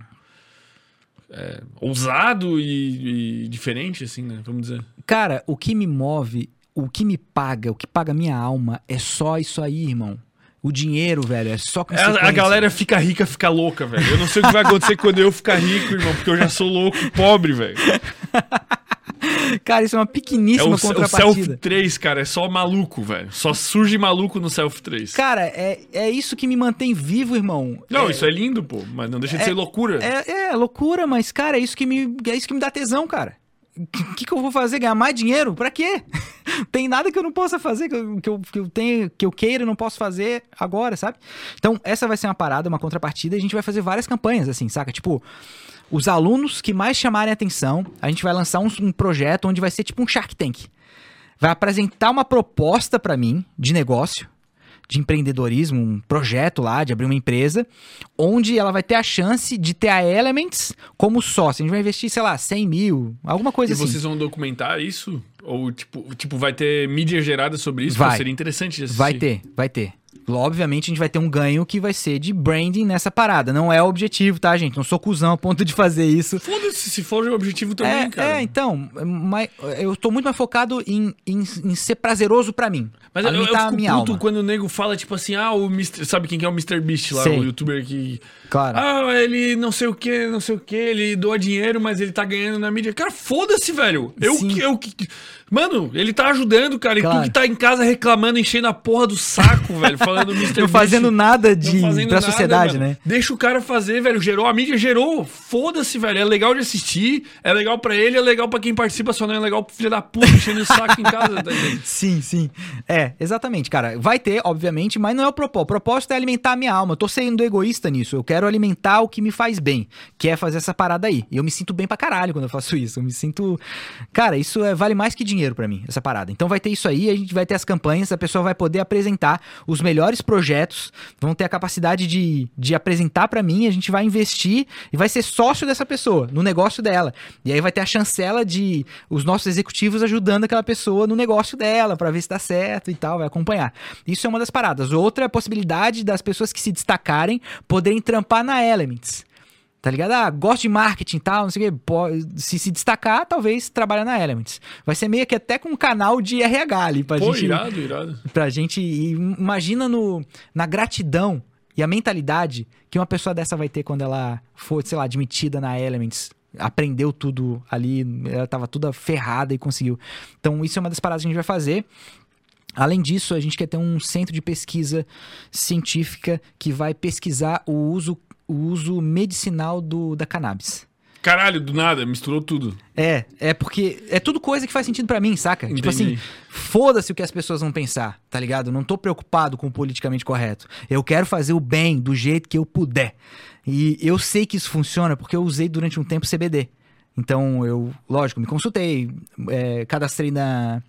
é, ousado e, e diferente, assim, né? Vamos dizer. Cara, o que me move, o que me paga, o que paga minha alma é só isso aí, irmão. O dinheiro, velho, é só É, consequência. a, a galera fica rica, fica louca, velho. Eu não sei o que vai acontecer quando eu ficar rico, irmão, porque eu já sou louco, pobre, velho. Cara, isso é uma É pequeníssima o, o Self contrapartida. 3, cara, é só maluco, velho. Só surge maluco no Self 3. Cara, é, é isso que me mantém vivo, irmão. Não, é, isso é lindo, pô, mas não deixa de É- ser loucura. É, é loucura, mas, cara, é isso que me, é isso que me dá tesão, cara. O que, que eu vou fazer? Ganhar mais dinheiro? Pra quê? Tem nada que eu não possa fazer, que eu, que eu, que eu tenho, que eu queira e não posso fazer agora, sabe? Então, essa vai ser uma parada, uma contrapartida, e a gente vai fazer várias campanhas, assim, saca? Tipo, os alunos que mais chamarem atenção, a gente vai lançar um, um projeto onde vai ser tipo um Shark Tank. Vai apresentar uma proposta pra mim de negócio, de empreendedorismo, um projeto lá, de abrir uma empresa, onde ela vai ter a chance de ter a Elements como sócio. A gente vai investir, sei lá, 100 mil, alguma coisa E assim. vocês vão documentar isso? Ou, tipo, tipo, vai ter mídia gerada sobre isso? Vai. Pô, seria interessante de assistir. Vai ter, vai ter. Obviamente a gente vai ter um ganho que vai ser de branding nessa parada. Não é o objetivo, tá, gente? Não sou cuzão a ponto de fazer isso. Foda-se, se for o objetivo também, é, cara. é, então, mas eu tô muito mais focado em, em, em ser prazeroso pra mim. Mas eu, eu alimentar fico a minha puto alma. quando o nego fala, tipo assim, ah, o Mr. Sabe quem que é o Mr. Beast lá, Sei. o youtuber que. Claro. Ah, ele não sei o que, não sei o que, ele doa dinheiro, mas ele tá ganhando na mídia. Cara, foda-se, velho. Eu Sim. que. Eu, que- Mano, ele tá ajudando, cara. E Claro. tu que tá em casa reclamando, enchendo a porra do saco, velho, falando do Mr. Não fazendo nada de, fazendo pra nada, sociedade, mano. né? Deixa o cara fazer, velho. Gerou, a mídia gerou. Foda-se, velho. É legal de assistir, é legal pra ele, é legal pra quem participa, só não é legal pro filho da puta enchendo o saco em casa. Tá ligado? Sim, sim. É, exatamente, cara. Vai ter, obviamente, mas não é o propósito. O propósito é alimentar a minha alma. Eu tô sendo egoísta nisso. Eu quero alimentar o que me faz bem, que é fazer essa parada aí. E eu me sinto bem pra caralho quando eu faço isso. Eu me sinto. Cara, isso é- vale mais que dinheiro pra mim, essa parada. Então vai ter isso aí, a gente vai ter as campanhas, a pessoa vai poder apresentar os melhores projetos, vão ter a capacidade de, de apresentar pra mim, a gente vai investir e vai ser sócio dessa pessoa, no negócio dela. E aí vai ter a chancela de os nossos executivos ajudando aquela pessoa no negócio dela, pra ver se dá certo e tal, vai acompanhar. Isso é uma das paradas. Outra é a possibilidade das pessoas que se destacarem poderem trampar na Elements. Tá ligado? Ah, gosto de marketing e tal, não sei o quê. Se se destacar, talvez trabalhar na Elements. Vai ser meio que até com um canal de RH ali pra Pô, gente irado, irado. pra gente. Imagina no, na gratidão e a mentalidade que uma pessoa dessa vai ter quando ela for, sei lá, admitida na Elements. Aprendeu tudo ali, ela tava toda ferrada e conseguiu. Então, isso é uma das paradas que a gente vai fazer. Além disso, a gente quer ter um centro de pesquisa científica que vai pesquisar o uso, o uso medicinal do, da cannabis. Caralho, do nada, misturou tudo. É, é porque é tudo coisa que faz sentido pra mim, saca? Tipo Entendi. assim, foda-se o que as pessoas vão pensar, tá ligado? Não tô preocupado com o politicamente correto. Eu quero fazer o bem do jeito que eu puder. E eu sei que isso funciona porque eu usei durante um tempo CBD. Então eu, lógico, me consultei, é, cadastrei na.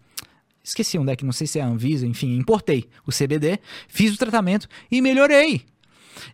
Esqueci onde é que, não sei se é a Anvisa, enfim, importei o CBD, fiz o tratamento e melhorei.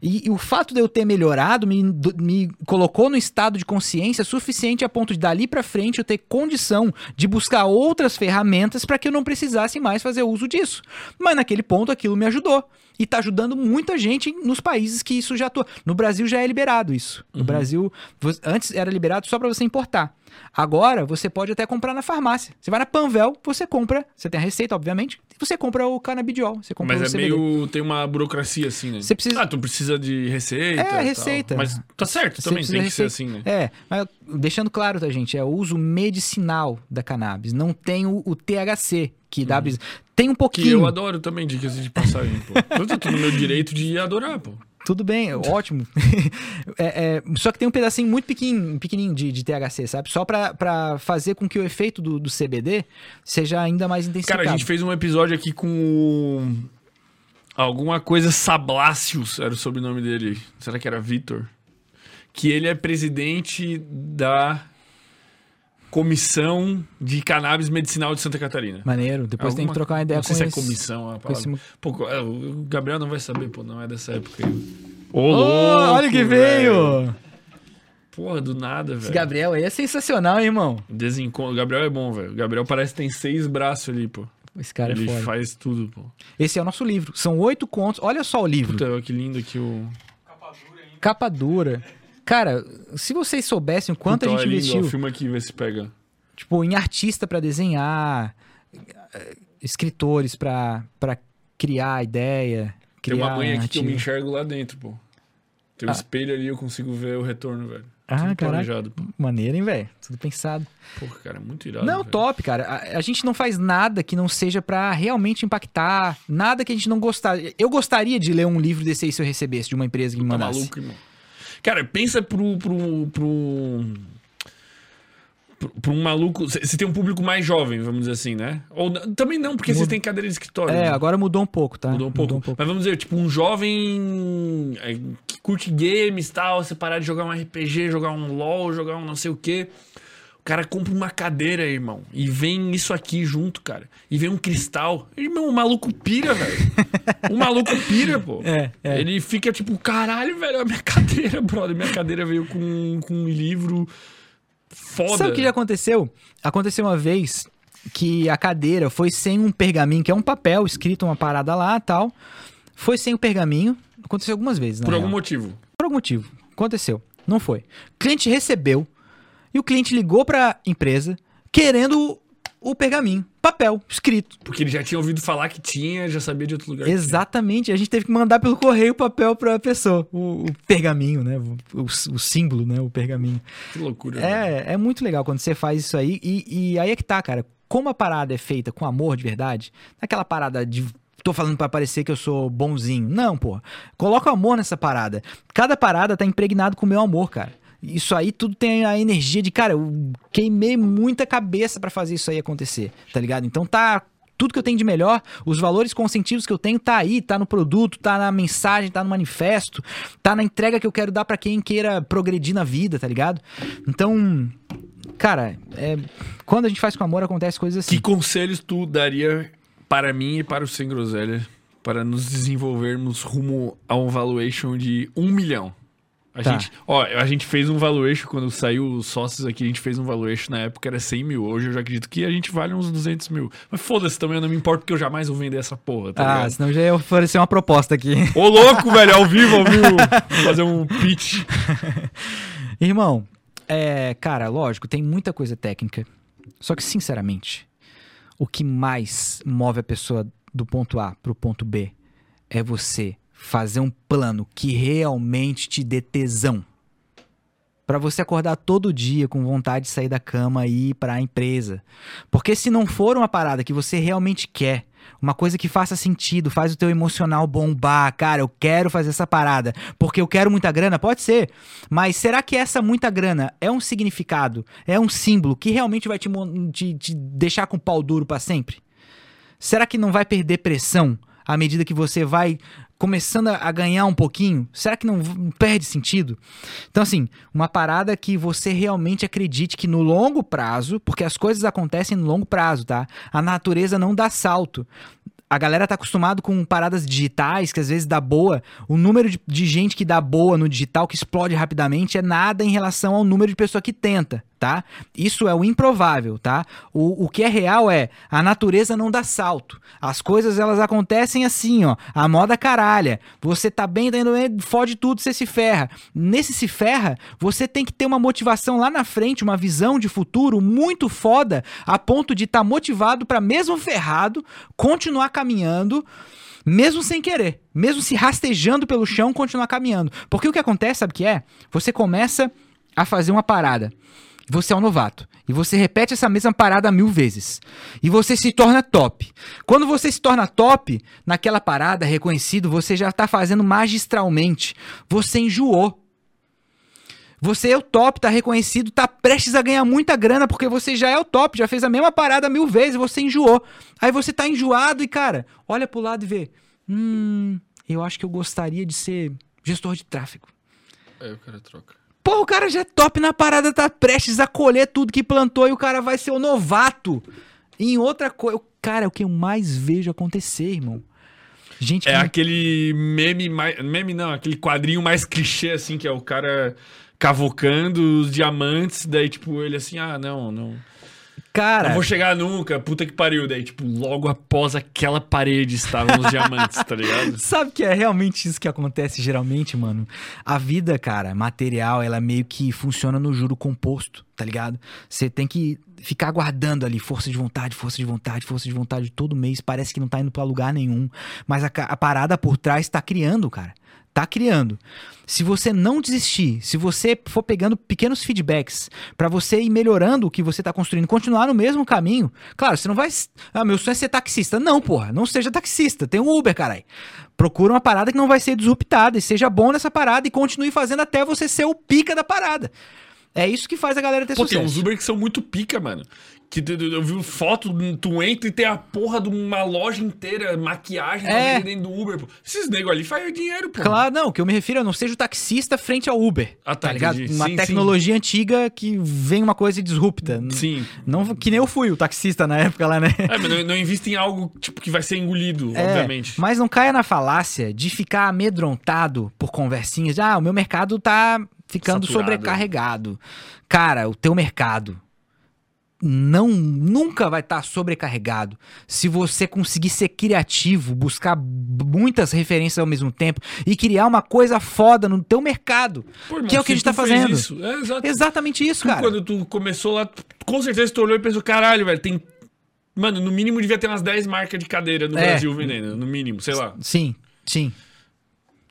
E, e o fato de eu ter melhorado me, me colocou no estado de consciência suficiente a ponto de dali pra frente eu ter condição de buscar outras ferramentas para que eu não precisasse mais fazer uso disso. Mas naquele ponto aquilo me ajudou. E tá ajudando muita gente nos países que isso já atua. No Brasil já é liberado isso. No Brasil, vo- antes era liberado só para você importar. Agora você pode até comprar na farmácia. Você vai na Panvel, você compra, você tem a receita, obviamente, você compra o canabidiol, você compra Mas é CBD. meio. Tem uma burocracia assim, né? Você precisa- Ah, tu precisa de receita. É, e tal. receita. Mas tá certo Você também, tem que ser receita. assim, né? É, mas deixando claro, tá, gente? É o uso medicinal da cannabis. Não tem o, o THC, que dá. bis- Tem um Que pouquinho. eu adoro também, dicas de passagem, pô. Eu tô no meu direito de adorar, pô. Tudo bem, ótimo. É, é, só que tem um pedacinho muito pequenininho, pequenininho de, de THC, sabe? Só pra, pra fazer com que o efeito do, do CBD seja ainda mais intensificado. Cara, a gente fez um episódio aqui com. Alguma coisa Sablácios, era o sobrenome dele. Será que era Vitor? Que ele é presidente da Comissão de Cannabis Medicinal de Santa Catarina. Maneiro. Depois tem que Alguma- trocar uma ideia não com sei se é esse- comissão a com esse-. Pô, é, o Gabriel não vai saber, pô, não é dessa época. aí. Ô, Ô, olha que veio! Porra, do nada, Esse velho. Gabriel aí é sensacional, hein, irmão? Desencontro. O Gabriel é bom, velho. O Gabriel parece que tem seis braços ali, pô. Esse cara Ele é foda. faz tudo, pô. Esse é o nosso livro. São oito contos. Olha só o livro. Puta, olha que lindo que o. Capa dura. Cara, se vocês soubessem o quanto Puta, a gente é lindo, investiu, ó, Filma aqui, vê se pega. tipo, em artista pra desenhar, escritores pra pra criar ideia, Tem criar uma mãe aqui que eu me enxergo lá dentro, pô. Tem um Ah. espelho ali, eu consigo ver o retorno, velho. Ah, pô. Maneiro, hein, velho? Tudo pensado. Porra, cara, é muito irado. Não, velho. top, cara. A, a gente não faz nada que não seja pra realmente impactar. Nada que a gente não gostar. Eu gostaria de ler um livro desse aí se eu recebesse de uma empresa que me Tá mandasse. maluco, irmão. Cara, pensa pro. pro, pro... Pra um maluco. Você tem um público mais jovem, vamos dizer assim, né? Ou também não, porque vocês têm cadeira de escritório. É, né? agora mudou um pouco, tá? Mudou um pouco. Mas vamos dizer, tipo, um jovem é, que curte games e tal, você parar de jogar um RPG, jogar um LOL, jogar um não sei o quê. O cara compra uma cadeira, irmão, e vem isso aqui junto, cara. E vem um cristal. Irmão, o maluco pira, velho. o maluco pira, pô. É, é. Ele fica tipo, caralho, velho, a minha cadeira, brother. Minha cadeira veio com, com um livro foda. Sabe o que já aconteceu? Aconteceu uma vez que a cadeira foi sem um pergaminho, que é um papel escrito uma parada lá tal. Foi sem o pergaminho. Aconteceu algumas vezes, né? Por algum motivo. Por algum motivo. Aconteceu. Não foi. O cliente recebeu e o cliente ligou pra empresa querendo o pergaminho, papel, escrito. Porque ele já tinha ouvido falar que tinha, já sabia de outro lugar. Exatamente. A gente teve que mandar pelo correio o papel pra pessoa. O, o pergaminho, né? O, o- o símbolo, né? O pergaminho. Que loucura. É, é muito legal quando você faz isso aí. E, e aí é que tá, cara. Como a parada é feita com amor de verdade, não é aquela parada de. Tô falando pra parecer que eu sou bonzinho. Não, pô. Coloca amor nessa parada. Cada parada tá impregnado com o meu amor, cara. Isso aí tudo tem a energia de, cara, eu queimei muita cabeça pra fazer isso aí acontecer, tá ligado? Então tá tudo que eu tenho de melhor, os valores consentivos que eu tenho tá aí, tá no produto, tá na mensagem, tá no manifesto, tá na entrega que eu quero dar pra quem queira progredir na vida, tá ligado? Então, cara, é, quando a gente faz com amor acontece coisas assim. Que conselhos tu daria para mim e para o Sem Groselha para nos desenvolvermos rumo a um valuation de um milhão? A, Tá. gente, ó, a gente fez um valuation, quando saiu os sócios aqui, a gente fez um valuation na época era 100 mil. Hoje eu já acredito que a gente vale uns 200 mil. Mas foda-se também, eu não me importo porque eu jamais vou vender essa porra, tá Ah, ligado? senão já ia oferecer uma proposta aqui. Ô louco, velho, ao vivo, ao vivo. Fazer um pitch. Irmão, é, cara, lógico, tem muita coisa técnica. Só que, sinceramente, o que mais move a pessoa do ponto A pro ponto B é você fazer um plano que realmente te dê tesão. Pra você acordar todo dia com vontade de sair da cama e ir pra empresa. Porque se não for uma parada que você realmente quer, uma coisa que faça sentido, faz o teu emocional bombar, cara, eu quero fazer essa parada, porque eu quero muita grana, pode ser. Mas será que essa muita grana é um significado, é um símbolo que realmente vai te, te- te deixar com o pau duro pra sempre? Será que não vai perder pressão à medida que você vai começando a ganhar um pouquinho? Será que não perde sentido? Então, assim, uma parada que você realmente acredite que no longo prazo, porque as coisas acontecem no longo prazo, tá? A natureza não dá salto. A galera tá acostumado com paradas digitais, que às vezes dá boa. O número de, de gente que dá boa no digital, que explode rapidamente, é nada em relação ao número de pessoa que tenta, tá? Isso é o improvável, tá? O, o que é real é, a natureza não dá salto. As coisas, elas acontecem assim, ó. A moda caralha. Você tá bem, tá indo bem, fode tudo, você se ferra. Nesse se ferra, você tem que ter uma motivação lá na frente, uma visão de futuro muito foda, a ponto de estar tá motivado pra mesmo ferrado, continuar caminhando, mesmo sem querer, mesmo se rastejando pelo chão, continuar caminhando. Porque o que acontece, sabe o que é? Você começa a fazer uma parada. Você é um novato. E você repete essa mesma parada mil vezes. E você se torna top. Quando você se torna top, naquela parada, reconhecido, você já tá fazendo magistralmente. Você enjoou. Você é o top, tá reconhecido, tá prestes a ganhar muita grana, porque você já é o top, já fez a mesma parada mil vezes, você enjoou. Aí você tá enjoado e, cara, olha pro lado e vê. Hum, eu acho que eu gostaria de ser gestor de tráfego. Aí o cara troca. Pô, o cara já é top na parada, tá prestes a colher tudo que plantou e o cara vai ser o novato em outra coisa. Cara, é o que eu mais vejo acontecer, irmão. Gente, É que- aquele meme mais. Meme não, aquele quadrinho mais clichê, assim, que é o cara cavocando os diamantes, daí, tipo, ele assim, ah, não, não. Cara, Não vou chegar nunca, puta que pariu. Daí, tipo, logo após aquela parede estavam os diamantes, tá ligado? Sabe que é realmente isso que acontece geralmente, mano? A vida, cara, material, ela meio que funciona no juro composto, tá ligado? Você tem que ficar guardando ali força de vontade, força de vontade, força de vontade todo mês. Parece que não tá indo pra lugar nenhum. Mas a, a parada por trás tá criando, cara. Tá criando. Se você não desistir, se você for pegando pequenos feedbacks pra você ir melhorando o que você tá construindo, continuar no mesmo caminho, claro, você não vai. Ah, meu sonho é ser taxista. Não, porra, não seja taxista. Tem um Uber, caralho. Procura uma parada que não vai ser disruptada e seja bom nessa parada e continue fazendo até você ser o pica da parada. É isso que faz a galera ter Pô, tem sucesso. uns Uber que são muito pica, mano. Que eu vi foto, tu entra e tem a porra de uma loja inteira, maquiagem É. do Uber, pô. Esses nego ali fazem dinheiro, pô. Claro, não, o que eu me refiro é não seja o taxista frente ao Uber. Ah, tá, tá ligado? entendi. Uma Sim, tecnologia antiga que vem uma coisa e disrupta. Sim. Não, que nem eu fui o taxista na época lá, né? É, mas não, não invista em algo tipo, que vai ser engolido, É, obviamente. mas não caia na falácia de ficar amedrontado por conversinhas de, ah, o meu mercado tá ficando Saturado. sobrecarregado. Cara, o teu mercado não nunca vai estar sobrecarregado se você conseguir ser criativo, buscar muitas referências ao mesmo tempo e criar uma coisa foda no teu mercado. Pô, irmão, que é o que a gente tá fazendo. Isso, é. Exatamente isso, Tu, cara. quando tu começou lá, com certeza tu olhou e pensou, caralho, velho, tem... Mano, no mínimo devia ter umas 10 marcas de cadeira no É. Brasil vendendo, no mínimo, sei lá. Sim, sim.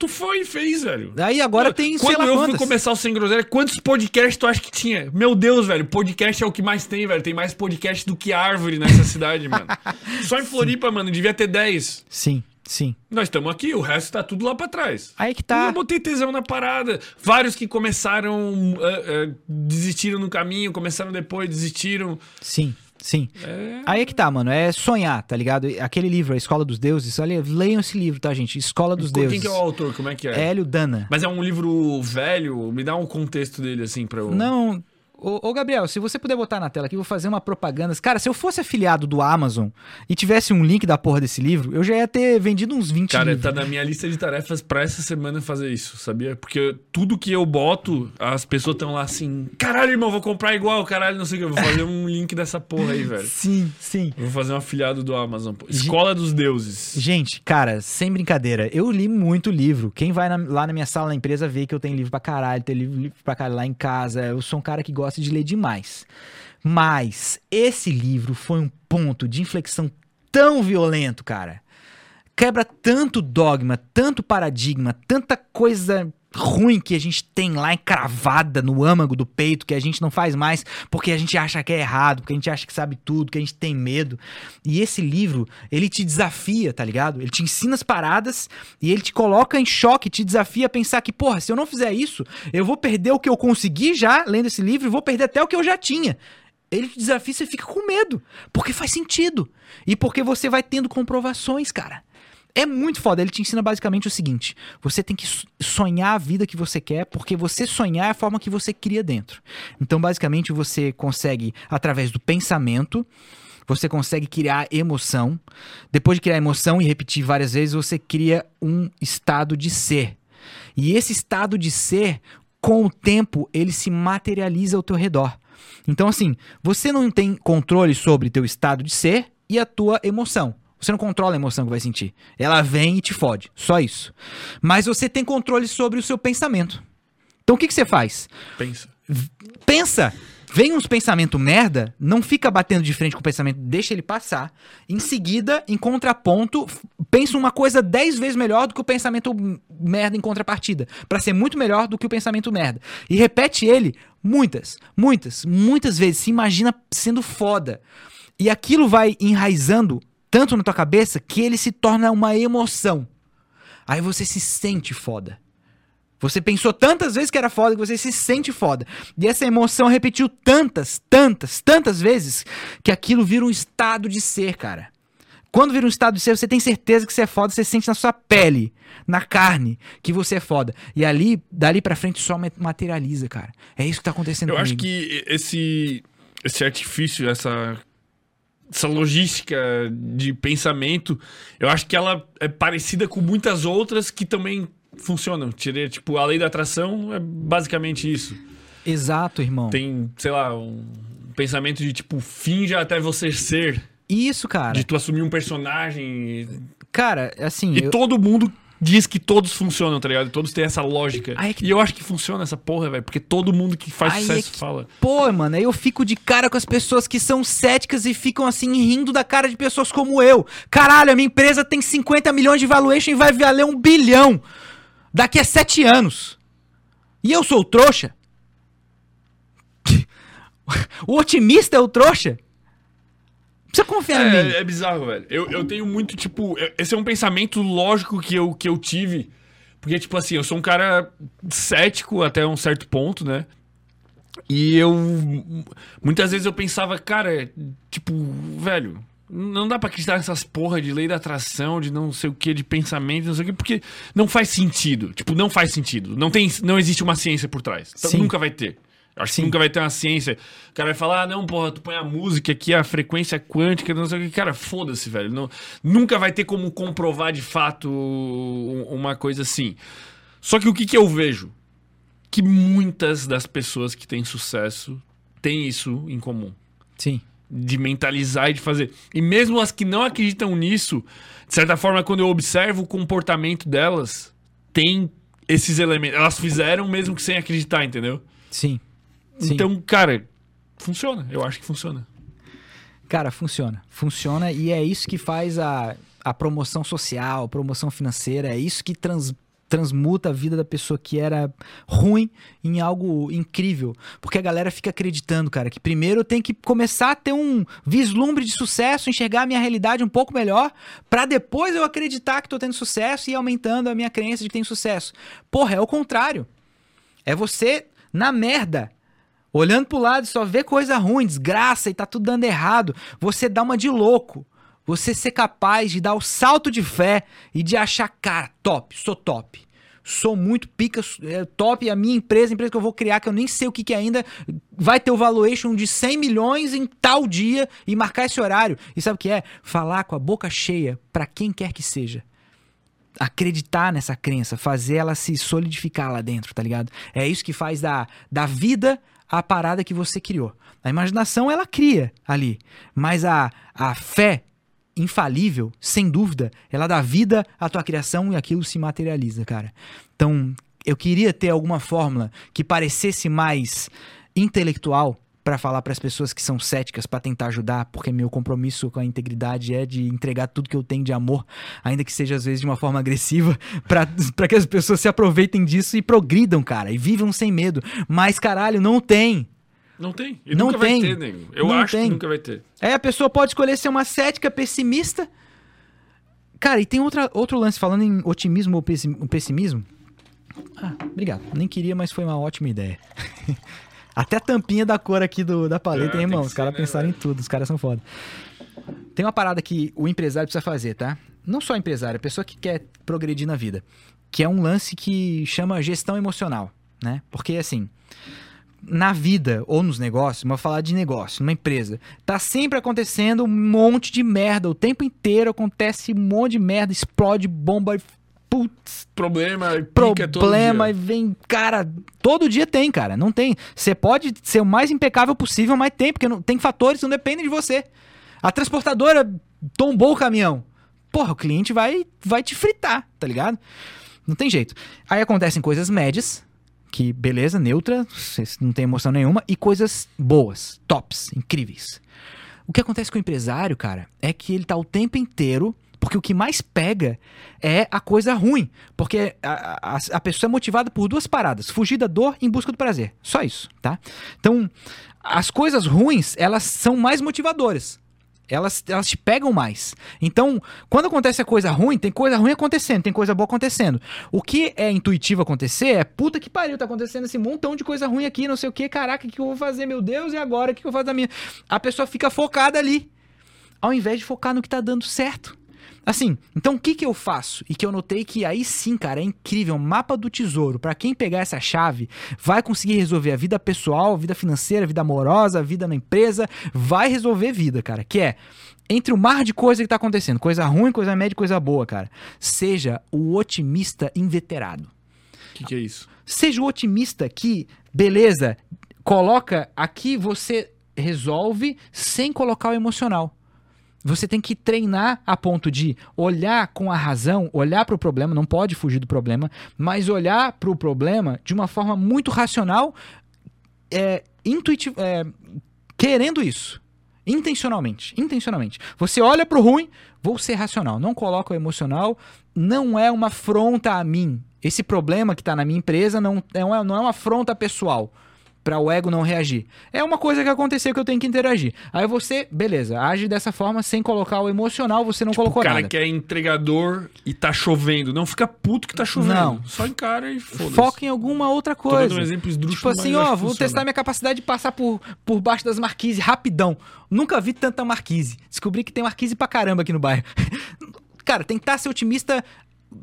Tu foi e fez, velho. Aí agora tem, Quando eu fui começar o Sem Groselha, quantos podcasts tu acha que tinha? Meu Deus, velho, podcast é o que mais tem, velho. Tem mais podcast do que árvore nessa cidade, mano. Só em Floripa, mano, devia ter 10. Sim, sim. Nós estamos aqui, o resto tá tudo lá pra trás. Aí que Eu tá. botei tesão na parada. Vários que começaram, ah, ah, desistiram no caminho, começaram depois, desistiram. Sim, sim. É... Aí é que tá, mano. É sonhar, tá ligado? Aquele livro, A Escola dos Deuses. Olha, leiam esse livro, tá, gente? Escola dos Quem Deuses. que é o autor? Como é que é? Hélio Dana. Mas é um livro velho? Me dá um contexto dele, assim, pra eu... Não. Ô, ô, Gabriel, se você puder botar na tela aqui, vou fazer uma propaganda. Cara, se eu fosse afiliado do Amazon e tivesse um link da porra desse livro, eu já ia ter vendido uns 20 Cara, livros. tá na minha lista de tarefas pra essa semana fazer isso, sabia? Porque tudo que eu boto, as pessoas estão lá assim, caralho, irmão, vou comprar igual, caralho, não sei o que, eu vou fazer um link dessa porra aí, velho. Sim, sim. Eu Vou fazer um afiliado do Amazon. Escola dos Deuses. Gente, cara, sem brincadeira, eu li muito livro. Quem vai na- lá na minha sala na empresa vê que eu tenho livro pra caralho, tenho livro, livro pra caralho lá em casa. Eu sou um cara que gosta de ler demais. Mas esse livro foi um ponto de inflexão tão violento, cara. Quebra tanto dogma, tanto paradigma, tanta coisa ruim que a gente tem lá encravada no âmago do peito, que a gente não faz mais porque a gente acha que é errado, porque a gente acha que sabe tudo, que a gente tem medo. E esse livro, ele te desafia, tá ligado? Ele te ensina as paradas e ele te coloca em choque, te desafia a pensar que, porra, se eu não fizer isso, eu vou perder o que eu consegui já lendo esse livro e vou perder até o que eu já tinha. Ele te desafia e você fica com medo, porque faz sentido. E porque você vai tendo comprovações, cara. É muito foda. Ele te ensina basicamente o seguinte: você tem que so- sonhar a vida que você quer, porque você sonhar é a forma que você cria dentro. Então, basicamente, você consegue, através do pensamento, você consegue criar emoção. Depois de criar emoção e repetir várias vezes, você cria um estado de ser. E esse estado de ser, com o tempo, ele se materializa ao teu redor. Então, assim, você não tem controle sobre teu estado de ser e a tua emoção. Você não controla a emoção que vai sentir. Ela vem e te fode. Só isso. Mas você tem controle sobre o seu pensamento. Então o que, que você faz? Pensa. Pensa! Vem uns pensamentos merda, não fica batendo de frente com o pensamento, deixa ele passar. Em seguida, em contraponto, pensa uma coisa 10 vezes melhor do que o pensamento merda em contrapartida. Pra ser muito melhor do que o pensamento merda. E repete ele muitas, muitas, muitas vezes. Se imagina sendo foda. E aquilo vai enraizando tanto na tua cabeça que ele se torna uma emoção. Aí você se sente foda. Você pensou tantas vezes que era foda que você se sente foda. E essa emoção repetiu tantas, tantas, tantas vezes que aquilo vira um estado de ser, cara. Quando vira um estado de ser, você tem certeza que você é foda, você sente na sua pele, na carne, que você é foda. E ali, dali pra frente, só ma- materializa, cara. É isso que tá acontecendo Eu comigo. acho que esse, esse artifício, essa, essa logística de pensamento, eu acho que ela é parecida com muitas outras que também funcionam. Tirei, tipo, a lei da atração é basicamente isso. Exato, irmão. Tem, sei lá, um pensamento de tipo, finja até você ser. Isso, cara. De tu assumir um personagem. Cara, assim. E eu- todo mundo diz que todos funcionam, tá ligado? Todos têm essa lógica. É que- E eu acho que funciona essa porra, velho. Porque todo mundo que faz Aí é sucesso que- fala. Pô, mano, aí eu fico de cara com as pessoas que são céticas e ficam assim rindo da cara de pessoas como eu. Caralho, a minha empresa tem 50 milhões de valuation e vai valer um bilhão. daqui a sete anos. E eu sou o trouxa? o otimista é o trouxa? Precisa confiar em mim. É, é bizarro, velho. Eu, eu tenho muito, tipo. Esse é um pensamento lógico que eu, que eu tive. Porque, tipo assim, eu sou um cara cético até um certo ponto, né? E eu. Muitas vezes eu pensava, cara, tipo, velho, não dá pra acreditar nessas porra de lei da atração, de não sei o que, de pensamento, não sei o que, porque não faz sentido. Tipo, não faz sentido. Não, tem, não existe uma ciência por trás. Então, Sim. nunca vai ter. Eu acho Sim. que nunca vai ter uma ciência. O cara vai falar, ah, não, porra, tu põe a música aqui, a frequência quântica, não sei o que. Cara, foda-se, velho. Não, nunca vai ter como comprovar de fato um- uma coisa assim. Só que o que, que eu vejo? Que muitas das pessoas que têm sucesso têm isso em comum Sim. de mentalizar e de fazer. E mesmo as que não acreditam nisso, de certa forma, quando eu observo o comportamento delas, tem esses elementos. Elas fizeram mesmo que sem acreditar, entendeu? Sim. Sim. Então, cara, funciona. Eu acho que funciona. Cara, funciona. Funciona e é isso que faz a, a promoção social, a promoção financeira, é isso que trans, transmuta a vida da pessoa que era ruim em algo incrível. Porque a galera fica acreditando, cara, que primeiro eu tenho que começar a ter um vislumbre de sucesso, enxergar a minha realidade um pouco melhor, pra depois eu acreditar que tô tendo sucesso e aumentando a minha crença de que tenho sucesso. Porra, é o contrário. É você na merda. Olhando pro lado só vê coisa ruim, desgraça e tá tudo dando errado. Você dá uma de louco. Você ser capaz de dar o salto de fé e de achar, cara, top, sou top. Sou muito pica, é, top. A minha empresa, a empresa que eu vou criar, que eu nem sei o que, que é ainda, vai ter o valuation de 100 milhões em tal dia e marcar esse horário. E sabe o que é? Falar com a boca cheia pra quem quer que seja acreditar nessa crença, fazer ela se solidificar lá dentro, tá ligado? É isso que faz da, da vida a parada que você criou. A imaginação ela cria ali, mas a, a fé infalível, sem dúvida, ela dá vida à tua criação e aquilo se materializa, cara. Então, eu queria ter alguma fórmula que parecesse mais intelectual para falar para as pessoas que são céticas para tentar ajudar, porque meu compromisso com a integridade é de entregar tudo que eu tenho de amor, ainda que seja às vezes de uma forma agressiva, para que as pessoas se aproveitem disso e progridam, cara, e vivam sem medo. Mas caralho, não tem. Não tem. E Não nunca tem. vai ter, nego. Eu Não acho tem. que nunca vai ter. Aí a pessoa pode escolher ser uma cética pessimista. Cara, e tem outra, outro lance falando em otimismo ou pessi- pessimismo. Ah, obrigado. Nem queria, mas foi uma ótima ideia. Até a tampinha da cor aqui do, da paleta, É, hein, irmão? Os caras né, pensaram em velho? tudo, os caras são foda. Tem uma parada que o empresário precisa fazer, tá? Não só empresário, a pessoa que quer progredir na vida. Que é um lance que chama gestão emocional, né? Porque, assim, na vida ou nos negócios, mas vou falar de negócio, numa empresa, tá sempre acontecendo um monte de merda. O tempo inteiro acontece um monte de merda, explode bomba, e putz, Problema, e problema e vem, cara, todo dia tem, cara, não tem. Você pode ser o mais impecável possível, mas tem, porque não, tem fatores que não dependem de você. A transportadora tombou o caminhão. Porra, o cliente vai, vai te fritar, tá ligado? Não tem jeito. Aí acontecem coisas médias, que beleza, neutra, não tem emoção nenhuma, e coisas boas, tops, incríveis. O que acontece com o empresário, cara, é que ele tá o tempo inteiro. Porque o que mais pega é a coisa ruim. Porque a, a, a pessoa é motivada por duas paradas: fugir da dor em busca do prazer. Só isso, tá? Então, as coisas ruins, elas são mais motivadoras. Elas, elas te pegam mais. Então, quando acontece a coisa ruim, tem coisa ruim acontecendo, tem coisa boa acontecendo. O que é intuitivo acontecer é puta que pariu, tá acontecendo esse montão de coisa ruim aqui, não sei o que, caraca, o que eu vou fazer, meu Deus, e agora? O que eu vou fazer da minha? A pessoa fica focada ali, ao invés de focar no que tá dando certo. Assim, então o que que eu faço? E que eu notei que aí sim, cara, é incrível, mapa do tesouro. Pra quem pegar essa chave, vai conseguir resolver a vida pessoal, a vida financeira, a vida amorosa, a vida na empresa, vai resolver vida, cara. Que é entre o mar de coisa que tá acontecendo, coisa ruim, coisa média, coisa boa, cara. Seja o otimista inveterado. O que, que é isso? Seja o otimista que, beleza, coloca aqui, você resolve sem colocar o emocional. Você tem que treinar a ponto de olhar com a razão, olhar para o problema, não pode fugir do problema, mas olhar para o problema de uma forma muito racional, é, intuitiva, é, querendo isso. Intencionalmente. Intencionalmente. Você olha pro ruim, vou ser racional. Não coloco o emocional. Não é uma afronta a mim. Esse problema que tá na minha empresa não é não é uma afronta pessoal para o ego não reagir. É uma coisa que aconteceu que eu tenho que interagir. Aí você, beleza, age dessa forma sem colocar o emocional, você não Tipo, colocou cara nada. que é entregador e tá chovendo. Não fica puto que tá chovendo. Não. Só encara e foda-se. Foca em alguma outra Tô dando coisa. um exemplo esdrúxulo, Tipo assim, ó, vou funciona. testar minha capacidade de passar por, por baixo das marquises rapidão. Nunca vi tanta marquise. Descobri que tem marquise pra caramba aqui no bairro. Cara, tentar ser otimista.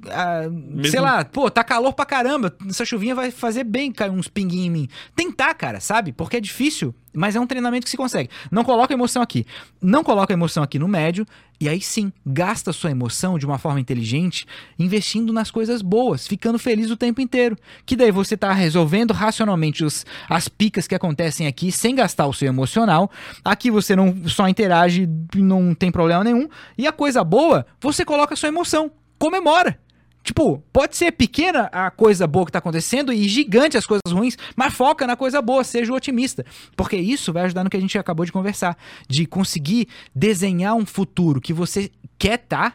Ah, Sei lá, pô, tá calor pra caramba. Essa chuvinha vai fazer bem cair uns pinguinhos em mim. Tentar, cara, sabe? Porque é difícil, mas é um treinamento que se consegue. Não coloca emoção aqui. Não coloca emoção aqui no médio. E aí sim, gasta sua emoção de uma forma inteligente, investindo nas coisas boas, ficando feliz o tempo inteiro. Que daí você tá resolvendo racionalmente os, as picas que acontecem aqui sem gastar o seu emocional. Aqui você não só interage, não tem problema nenhum. E a coisa boa, você coloca a sua emoção. Comemora. Tipo, pode ser pequena a coisa boa que tá acontecendo e gigante as coisas ruins, mas foca na coisa boa, seja otimista. Porque isso vai ajudar no que a gente acabou de conversar. De conseguir desenhar um futuro que você quer tá,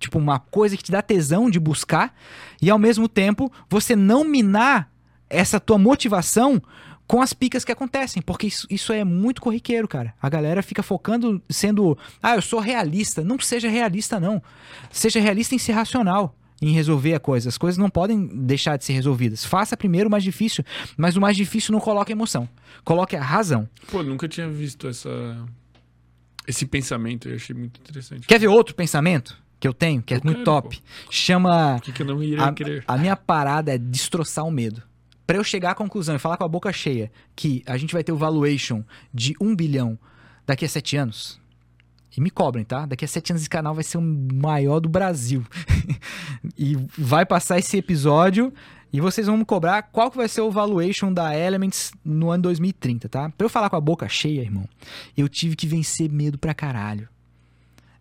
tipo, uma coisa que te dá tesão de buscar, e ao mesmo tempo você não minar essa tua motivação com as picas que acontecem, porque isso, isso é muito corriqueiro, cara. A galera fica focando, sendo, ah, eu sou realista. Não seja realista, não. Seja realista em ser racional, em resolver a coisa. As coisas não podem deixar de ser resolvidas. Faça primeiro o mais difícil, mas o mais difícil não coloque emoção. Coloque a razão. Pô, nunca tinha visto essa... esse pensamento. Eu achei muito interessante. Quer ver outro pensamento que eu tenho, que é Eu muito quero, top? Chama. Por que, que eu não iria A, querer? a minha parada é destroçar o medo. Pra eu chegar à conclusão e falar com a boca cheia que a gente vai ter o valuation de um bilhão daqui a sete anos. E me cobrem, tá? Daqui a sete anos esse canal vai ser o maior do Brasil. e vai passar esse episódio e vocês vão me cobrar qual que vai ser o valuation da Elements no ano 2030, tá? Pra eu falar com a boca cheia, irmão, eu tive que vencer medo pra caralho.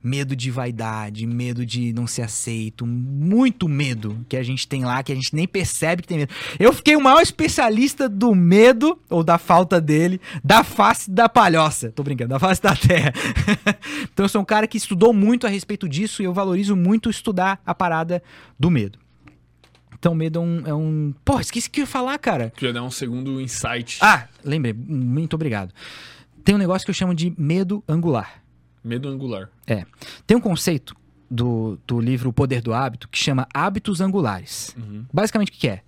Medo de vaidade, medo de não ser aceito, muito medo que a gente tem lá, que a gente nem percebe que tem medo. Eu fiquei o maior especialista do medo, ou da falta dele, da face da palhoça. Tô brincando, da face da terra. então eu sou um cara que estudou muito a respeito disso e eu valorizo muito estudar a parada do medo. Então, medo é um. É um... Porra, esqueci o que eu ia falar, cara. Tu ia dar um segundo insight. Ah, lembrei. Muito obrigado. Tem um negócio que eu chamo de medo angular. Medo angular. É. Tem um conceito do, do livro O Poder do Hábito que chama hábitos angulares. Uhum. Basicamente, o que é?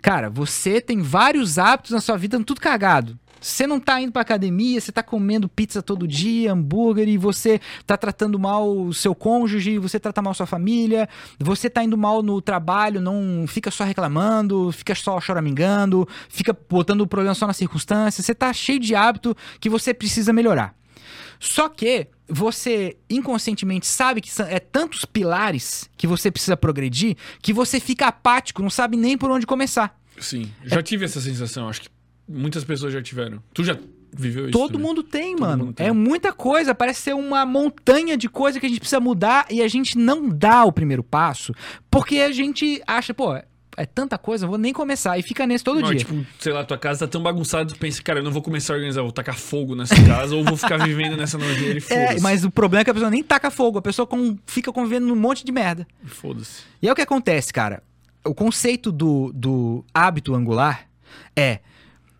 Cara, você tem vários hábitos na sua vida, tudo cagado. Você não tá indo pra academia, você tá comendo pizza todo dia, hambúrguer, e você tá tratando mal o seu cônjuge, você trata mal sua família, você tá indo mal no trabalho, não fica só reclamando, fica só choramingando, fica botando o problema só na circunstância, você tá cheio de hábito que você precisa melhorar. Só que você inconscientemente sabe que são- é tantos pilares que você precisa progredir que você fica apático, não sabe nem por onde começar. Sim. É Já tive essa sensação. Acho que muitas pessoas já tiveram. Tu já viveu isso? Todo também? mundo tem, Todo mano. mundo tem. É muita coisa, parece ser uma montanha de coisa que a gente precisa mudar e a gente não dá o primeiro passo porque a gente acha, pô, é tanta coisa, eu vou nem começar e fica nesse todo Não, dia. tipo, sei lá, tua casa tá tão bagunçada, tu pensa, cara, eu não vou começar a organizar, vou tacar fogo nessa casa ou vou ficar vivendo nessa nojeira e É, foda-se. mas o problema é que a pessoa nem taca fogo, a pessoa com- fica convivendo num monte de merda. Foda-se. E é o que acontece, cara. O conceito do, do hábito angular é: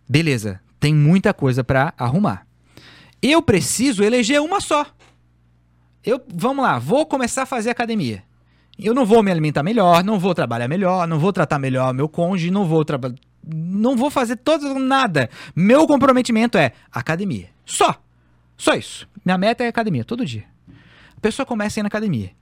beleza, tem muita coisa pra arrumar. Eu preciso eleger uma só. Eu, vamos lá, vou começar a fazer academia. Eu não vou me alimentar melhor, não vou trabalhar melhor, não vou tratar melhor meu cônjuge, não vou trabalhar. Não vou fazer todo nada. Meu comprometimento é academia. Só. Só isso. Minha meta é academia, todo dia. A pessoa começa a ir na academia.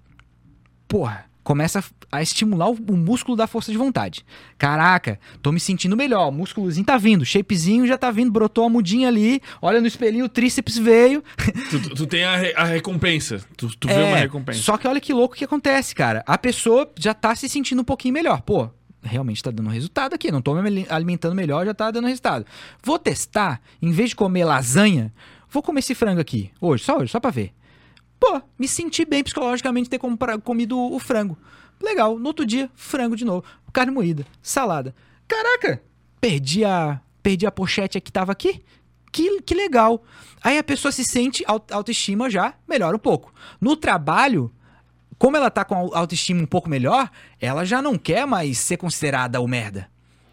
Porra, começa a estimular o, o músculo da força de vontade. Caraca, tô me sentindo melhor. O músculozinho tá vindo, shapezinho já tá vindo, brotou a mudinha ali. Olha no espelhinho, o tríceps veio. Tu, tu- tem a, re- a recompensa. Tu, tu vê É, uma recompensa. Só que olha que louco que acontece, cara. A pessoa já tá se sentindo um pouquinho melhor. Pô, realmente tá dando resultado aqui. Não tô me ali- alimentando melhor, já tá dando resultado. Vou testar, em vez de comer lasanha, vou comer esse frango aqui. Hoje, só hoje, só pra ver. Pô, me senti bem psicologicamente ter compra- comido o frango. Legal, no outro dia, frango de novo. Carne moída, salada. Caraca, perdi a, perdi a pochete que tava aqui. Que, que legal. Aí a pessoa se sente, au- autoestima já melhora um pouco. No trabalho, como ela tá com a autoestima um pouco melhor, ela já não quer mais ser considerada o merda.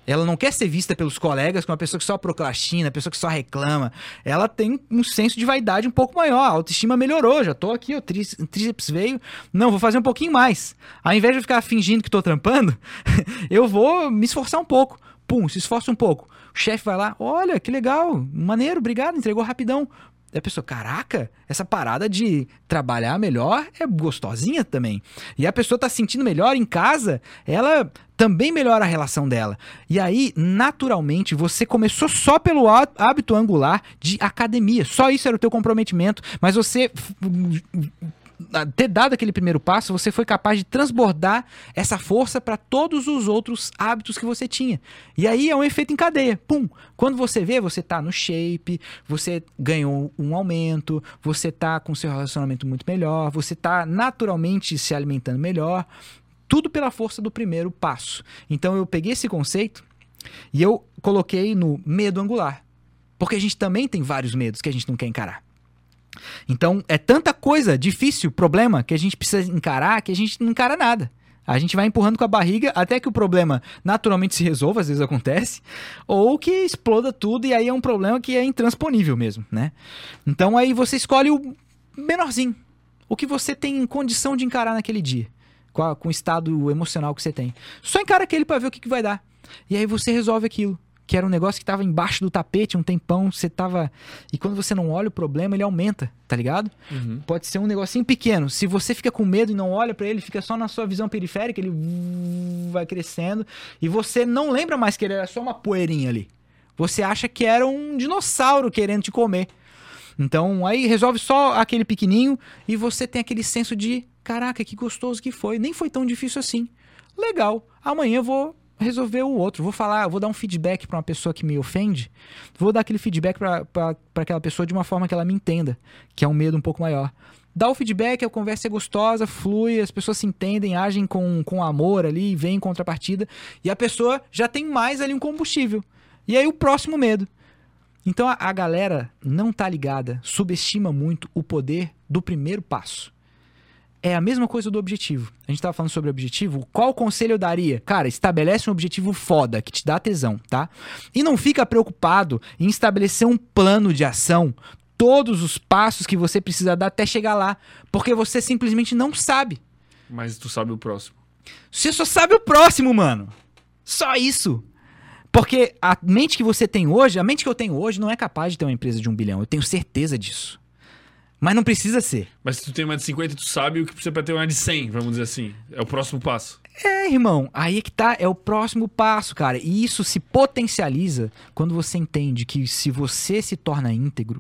Ela não quer ser vista pelos colegas como uma pessoa que só procrastina, pessoa que só reclama. Ela tem um senso de vaidade um pouco maior. A autoestima melhorou. Já tô aqui, o tríceps veio. Não, vou fazer um pouquinho mais. Ao invés de eu ficar fingindo que tô trampando, eu vou me esforçar um pouco. Pum, se esforça um pouco. O chefe vai lá, olha, que legal, maneiro, obrigado, entregou rapidão. Aí a pessoa, caraca, essa parada de trabalhar melhor é gostosinha também. E a pessoa tá se sentindo melhor em casa, ela também melhora a relação dela. E aí, naturalmente, você começou só pelo há- hábito angular de academia. Só isso era o teu comprometimento. Mas você ter dado aquele primeiro passo, você foi capaz de transbordar essa força para todos os outros hábitos que você tinha. E aí é um efeito em cadeia. Pum! Quando você vê, você tá no shape, você ganhou um aumento, você tá com seu relacionamento muito melhor, você tá naturalmente se alimentando melhor. Tudo pela força do primeiro passo. Então eu peguei esse conceito e eu coloquei no medo angular. Porque a gente também tem vários medos que a gente não quer encarar. Então, é tanta coisa difícil, problema, que a gente precisa encarar que a gente não encara nada. A gente vai empurrando com a barriga até que o problema naturalmente se resolva, às vezes acontece, ou que exploda tudo e aí é um problema que é intransponível mesmo, né? Então aí você escolhe o menorzinho, o que você tem condição de encarar naquele dia, com, a- com o estado emocional que você tem. Só encara aquele pra ver o que, que vai dar. E aí você resolve aquilo. Que era um negócio que tava embaixo do tapete um tempão, você tava. E quando você não olha o problema, ele aumenta, tá ligado? Pode ser um negocinho pequeno. Se você fica com medo e não olha pra ele, fica só na sua visão periférica, ele vai crescendo. E você não lembra mais que ele era só uma poeirinha ali. Você acha que era um dinossauro querendo te comer. Então, aí resolve só aquele pequenininho e você tem aquele senso de, caraca, que gostoso que foi. Nem foi tão difícil assim. Legal. Amanhã eu vou resolver o outro. Vou falar, vou dar um feedback pra uma pessoa que me ofende. Vou dar aquele feedback pra aquela pessoa de uma forma que ela me entenda, que é um medo um pouco maior. Dá o feedback, a conversa é gostosa, flui, as pessoas se entendem, agem com, com amor ali, vem em contrapartida, e a pessoa já tem mais ali um combustível. E aí o próximo medo. Então a, a galera não tá ligada, subestima muito o poder do primeiro passo. É a mesma coisa do objetivo. A gente tava falando sobre objetivo. Qual conselho eu daria? Cara, estabelece um objetivo foda, que te dá tesão, tá? E não fica preocupado em estabelecer um plano de ação, todos os passos que você precisa dar até chegar lá, porque você simplesmente não sabe. Mas tu sabe o próximo. Você só sabe o próximo, mano. Só isso. Porque a mente que você tem hoje, a mente que eu tenho hoje, não é capaz de ter uma empresa de um bilhão. Eu tenho certeza disso. Mas não precisa ser. Mas se tu tem uma de 50, tu sabe o que precisa pra ter uma de 100, vamos dizer assim. É o próximo passo. É, irmão, aí é que tá, é o próximo passo, cara. E isso se potencializa quando você entende que se você se torna íntegro,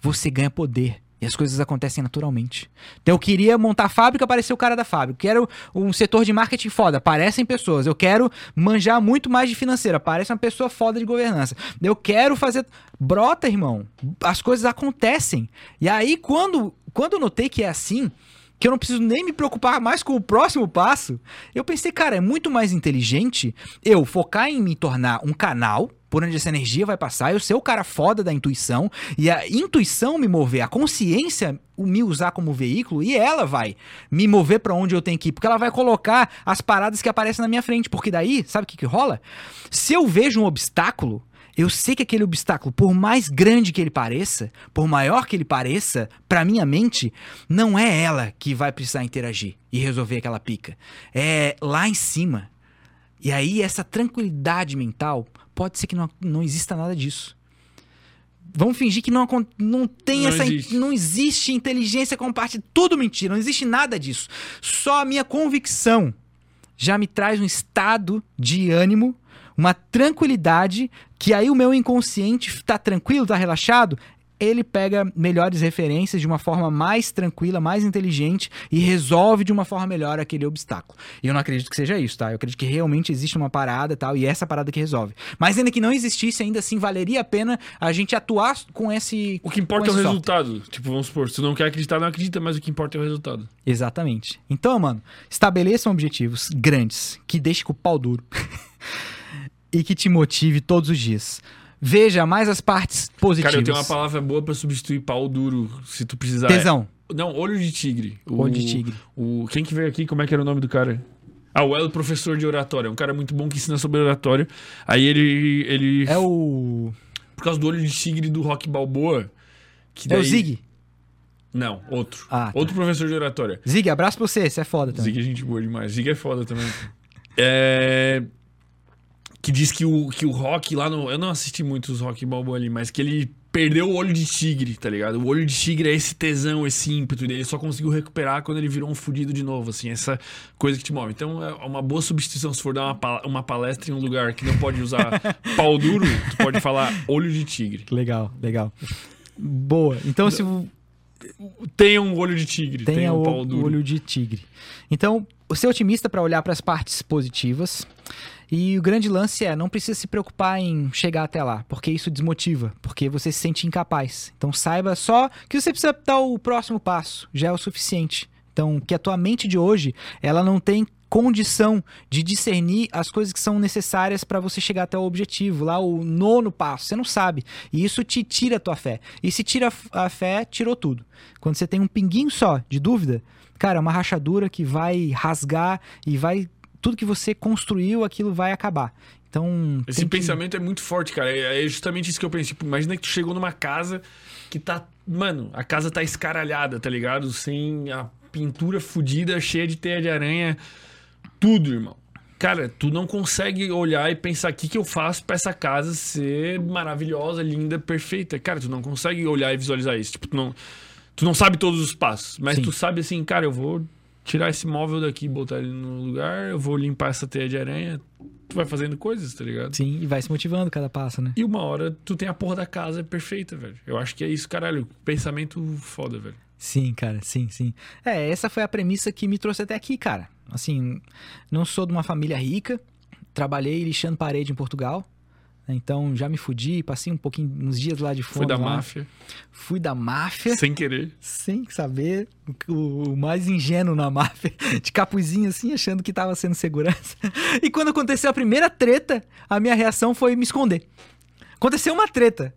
você ganha poder. E as coisas acontecem naturalmente. Então eu queria montar a fábrica, apareceu o cara da fábrica. Quero um setor de marketing foda, aparecem pessoas. Eu quero manjar muito mais de financeira, aparece uma pessoa foda de governança. Eu quero fazer. Brota, irmão. As coisas acontecem. E aí, quando, quando eu notei que é assim, que eu não preciso nem me preocupar mais com o próximo passo, eu pensei, cara, é muito mais inteligente eu focar em me tornar um canal por onde essa energia vai passar, eu ser o cara foda da intuição e a intuição me mover, a consciência me usar como veículo e ela vai me mover pra onde eu tenho que ir, porque ela vai colocar as paradas que aparecem na minha frente, porque daí, sabe o que que rola? Se eu vejo um obstáculo, eu sei que aquele obstáculo, por mais grande que ele pareça, por maior que ele pareça, pra minha mente, não é ela que vai precisar interagir e resolver aquela pica. É lá em cima. E aí, essa tranquilidade mental, pode ser que não, não exista nada disso. Vamos fingir que não, não tem Não essa. existe. Não existe inteligência compartilhada. Tudo mentira, não existe nada disso. Só a minha convicção já me traz um estado de ânimo, uma tranquilidade, que aí o meu inconsciente tá tranquilo, tá relaxado, ele pega melhores referências de uma forma mais tranquila, mais inteligente e resolve de uma forma melhor aquele obstáculo. E eu não acredito que seja isso, tá? Eu acredito que realmente existe uma parada e tal, e é essa parada que resolve. Mas ainda que não existisse, ainda assim valeria a pena a gente atuar com esse. O que importa é o resultado. Tipo, vamos supor, se tu não quer acreditar, não acredita, mas o que importa é o resultado. Exatamente. Então, mano, estabeleçam objetivos grandes que deixem com o pau duro e que te motive todos os dias. Veja mais as partes positivas. Cara, eu tenho uma palavra boa pra substituir pau duro, se tu precisar. Tesão. Não, olho de tigre. Olho de tigre. O, quem que veio aqui, como é que era o nome do cara? Ah, o El, professor de oratória. É um cara muito bom que ensina sobre oratória. Aí ele... ele É o. Por causa do olho de tigre do Rock Balboa... Que É o daí- Zig. Não, outro. Ah, tá. Outro professor de oratória. Zig, abraço pra você, você é foda também. Zig é gente boa demais. Zig é foda também. É... Que diz que o, que o Rock lá no... Eu não assisti muito os Rock Balboa ali, mas que ele perdeu o olho de tigre, tá ligado? O olho de tigre é esse tesão, esse ímpeto dele. Ele só conseguiu recuperar quando ele virou um fudido de novo, assim. Essa coisa que te move. Então é uma boa substituição se for dar uma, uma palestra em um lugar que não pode usar pau duro, tu pode falar olho de tigre. Legal, legal. Boa. Então, se Tenha um olho de tigre, tenha, tenha um o, pau duro. olho de tigre. Então, ser otimista para olhar para as partes positivas. E o grande lance é, não precisa se preocupar em chegar até lá, porque isso desmotiva, porque você se sente incapaz. Então saiba só que você precisa dar o próximo passo, já é o suficiente. Então, que a tua mente de hoje, ela não tem condição de discernir as coisas que são necessárias para você chegar até o objetivo, lá o nono passo, você não sabe. E isso te tira a tua fé. E se tira a fé, tirou tudo. Quando você tem um pinguinho só de dúvida, cara, é uma rachadura que vai rasgar e vai tudo que você construiu, aquilo vai acabar. Então, Esse que- pensamento é muito forte, cara. É é justamente isso que eu penso. Tipo, imagina que tu chegou numa casa que tá. Mano, a casa tá escaralhada, tá ligado? Sem a pintura fodida, cheia de teia de aranha. Tudo, irmão. Cara, tu não consegue olhar e pensar o que, que eu faço pra essa casa ser maravilhosa, linda, perfeita. Cara, tu não consegue olhar e visualizar isso. Tipo, tu não, tu não sabe todos os passos. Mas Sim. tu sabe assim, cara, eu vou tirar esse móvel daqui, botar ele no lugar, eu vou limpar essa teia de aranha. Tu vai fazendo coisas, tá ligado? Sim, e vai se motivando cada passo, né? E uma hora tu tem a porra da casa perfeita, velho. Eu acho que é isso, caralho. Pensamento foda, velho. Sim, cara, sim, sim. É, essa foi a premissa que me trouxe até aqui, cara. Assim, não sou de uma família rica, trabalhei lixando parede em Portugal, então já me fudi, passei um pouquinho, uns dias lá de fome. Foi da lá. máfia, Fui da máfia, sem querer. sem saber, o, o mais ingênuo na máfia, de capuzinho assim, achando que tava sendo segurança. E quando aconteceu a primeira treta, a minha reação foi me esconder. Aconteceu uma treta.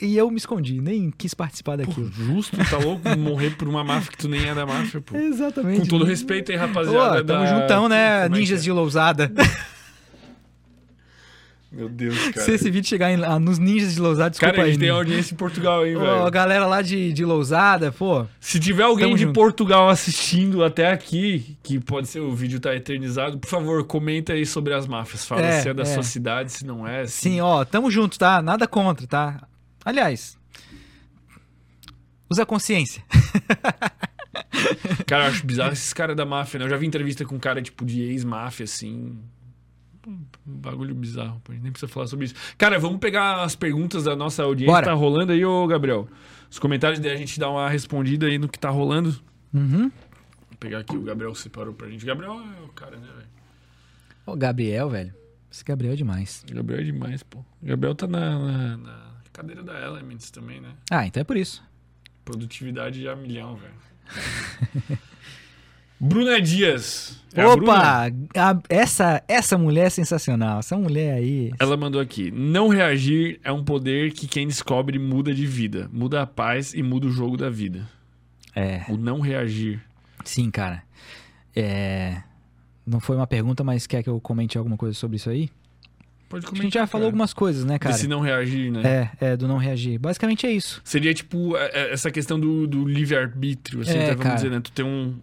E eu me escondi, nem quis participar Pô, daquilo. justo, tá louco morrer por uma máfia que tu nem é da máfia, pô. Exatamente. Com todo respeito aí, rapaziada. Pô, tamo da... juntão, né? Como é Ninjas é? de Lousada. Meu Deus, cara. Se esse vídeo chegar em- nos Ninjas de Lousada, desculpa Cara, a gente aí. tem audiência em Portugal aí, Ô, velho. a galera lá de, de Lousada, pô. Se tiver alguém de junto. Portugal assistindo até aqui, que pode ser o vídeo tá eternizado, por favor, comenta aí sobre as máfias. Fala É, se é da é. sua cidade, se não é. se- Sim, ó, tamo junto, tá? Nada contra, tá? Aliás, usa consciência. Cara, eu acho bizarro esses caras da máfia, né? Eu já vi entrevista com um cara, tipo, de ex-máfia, assim. Um bagulho bizarro, pô. A gente nem precisa falar sobre isso. Cara, vamos pegar as perguntas da nossa audiência. Bora. Tá rolando aí, ô Gabriel? Os comentários daí a gente dá uma respondida aí no que tá rolando. Uhum. Vou pegar aqui, o Gabriel separou pra gente. O Gabriel é o cara, né, velho? Ô, Gabriel, velho. Esse Gabriel é demais. Gabriel é demais, pô. O Gabriel tá na, na- na cadeira da Elements também, né? Ah, então é por isso. Produtividade já milhão, velho. Bruna Dias. É a Bruna? Opa! a- essa, essa mulher é sensacional. Essa mulher aí. Ela mandou aqui: Não reagir é um poder que quem descobre muda de vida, muda a paz e muda o jogo da vida. É, O não reagir. sim, cara. É. Não foi uma pergunta, mas quer que eu comente alguma coisa sobre isso aí? Pode A comentar. gente já falou algumas coisas, né, cara? Desse não reagir, né? É, é, do não reagir. Basicamente é isso. Seria tipo é, é, essa questão do, do livre-arbítrio, assim, É, até vamos cara. dizer, né? Tu tem um,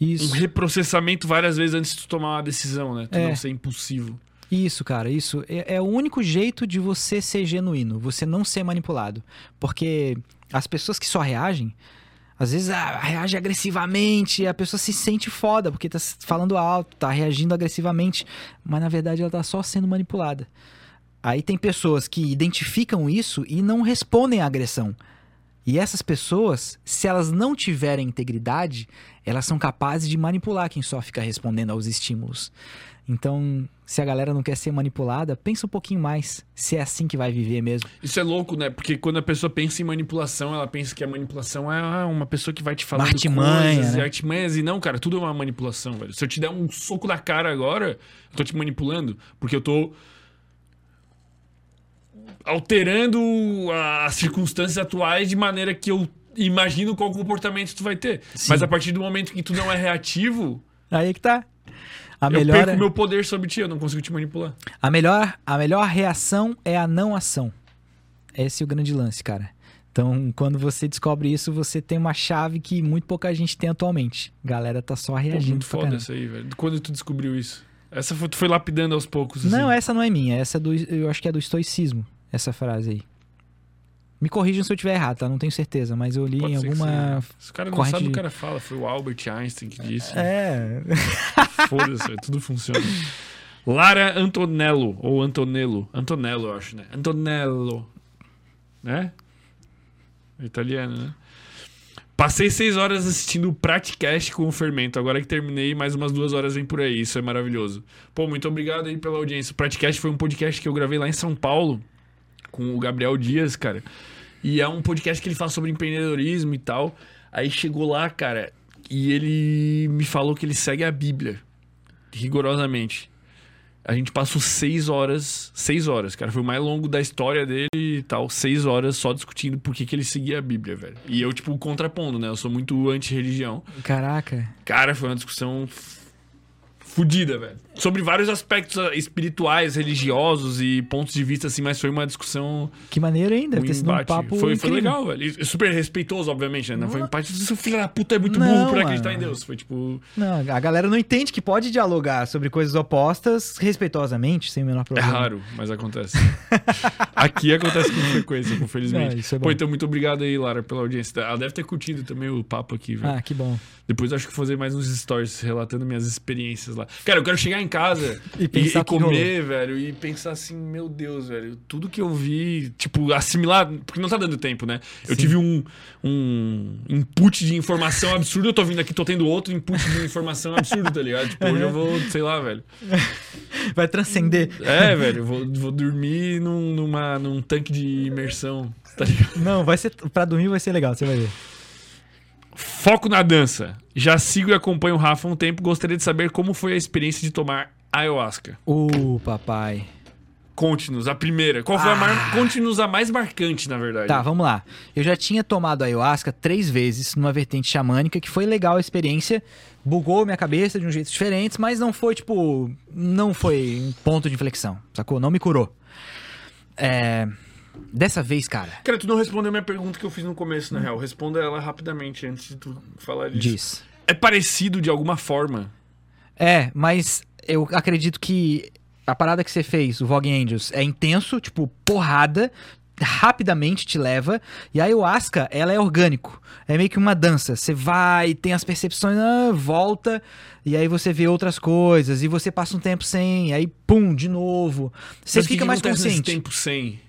um Isso. reprocessamento várias vezes antes de tu tomar uma decisão, né? Tu É. não ser impulsivo. Isso, cara, isso. É, é o único jeito de você ser genuíno, você não ser manipulado. Porque as pessoas que só reagem, às vezes ah, reage agressivamente, a pessoa se sente foda, porque tá falando alto, tá reagindo agressivamente, mas na verdade ela tá só sendo manipulada. Aí tem pessoas que identificam isso e não respondem à agressão. E essas pessoas, se elas não tiverem integridade, elas são capazes de manipular quem só fica respondendo aos estímulos. Então, se a galera não quer ser manipulada, pensa um pouquinho mais se é assim que vai viver mesmo. Isso é louco, né? Porque quando a pessoa pensa em manipulação, ela pensa que a manipulação é uma pessoa que vai te falar coisas, né? e artimanhas, e não, cara, tudo é uma manipulação, velho. Se eu te der um soco na cara agora, eu tô te manipulando, porque eu tô alterando as circunstâncias atuais de maneira que eu imagino qual comportamento tu vai ter. Sim. Mas a partir do momento que tu não é reativo, Aí que tá. A eu melhor, perco é- meu poder sobre ti, eu não consigo te manipular. a, melhor, a melhor reação é a não ação. Esse é o grande lance, cara. Então, quando você descobre isso, você tem uma chave que muito pouca gente tem atualmente. Galera tá só Pô, reagindo. muito pra foda caramba. isso aí, velho. Quando tu descobriu isso? Essa foi, tu foi lapidando aos poucos. assim. Não, essa não é minha. Essa é do. Eu acho que é do estoicismo, essa frase aí. Me corrijam se eu estiver errado, tá? Não tenho certeza, mas eu li Pode em que alguma. seja. Se o cara não corrente sabe, de- o cara fala. Foi o Albert Einstein que disse. É. Foda-se, tudo funciona. Lara Antonello, ou Antonello. Antonello, eu acho, né? Antonello. Né? Italiano, né? Passei seis horas assistindo o Praticast com o Fermento. Agora que terminei, mais umas duas horas vem por aí. Isso é maravilhoso. Pô, muito obrigado aí pela audiência. O Praticast foi um podcast que eu gravei lá em São Paulo com o Gabriel Dias, cara. E é um podcast que ele fala sobre empreendedorismo e tal. Aí chegou lá, cara, e ele me falou que ele segue a Bíblia rigorosamente. A gente passou seis horas, seis horas, cara, foi o mais longo da história dele e tal, seis horas só discutindo por que, que ele seguia a Bíblia, velho. E eu, tipo, contrapondo, né? Eu sou muito anti-religião. Caraca. Cara, foi uma discussão fodida, velho. Sobre vários aspectos ah, espirituais, religiosos e pontos de vista, assim, mas foi uma discussão Que maneiro? Deve um ter sido um papo. foi, foi legal, velho. E super respeitoso, obviamente, né? Não foi um empate. Seu filho da puta é muito Não, burro por acreditar mano. em Deus. Foi tipo. Não, a galera não entende que pode dialogar sobre coisas opostas respeitosamente, sem o menor É problema. raro, mas acontece. Aqui acontece com frequência, infelizmente. É bom. Pô, então muito obrigado aí, Lara, pela audiência. Ela deve ter curtido também o papo aqui, velho. Ah, que bom. Depois acho que vou fazer mais uns stories relatando minhas experiências lá. Cara, eu quero chegar em casa E e, pensar e comer, velho, e pensar assim, meu Deus, velho, tudo que eu vi, tipo, assimilar, porque não tá dando tempo, né? Eu Sim. tive um, um input de informação absurdo, eu tô vindo aqui, tô tendo outro input de informação absurdo, tá ligado? Tipo, hoje eu vou, sei lá, velho. Vai transcender. É, velho, vou, vou dormir num, numa, num tanque de imersão, tá ligado? Não, vai ser. Pra dormir vai ser legal, você vai ver. Foco na dança. Já sigo e acompanho o Rafa há um tempo, gostaria de saber como foi a experiência de tomar ayahuasca. Ô, papai. Conte-nos, a primeira. Qual foi a Ah. mar... Conte-nos a mais marcante, na verdade. Tá, vamos lá. Eu já tinha tomado ayahuasca três vezes numa vertente xamânica, que foi legal a experiência. Bugou minha cabeça de um jeito diferente, mas não foi, tipo. Não foi um ponto de inflexão, sacou? Não me curou. É. Dessa vez, cara, Cara, tu não respondeu minha pergunta que eu fiz no começo, na real. Responda ela rapidamente antes de tu falar disso. diz. É parecido de alguma forma. É, mas eu acredito que a parada que você fez, o Vogue Angels, é intenso, tipo, porrada, rapidamente te leva. E a ayahuasca, ela é orgânico. É meio que uma dança. Você vai, tem as percepções, ah, volta, e aí você vê outras coisas, e você passa um tempo sem, aí pum, de novo. Você Mas que fica que mais consciente. tempo sem.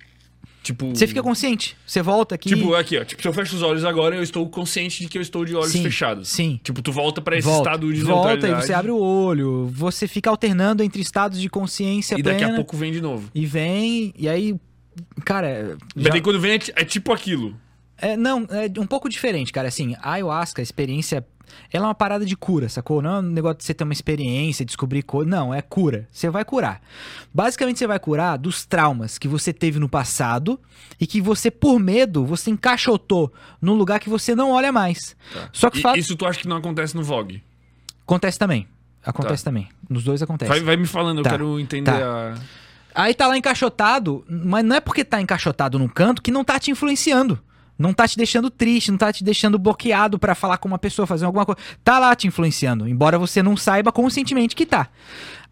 Tipo. Você fica consciente. Você volta aqui. Tipo, aqui, ó. Tipo, se eu fecho os olhos agora, eu estou consciente de que eu estou de olhos Sim, fechados. sim. Tipo, tu volta pra esse volta, estado de volta e você abre o olho, você fica alternando entre estados de consciência E daqui plena. a pouco vem de novo. E vem, e aí, cara. Mas já- daí quando vem é, é tipo aquilo. é, não, é um pouco diferente, cara. Assim, a ayahuasca, a experiência. Ela é uma parada de cura, sacou? Não é um negócio de você ter uma experiência, descobrir coisa. Não, é cura. Você vai curar. Basicamente, você vai curar dos traumas que você teve no passado e que você, por medo, você encaixotou num lugar que você não olha mais. Só que E fato. Isso tu acha que não acontece no Vogue? Acontece também. Acontece também. Nos dois acontece. Vai, vai me falando, Tá, eu quero entender tá. a. Aí tá lá encaixotado, mas não é porque tá encaixotado num canto que não tá te influenciando. Não tá te deixando triste, não tá te deixando bloqueado pra falar com uma pessoa, fazer alguma coisa. Tá lá te influenciando, embora você não saiba conscientemente que tá.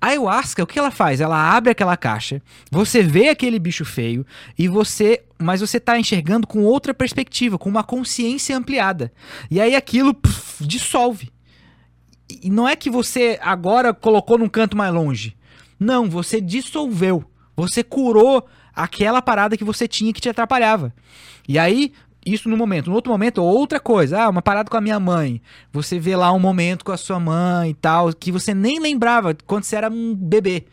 A ayahuasca, o que ela faz? Ela abre aquela caixa, você vê aquele bicho feio e você, mas você tá enxergando com outra perspectiva, com uma consciência ampliada. E aí aquilo pff, dissolve. E não é que você agora colocou num canto mais longe. Não, você dissolveu. Você curou aquela parada que você tinha que te atrapalhava. E aí, isso no momento. No outro momento, outra coisa. Ah, uma parada com a minha mãe. Você vê lá um momento com a sua mãe e tal, que você nem lembrava quando você era um bebê.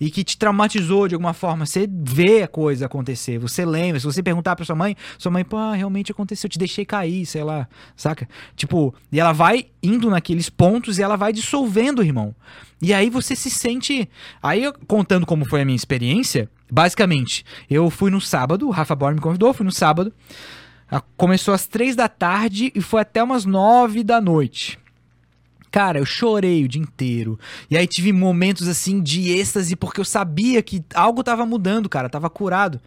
e que te traumatizou de alguma forma. Você vê a coisa acontecer, você lembra. Se você perguntar pra sua mãe, sua mãe, pô, ah, realmente aconteceu, eu te deixei cair, sei lá, saca? Tipo, e ela vai indo naqueles pontos e ela vai dissolvendo, irmão. E aí você se sente. Aí, contando como foi a minha experiência, basicamente, eu fui no sábado, o Rafa Born me convidou, fui no sábado. Começou às três da tarde e foi até umas nove da noite. Cara, eu chorei o dia inteiro. E aí tive momentos assim de êxtase, porque eu sabia que algo tava mudando, cara, tava curado.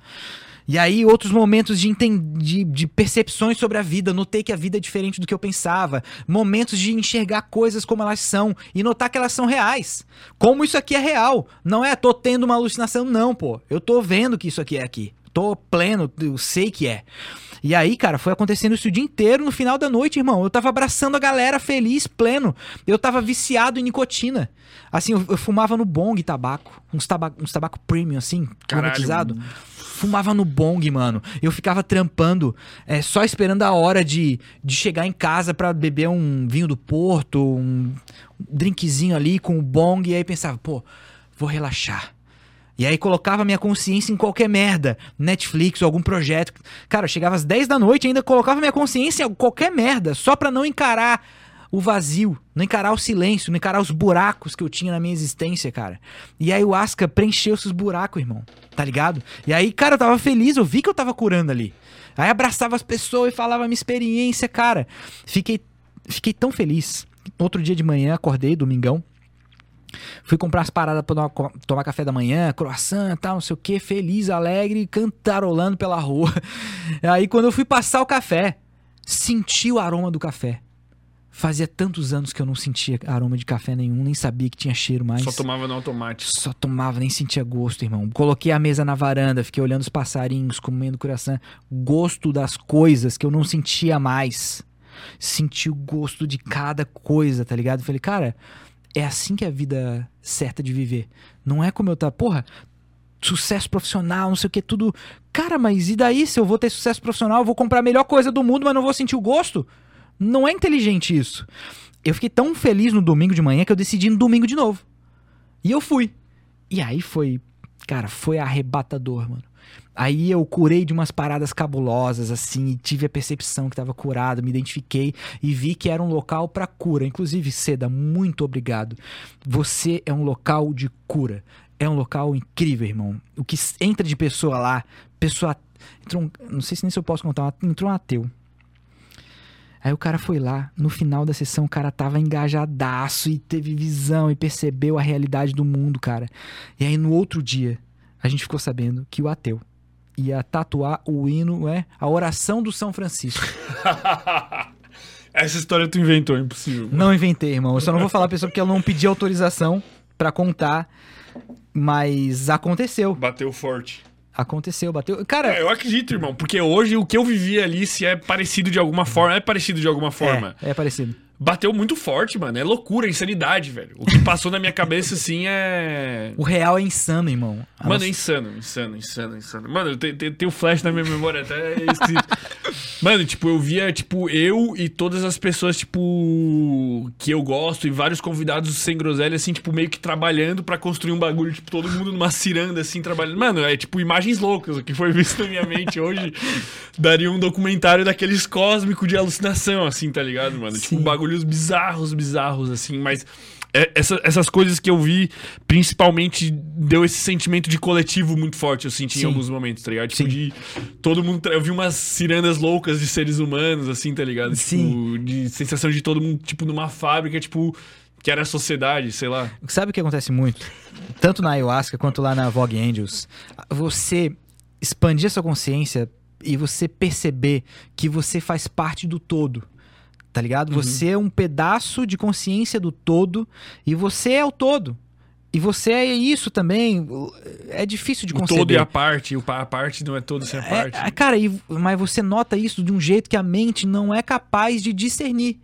E aí, outros momentos de, de, de percepções sobre a vida. Notei que a vida é diferente do que eu pensava. Momentos de enxergar coisas como elas são e notar que elas são reais. Como isso aqui é real. Não é tô tendo uma alucinação, não, pô. Eu tô vendo que isso aqui é aqui. Tô pleno, eu sei que é. E aí, cara, foi acontecendo isso o dia inteiro. No final da noite, irmão, eu tava abraçando a galera feliz, pleno. Eu tava viciado em nicotina. Assim, eu, eu fumava no bong tabaco. Uns tabaco, uns tabaco premium, assim, Caralho, climatizado. Fumava no bong, mano. Eu ficava trampando, é, só esperando a hora de, de chegar em casa pra beber um vinho do Porto, um drinkzinho ali com o bong. E aí pensava, pô, vou relaxar. E aí colocava minha consciência em qualquer merda, Netflix ou algum projeto. Cara, eu chegava às 10 da noite e ainda colocava minha consciência em qualquer merda, só pra não encarar o vazio, não encarar o silêncio, não encarar os buracos que eu tinha na minha existência, cara. E aí o Asca preencheu esses buracos, irmão. Tá ligado? E aí, cara, eu tava feliz, eu vi que eu tava curando ali. Aí abraçava as pessoas e falava minha experiência, cara. Fiquei, fiquei tão feliz. Outro dia de manhã, acordei, domingão. Fui comprar as paradas pra tomar, tomar café da manhã, croissant, tal, não sei o que, feliz, alegre, cantarolando pela rua. Aí quando eu fui passar o café, senti o aroma do café. Fazia tantos anos que eu não sentia aroma de café nenhum, nem sabia que tinha cheiro mais. Só tomava no automático. Só tomava, nem sentia gosto, irmão. Coloquei a mesa na varanda, fiquei olhando os passarinhos, comendo coração. Gosto das coisas que eu não sentia mais. Senti o gosto de cada coisa, tá ligado? Falei, cara, é assim que é a vida certa de viver. Não é como eu tá, porra, sucesso profissional, não sei o que, tudo. Cara, mas e daí se eu vou ter sucesso profissional, eu vou comprar a melhor coisa do mundo, mas não vou sentir o gosto? Não é inteligente isso. Eu fiquei tão feliz no domingo de manhã que eu decidi no domingo de novo. E eu fui. E aí foi, cara, foi arrebatador, mano. Aí eu curei de umas paradas cabulosas, assim, e tive a percepção que tava curado, me identifiquei e vi que era um local pra cura. Inclusive, Seda, muito obrigado. Você é um local de cura. É um local incrível, irmão. O que entra de pessoa lá, pessoa. Entrou um, não sei se nem se eu posso contar, entrou um ateu. Aí o cara foi lá, no final da sessão o cara tava engajadaço e teve visão e percebeu a realidade do mundo, cara. E aí no outro dia, a gente ficou sabendo que o ateu ia tatuar o hino, é, a oração do São Francisco. Essa história tu inventou, é impossível. Não inventei, irmão. Eu só não vou falar pra pessoa porque ela não pediu autorização pra contar, mas aconteceu. Bateu forte. Aconteceu, bateu. Cara, É, eu acredito, irmão, porque hoje o que eu vivi ali, se é parecido de alguma forma, é parecido de alguma forma. é, é parecido. Bateu muito forte, mano. É loucura, é insanidade, velho. O que passou na minha cabeça, assim, é. O real é insano, irmão. A Mano, nossa- é insano, insano, insano, insano. Mano, eu te- te- tenho flash na minha memória até escrito. Mano, tipo, eu via, tipo, eu e todas as pessoas, tipo, que eu gosto e vários convidados sem groselha, assim, tipo, meio que trabalhando pra construir um bagulho, tipo, todo mundo numa ciranda, assim, trabalhando. Mano, é tipo imagens loucas. O que foi visto na minha mente hoje daria um documentário daqueles cósmicos de alucinação, assim, tá ligado, mano? Tipo, Sim. Bagulhos bizarros, bizarros, assim, mas. é- essa- essas coisas que eu vi, principalmente, deu esse sentimento de coletivo muito forte, eu senti Sim. em alguns momentos, tá ligado? Tipo, Sim. de todo mundo. Eu vi umas cirandas loucas de seres humanos, assim, tá ligado? Sim. Tipo, de sensação de todo mundo, tipo, numa fábrica, tipo, que era a sociedade, sei lá. Sabe o que acontece muito? Tanto na ayahuasca quanto lá na Vogue Angels. Você expandir a sua consciência e você perceber que você faz parte do todo. Tá ligado? Uhum. Você é um pedaço de consciência do todo e você é o todo. E você é isso também. É difícil de O conceber. todo e a parte, o pa- a parte não é todo sem a parte. É, é, cara, e- mas você nota isso de um jeito que a mente não é capaz de discernir.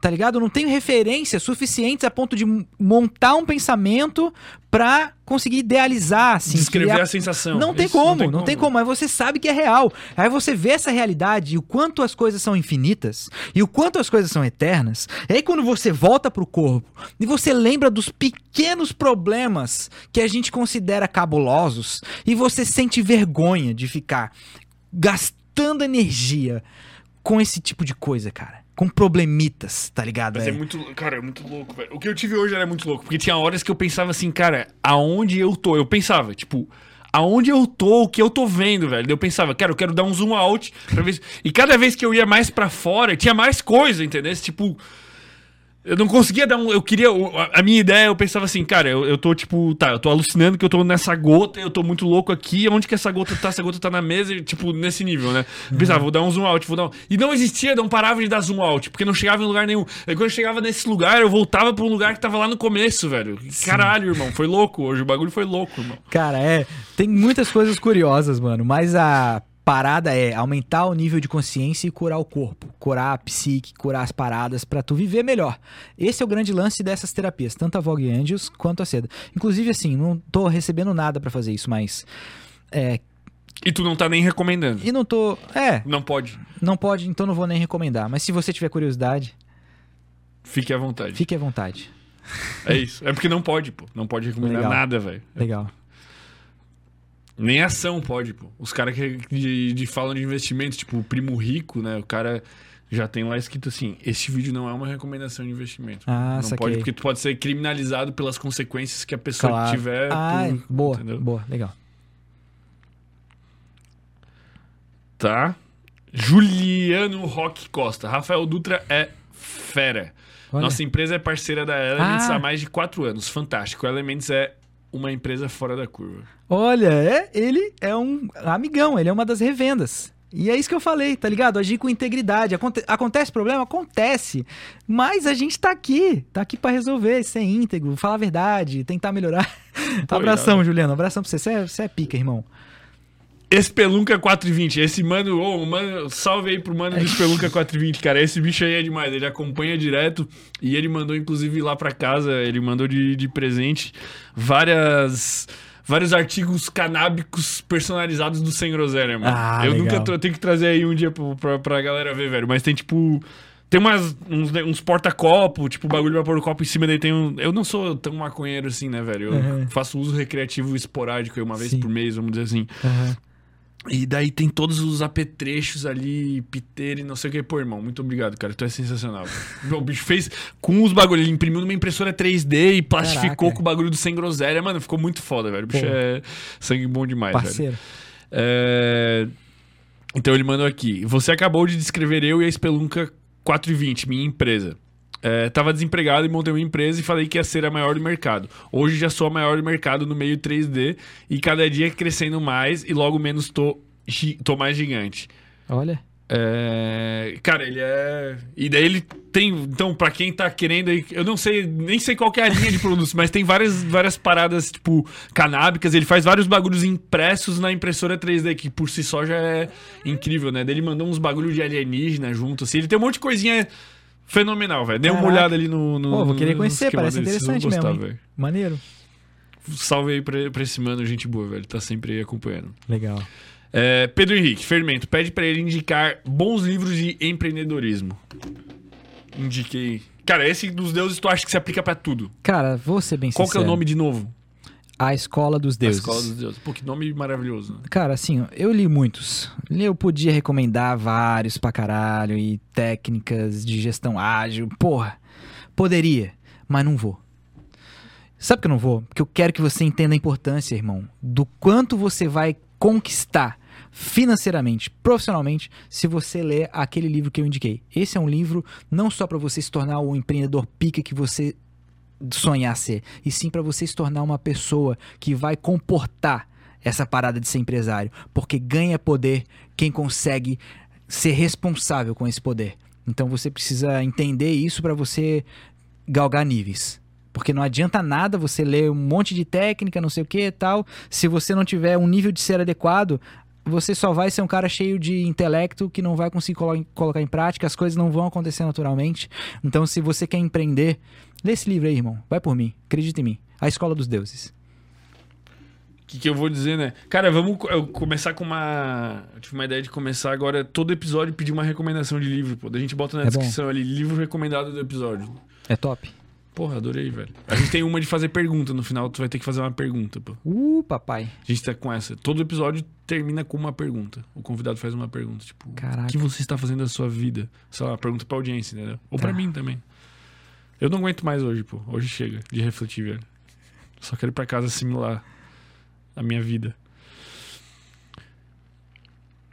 Tá ligado? Não tenho referências suficientes a ponto de montar um pensamento pra conseguir idealizar, assim. Descrever criar- a sensação. Não tem Isso como, não tem como. Mas você sabe que é real. Aí você vê essa realidade e o quanto as coisas são infinitas e o quanto as coisas são eternas. E aí quando você volta pro corpo e você lembra dos pequenos problemas que a gente considera cabulosos e você sente vergonha de ficar gastando energia com esse tipo de coisa, cara. Com problemitas, tá ligado? Mas É. é muito. Cara, é muito louco, velho. O que eu tive hoje era muito louco. Porque tinha horas que eu pensava assim, cara, aonde eu tô? Eu pensava, tipo. Aonde eu tô, o que eu tô vendo, velho? Eu pensava, cara, eu quero dar um zoom out pra ver. se- E cada vez que eu ia mais pra fora, tinha mais coisa, entendeu? Tipo, eu não conseguia dar um. Eu queria. A minha ideia, eu pensava assim, cara, eu, eu tô tipo, tá, eu tô alucinando que eu tô nessa gota, eu tô muito louco aqui. Onde que essa gota tá? Essa gota tá na mesa, e, tipo, nesse nível, né? Eu pensava, vou dar um zoom out, vou dar um... E não existia, não parava de dar zoom out, porque não chegava em lugar nenhum. Aí quando eu chegava nesse lugar, eu voltava pra um lugar que tava lá no começo, velho. Caralho, irmão, foi louco hoje. O bagulho foi louco, irmão. Cara, é. Tem muitas coisas curiosas, mano. Mas a parada é aumentar o nível de consciência e curar o corpo. Curar a psique, curar as paradas pra tu viver melhor. Esse é o grande lance dessas terapias, tanto a Vogue Angels quanto a Seda. Inclusive, assim, não tô recebendo nada pra fazer isso, mas. É. E tu não tá nem recomendando. E não tô. É, Não pode. não pode, então não vou nem recomendar. Mas se você tiver curiosidade, Fique à vontade. fique à vontade. É isso. É porque não pode, pô. Não pode recomendar Legal. nada, velho. Legal. Nem ação pode, pô. Os caras que de, de falam de investimentos, tipo o primo rico, né? O cara já tem lá escrito assim: este vídeo não é uma recomendação de investimento. Ah, não saquei. pode, porque tu pode ser criminalizado pelas consequências que a pessoa Claro. tiver. Ah, por- boa, entendeu? boa, legal. Tá. Juliano Roque Costa. Rafael Dutra é fera. Olha. Nossa empresa é parceira da Elements Ah. há mais de quatro anos. Fantástico. A Elements é uma empresa fora da curva. Olha, é, ele é um amigão, ele é uma das revendas. E é isso que eu falei, tá ligado? Agir com integridade. Aconte- acontece problema? Acontece. Mas a gente tá aqui. Tá aqui pra resolver, ser íntegro, falar a verdade, tentar melhorar. abração, irado. Juliano. Abração pra você. Você é, você é pica, irmão. Espelunca 420. Esse mano, ô, mano, salve aí pro mano do Espelunca 420, cara. Esse bicho aí é demais. Ele acompanha direto e ele mandou, inclusive, lá pra casa, ele mandou de, de presente várias. Vários artigos canábicos personalizados do Sem Groselha, mano. Ah, eu legal. nunca eu tenho que trazer aí um dia pro- pra, pra galera ver, velho. Mas tem tipo. Tem umas, uns, uns porta-copo, tipo, bagulho pra pôr o copo em cima, daí tem um. Eu não sou tão maconheiro assim, né, velho? Eu Uhum. faço uso recreativo esporádico aí uma vez Sim. por mês, vamos dizer assim. E daí tem todos os apetrechos ali, piteira e não sei o que. Pô, irmão, muito obrigado, cara. Tu é sensacional. O bicho fez com os bagulhos. Ele imprimiu numa impressora 3D e plastificou Caraca. com o bagulho do sem groselha. Mano, ficou muito foda, velho. O bicho Pô. é sangue bom demais, velho. Parceiro. É, Então ele mandou aqui. Você acabou de descrever eu e a Spelunca 420, minha empresa. É, tava desempregado e montei uma empresa e falei que ia ser a maior do mercado. Hoje já sou a maior do mercado no meio 3D e cada dia crescendo mais e logo menos tô, tô mais gigante. Olha. É, Cara, ele é. E daí ele tem. Então, pra quem tá querendo aí. Eu não sei, nem sei qual que é a linha de produtos, mas tem várias, várias paradas, tipo, canábicas. Ele faz vários bagulhos impressos na impressora 3D, que por si só já é incrível, né? Daí ele mandou uns bagulhos de alienígena junto, assim. Ele tem um monte de coisinha fenomenal, velho. Dê uma olhada ali no. no Pô, vou querer no conhecer, parece interessante mesmo, gostar, velho. Maneiro. Salve aí pra, pra esse mano, gente boa, velho. Tá sempre aí acompanhando. Legal. É, Pedro Henrique, Fermento, pede pra ele indicar bons livros de empreendedorismo. Indiquei. Cara, esse dos deuses tu acha que se aplica pra tudo. Cara, vou ser bem Qual que é sincero. o nome de novo? A Escola dos Deuses. A Escola dos Deuses. Pô, que nome maravilhoso. Né? Cara, assim, eu li muitos. Eu podia recomendar vários pra caralho e técnicas de gestão ágil. Porra, poderia, mas não vou. Sabe que eu não vou? Porque eu quero que você entenda a importância, irmão, do quanto você vai conquistar financeiramente, profissionalmente, se você ler aquele livro que eu indiquei. Esse é um livro não só pra você se tornar o empreendedor pica que você sonhar ser, e sim pra você se tornar uma pessoa que vai comportar essa parada de ser empresário, porque ganha poder quem consegue ser responsável com esse poder. Então você precisa entender isso pra você galgar níveis. Porque não adianta nada você ler um monte de técnica, não sei o que e tal, se você não tiver um nível de ser adequado, você só vai ser um cara cheio de intelecto que não vai conseguir colo- colocar em prática, as coisas não vão acontecer naturalmente. Então, se você quer empreender, lê esse livro aí, irmão. Vai por mim, acredita em mim. A Escola dos Deuses. O que, que eu vou dizer, né? Cara, vamos começar com uma. Eu tive uma ideia de começar agora todo episódio pedir uma recomendação de livro, pô. Daí a gente bota na É bom. descrição ali, livro recomendado do episódio. É top. Porra, adorei, velho. A gente tem uma de fazer pergunta no final, tu vai ter que fazer uma pergunta, pô. Uh, papai. A gente tá com essa. Todo episódio termina com uma pergunta. O convidado faz uma pergunta, tipo, Caraca. o que você está fazendo da sua vida? Sei lá, pergunta pra audiência, entendeu? Ou pra Tá. mim também. Eu não aguento mais hoje, pô. Hoje chega de refletir, velho. Só quero ir pra casa assimilar a minha vida.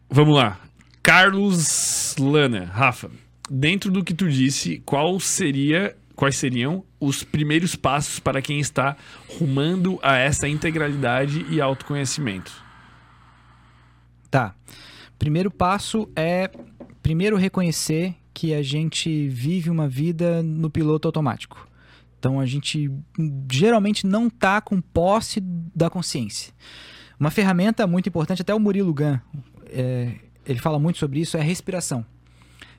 Vamos lá. Carlos Lana, Rafa, dentro do que tu disse, qual seria, quais seriam os primeiros passos para quem está rumando a essa integralidade e autoconhecimento? Tá. Primeiro passo é primeiro reconhecer que a gente vive uma vida no piloto automático. Então a gente geralmente não tá com posse da consciência. Uma ferramenta muito importante, até o Murilo Gun, é, ele fala muito sobre isso, é a respiração.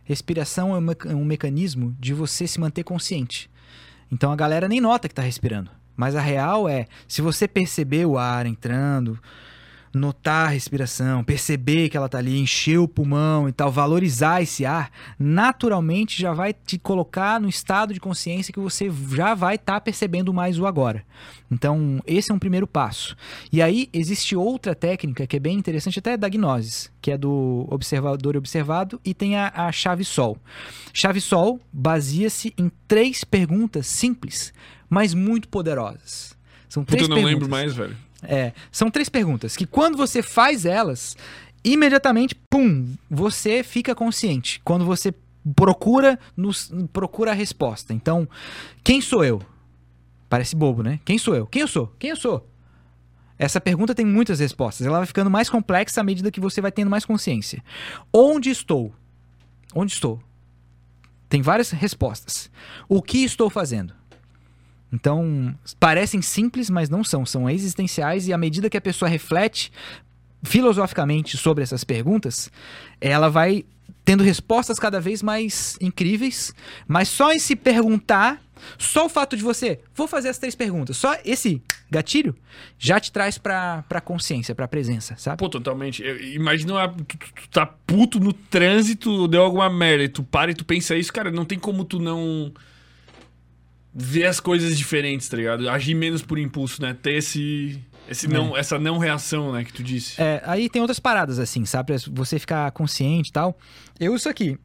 Respiração é um, meca- mecanismo de você se manter consciente. Então a galera nem nota que tá respirando. Mas a real é, se você perceber o ar entrando, notar a respiração, perceber que ela tá ali, encher o pulmão e tal, valorizar esse ar, naturalmente já vai te colocar no estado de consciência que você já vai estar percebendo mais o agora. Então, esse é um primeiro passo. E aí existe outra técnica que é bem interessante, até da Gnosis, que é do observador e observado, e tem a, a chave sol. Chave sol baseia-se em três perguntas simples, mas muito poderosas. São Puta, três eu não perguntas. lembro mais, velho. É, são três perguntas que quando você faz elas, imediatamente, pum, você fica consciente. Quando você procura nos, procura a resposta. Então, quem sou eu? Parece bobo, né? Quem sou eu? Quem eu sou? Quem eu sou? Essa pergunta tem muitas respostas. Ela vai ficando mais complexa à medida que você vai tendo mais consciência. Onde estou? Onde estou? Tem várias respostas. O que estou fazendo? Então, parecem simples, mas não são. São existenciais e à medida que a pessoa reflete filosoficamente sobre essas perguntas, ela vai tendo respostas cada vez mais incríveis, mas só em se perguntar, só o fato de você, vou fazer as três perguntas, só esse gatilho já te traz pra, pra consciência, pra presença, sabe? Pô, totalmente. Imagina uma- tu, tu- tu tá puto no trânsito, deu alguma merda, e tu para e tu pensa isso, cara, não tem como tu não ver as coisas diferentes, tá ligado? Agir menos por impulso, né? Ter esse, esse não, essa não reação, né, que tu disse. É, aí tem outras paradas, assim, sabe? Pra você ficar consciente e tal. Eu isso aqui.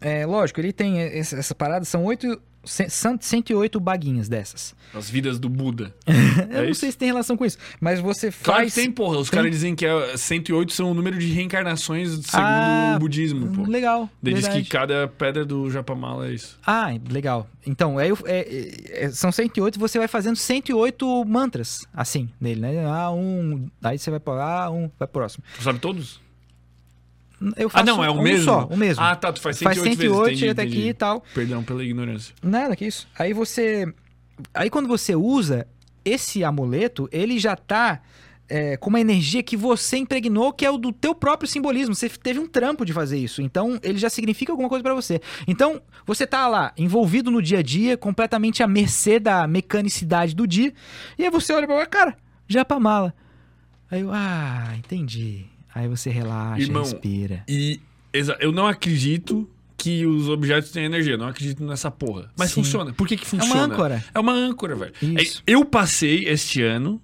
É, lógico, ele tem essa, essa parada, são oito, 108 baguinhas dessas. As vidas do Buda. Eu não isso? sei se tem relação com isso, mas você Claro faz... que tem, porra. Os tem. caras dizem que é 108 são o número de reencarnações segundo Ah, o budismo, pô. Legal, Daí diz que cada pedra do Japamala é isso. Ah, legal. Então, eu- é- é- são 108 e você vai fazendo 108 mantras, assim, nele, né? Ah, um... Aí você vai para ah, um, vai pro próximo. Tu sabe todos? Eu Ah, faço não, é o um mesmo? só, o mesmo. Ah, tá, tu faz Faz 108, 108, vezes. Entendi, até aqui e tal. Perdão pela ignorância. Nada que isso. Aí você. Aí quando você usa esse amuleto, ele já tá é, com uma energia que você impregnou, que é o do teu próprio simbolismo. Você teve um trampo de fazer isso. Então, ele já significa alguma coisa pra você. Então, você tá lá, envolvido no dia a dia, completamente à mercê da mecanicidade do dia. E aí você olha pra cara, já pra mala. Aí eu, ah, entendi. Aí você relaxa, Irmão, respira. E eu não acredito que os objetos têm energia. Não acredito nessa porra. Mas Sim. funciona. Por que que É funciona? uma âncora. É uma âncora, velho. Isso. É, Eu passei este ano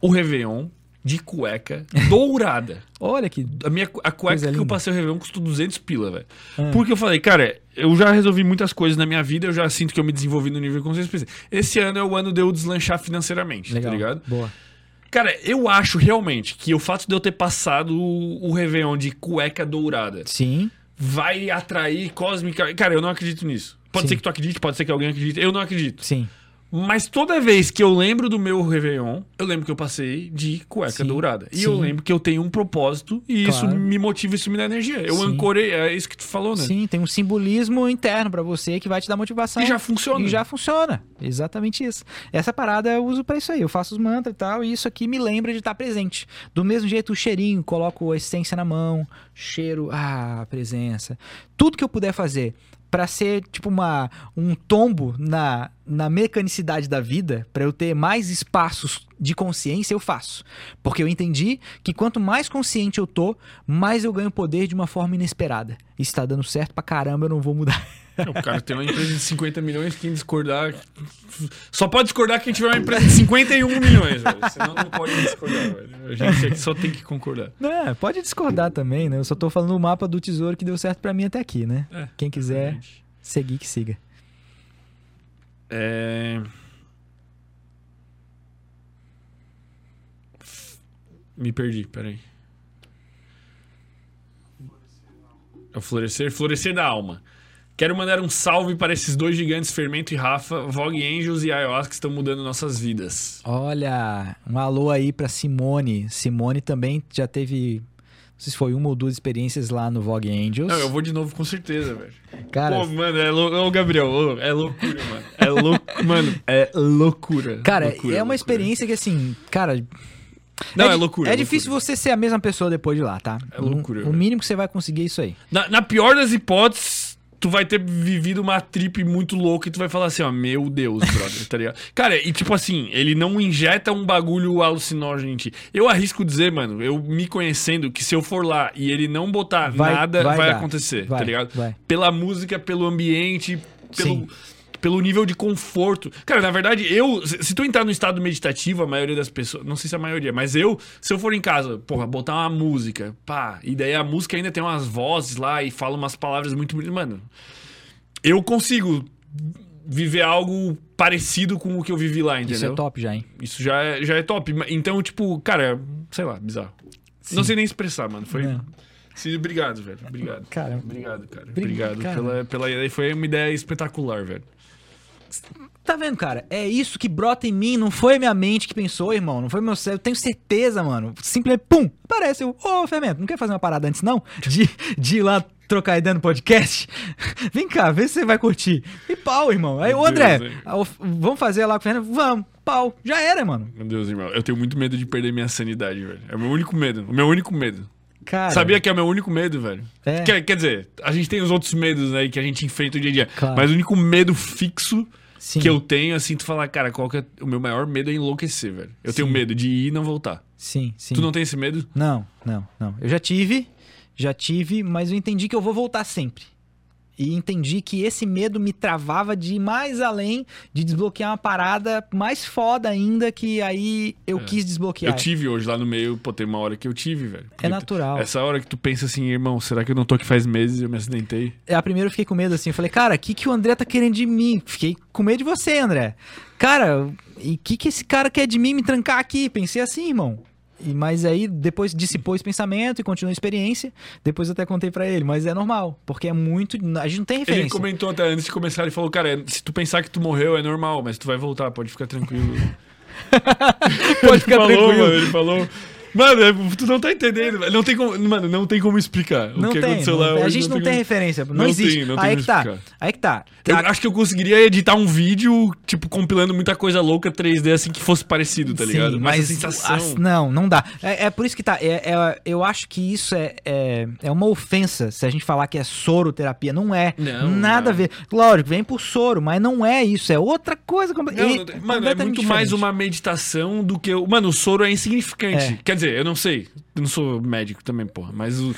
o Réveillon de cueca dourada. Olha que. A, minha, a cueca que eu passei o Réveillon custou 200 pila, velho. Ah. Porque eu falei, cara, eu já resolvi muitas coisas na minha vida, eu já sinto que eu me desenvolvi no nível de consciência. Esse ano é o ano de eu deslanchar financeiramente, Legal. tá ligado? Boa. Cara, eu acho realmente que o fato de eu ter passado o, o Réveillon de cueca dourada Sim. vai atrair cósmica. Cara, eu não acredito nisso. Pode Sim. ser que tu acredite, pode ser que alguém acredite. Eu não acredito. Sim. Mas toda vez que eu lembro do meu Réveillon, eu lembro que eu passei de cueca Sim, dourada. E sim. eu lembro que eu tenho um propósito e isso Claro. me motiva, isso me dá energia. Eu Sim. ancorei, é isso que tu falou, né? Sim, tem um simbolismo interno pra você que vai te dar motivação. E já funciona. E já funciona. Exatamente isso. Essa parada eu uso pra isso aí. Eu faço os mantras e tal, e isso aqui me lembra de estar presente. Do mesmo jeito, o cheirinho, coloco a essência na mão, cheiro, ah, presença. Tudo que eu puder fazer pra ser tipo uma um tombo na, na mecanicidade da vida, pra eu ter mais espaços de consciência, eu faço. Porque eu entendi que quanto mais consciente eu tô, mais eu ganho poder de uma forma inesperada. E se tá dando certo pra caramba, eu não vou mudar. O cara tem uma empresa de 50 milhões, quem discordar. Só pode discordar quem tiver uma empresa de 51 milhões, velho. Senão não pode discordar, velho. A gente aqui só tem que concordar. É, pode discordar também, né? Eu só tô falando o mapa do tesouro que deu certo pra mim até aqui, né? É, Quem quiser seguir, que siga. É... Me perdi, peraí. É o florescer, florescer da alma. Quero mandar um salve para esses dois gigantes, Fermento e Rafa, Vogue Angels e Ayahuasca, que estão mudando nossas vidas. Olha, um alô aí pra Simone. Simone também já teve, não sei se foi uma ou duas experiências lá no Vogue Angels. Não, eu vou de novo com certeza, velho. Cara, Pô, mano, é lou... Ô, Gabriel, é loucura, mano. É louco, mano, é loucura. cara, Loucura, é uma loucura. experiência que assim, cara, Não, é, di- loucura. É é difícil loucura. você ser a mesma pessoa depois de lá, tá? É loucura, O, o mínimo que você vai conseguir é isso aí. Na, na pior das hipóteses, tu vai ter vivido uma trip muito louca e tu vai falar assim, ó, meu Deus, brother, tá ligado? Cara, e tipo assim, ele não injeta um bagulho alucinógeno em ti. Eu arrisco dizer, mano, eu me conhecendo, que se eu for lá e ele não botar Vai- nada, vai, vai acontecer, tá ligado? Pela música, pelo ambiente, pelo... Sim. Pelo nível de conforto. Cara, na verdade, eu. Se tu entrar no estado meditativo, a maioria das pessoas. Não sei se a maioria, mas eu, se eu for em casa, porra, botar uma música, pá, e daí a música ainda tem umas vozes lá e fala umas palavras muito bonitas. Mano, eu consigo viver algo parecido com o que eu vivi lá, entendeu? Isso é top já, hein? Isso já é, já é top. Então, tipo, cara, sei lá, bizarro. Não sei nem expressar, mano. Foi. Não. Sim, obrigado, velho. Obrigado. Cara, Obrigado, cara. Bri- Obrigado cara. pela, pela ideia. Foi uma ideia espetacular, velho. Tá vendo, cara? É isso que brota em mim, não foi minha mente que pensou, irmão. Não foi meu cérebro. Tenho certeza, mano. Simplesmente, pum, aparece. Ô, Fermento, não quer fazer uma parada antes, não? De, de ir lá trocar ideia no podcast? Vem cá, vê se você vai curtir. E pau, irmão. Aí, ô, André, Deus, vamos fazer lá com o Fernando? Vamos, pau. Já era, mano. Meu Deus, irmão. Eu tenho muito medo de perder minha sanidade, velho. É o meu único medo. O meu único medo. Cara. Sabia que é o meu único medo, velho? É. Quer, quer dizer, a gente tem os outros medos aí que a gente enfrenta o dia a dia. Claro. Mas o único medo fixo Sim. que eu tenho, assim, tu falar, cara, qual que é o meu maior medo é enlouquecer, velho. Eu tenho Sim. medo de ir e não voltar. Sim, sim. Tu não tem esse medo? Não, não, não. Eu já tive, já tive, mas eu entendi que eu vou voltar sempre. E entendi que esse medo me travava de ir mais além, de desbloquear uma parada mais foda ainda, que aí eu quis desbloquear. Eu tive hoje lá no meio, pô, tem uma hora que eu tive, velho. Porque É natural. Essa hora que tu pensa assim, irmão, será que eu não tô aqui faz meses e eu me acidentei? É, A primeira eu fiquei com medo assim, eu falei, cara, o que, que o André tá querendo de mim? Fiquei com medo de você, André. Cara, e o que, que esse cara quer de mim me trancar aqui? Pensei assim, irmão. E, mas aí depois dissipou esse pensamento e continuou a experiência. Depois eu até contei pra ele, mas é normal, porque é muito. A gente não tem Ele referência. comentou até antes de começar, ele falou, cara, se tu pensar que tu morreu é normal, mas tu vai voltar, pode ficar tranquilo. Pode ficar falou, tranquilo. Mano, ele falou. Mano, é- tu não tá entendendo. Não tem como, mano, não tem como explicar Não o que tem. aconteceu lá a gente não, tem como- referência. Não, Não existe. tem, não aí como que tá. explicar. Aí que tá. Eu A- acho que eu conseguiria editar um vídeo, tipo, compilando muita coisa louca 3D, assim, que fosse parecido, tá Sim, ligado? mas a sensação... as- não, não dá. É, é por isso que tá. é- é- eu acho que isso é, é, é uma ofensa se a gente falar que é soroterapia. Não é. Não, Nada não. a ver. Lógico, vem por soro, mas não é isso. É outra coisa. Não, e- mano, é muito mais diferente. uma meditação do que. o- Mano, o soro é insignificante. É. Quer dizer, eu não sei. Eu não sou médico também, porra. Mas o,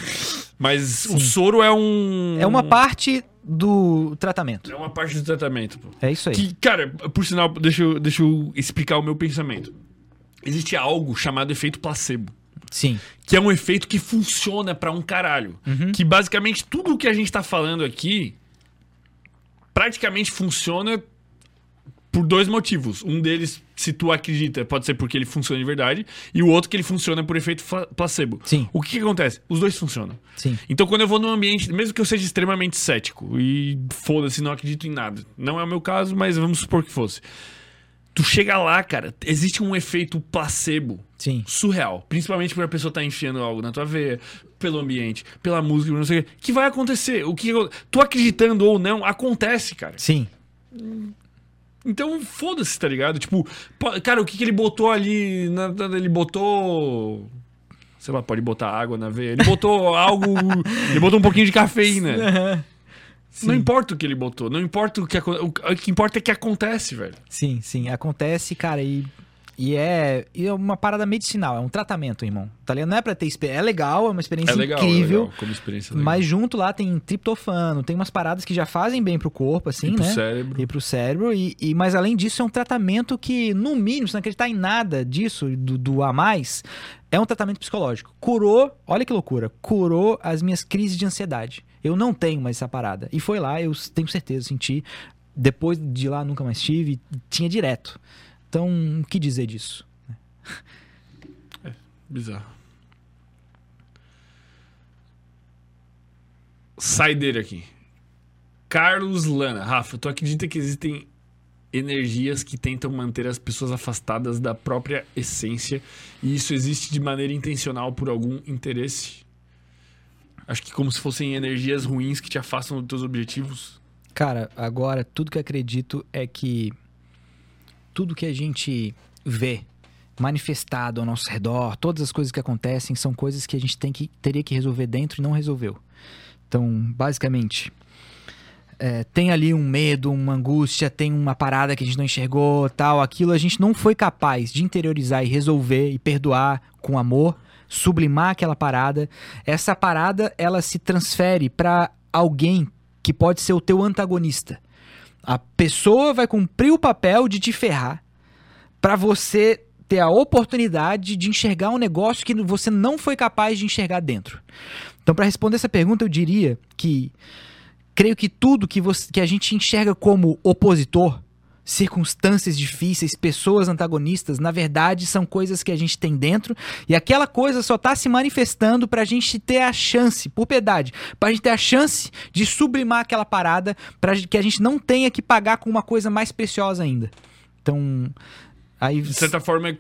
mas o soro é um. É uma parte do tratamento. É uma parte do tratamento, pô. É isso aí. Que, cara, por sinal, deixa eu, deixa eu explicar o meu pensamento. Existe algo chamado efeito placebo. Sim. Que é um efeito que funciona pra um caralho. Uhum. Que basicamente tudo o que a gente tá falando aqui praticamente funciona por dois motivos. Um deles, se tu acredita, pode ser porque ele funciona de verdade, e o outro que ele funciona por efeito placebo. Sim. O que, que acontece? Os dois funcionam. Sim. Então, quando eu vou num ambiente, mesmo que eu seja extremamente cético e foda-se, não acredito em nada. Não é o meu caso, mas vamos supor que fosse. Tu chega lá, cara, existe um efeito placebo Sim. surreal. Principalmente quando a pessoa tá enfiando algo na tua veia, pelo ambiente, pela música, não sei o quê. Que vai acontecer. O que tu acreditando ou não, acontece, cara. Sim. Então, foda-se, tá ligado? Tipo, cara, o que, que ele botou ali? na- na- ele botou. Sei lá, pode botar água na veia. Ele botou algo. ele botou um pouquinho de cafeína. Não importa o que ele botou, não importa o que o que importa é que acontece, velho. Sim, sim. Acontece, cara, e, e, é, e é uma parada medicinal, é um tratamento, irmão. Tá ligado? Não é pra ter experiência. É legal, é uma experiência É legal, incrível. é legal, como experiência legal. Mas junto lá tem triptofano, tem umas paradas que já fazem bem pro corpo, assim, E pro né? cérebro. E pro cérebro. E, e- mas além disso, é um tratamento que, no mínimo, se não acreditar em nada disso, do, do a mais, é um tratamento psicológico. Curou, olha que loucura, curou as minhas crises de ansiedade. Eu não tenho mais essa parada. E foi lá, eu tenho certeza, senti. Depois de lá, nunca mais tive, tinha direto. Então, o que dizer disso? Bizarro. Sai dele aqui. Carlos Lana. Rafa, tu acredita que existem energias que tentam manter as pessoas afastadas da própria essência e isso existe de maneira intencional por algum interesse? Acho que como se fossem energias ruins que te afastam dos teus objetivos. Cara, agora tudo que eu acredito é que tudo que a gente vê manifestado ao nosso redor, todas as coisas que acontecem são coisas que a gente tem que teria que resolver dentro e não resolveu. Então, basicamente, é, tem ali um medo, uma angústia, tem uma parada que a gente não enxergou, tal, aquilo a gente não foi capaz de interiorizar e resolver e perdoar com amor, sublimar aquela parada. Essa parada ela se transfere para alguém que pode ser o teu antagonista. A pessoa vai cumprir o papel de te ferrar para você ter a oportunidade de enxergar um negócio que você não foi capaz de enxergar dentro. Então, para responder essa pergunta, eu diria que creio que tudo que, você, que a gente enxerga como opositor, circunstâncias difíceis, pessoas antagonistas, na verdade são coisas que a gente tem dentro e aquela coisa só está se manifestando para a gente ter a chance, por piedade, para a gente ter a chance de sublimar aquela parada para que a gente não tenha que pagar com uma coisa mais preciosa ainda. Então, aí De certa forma, é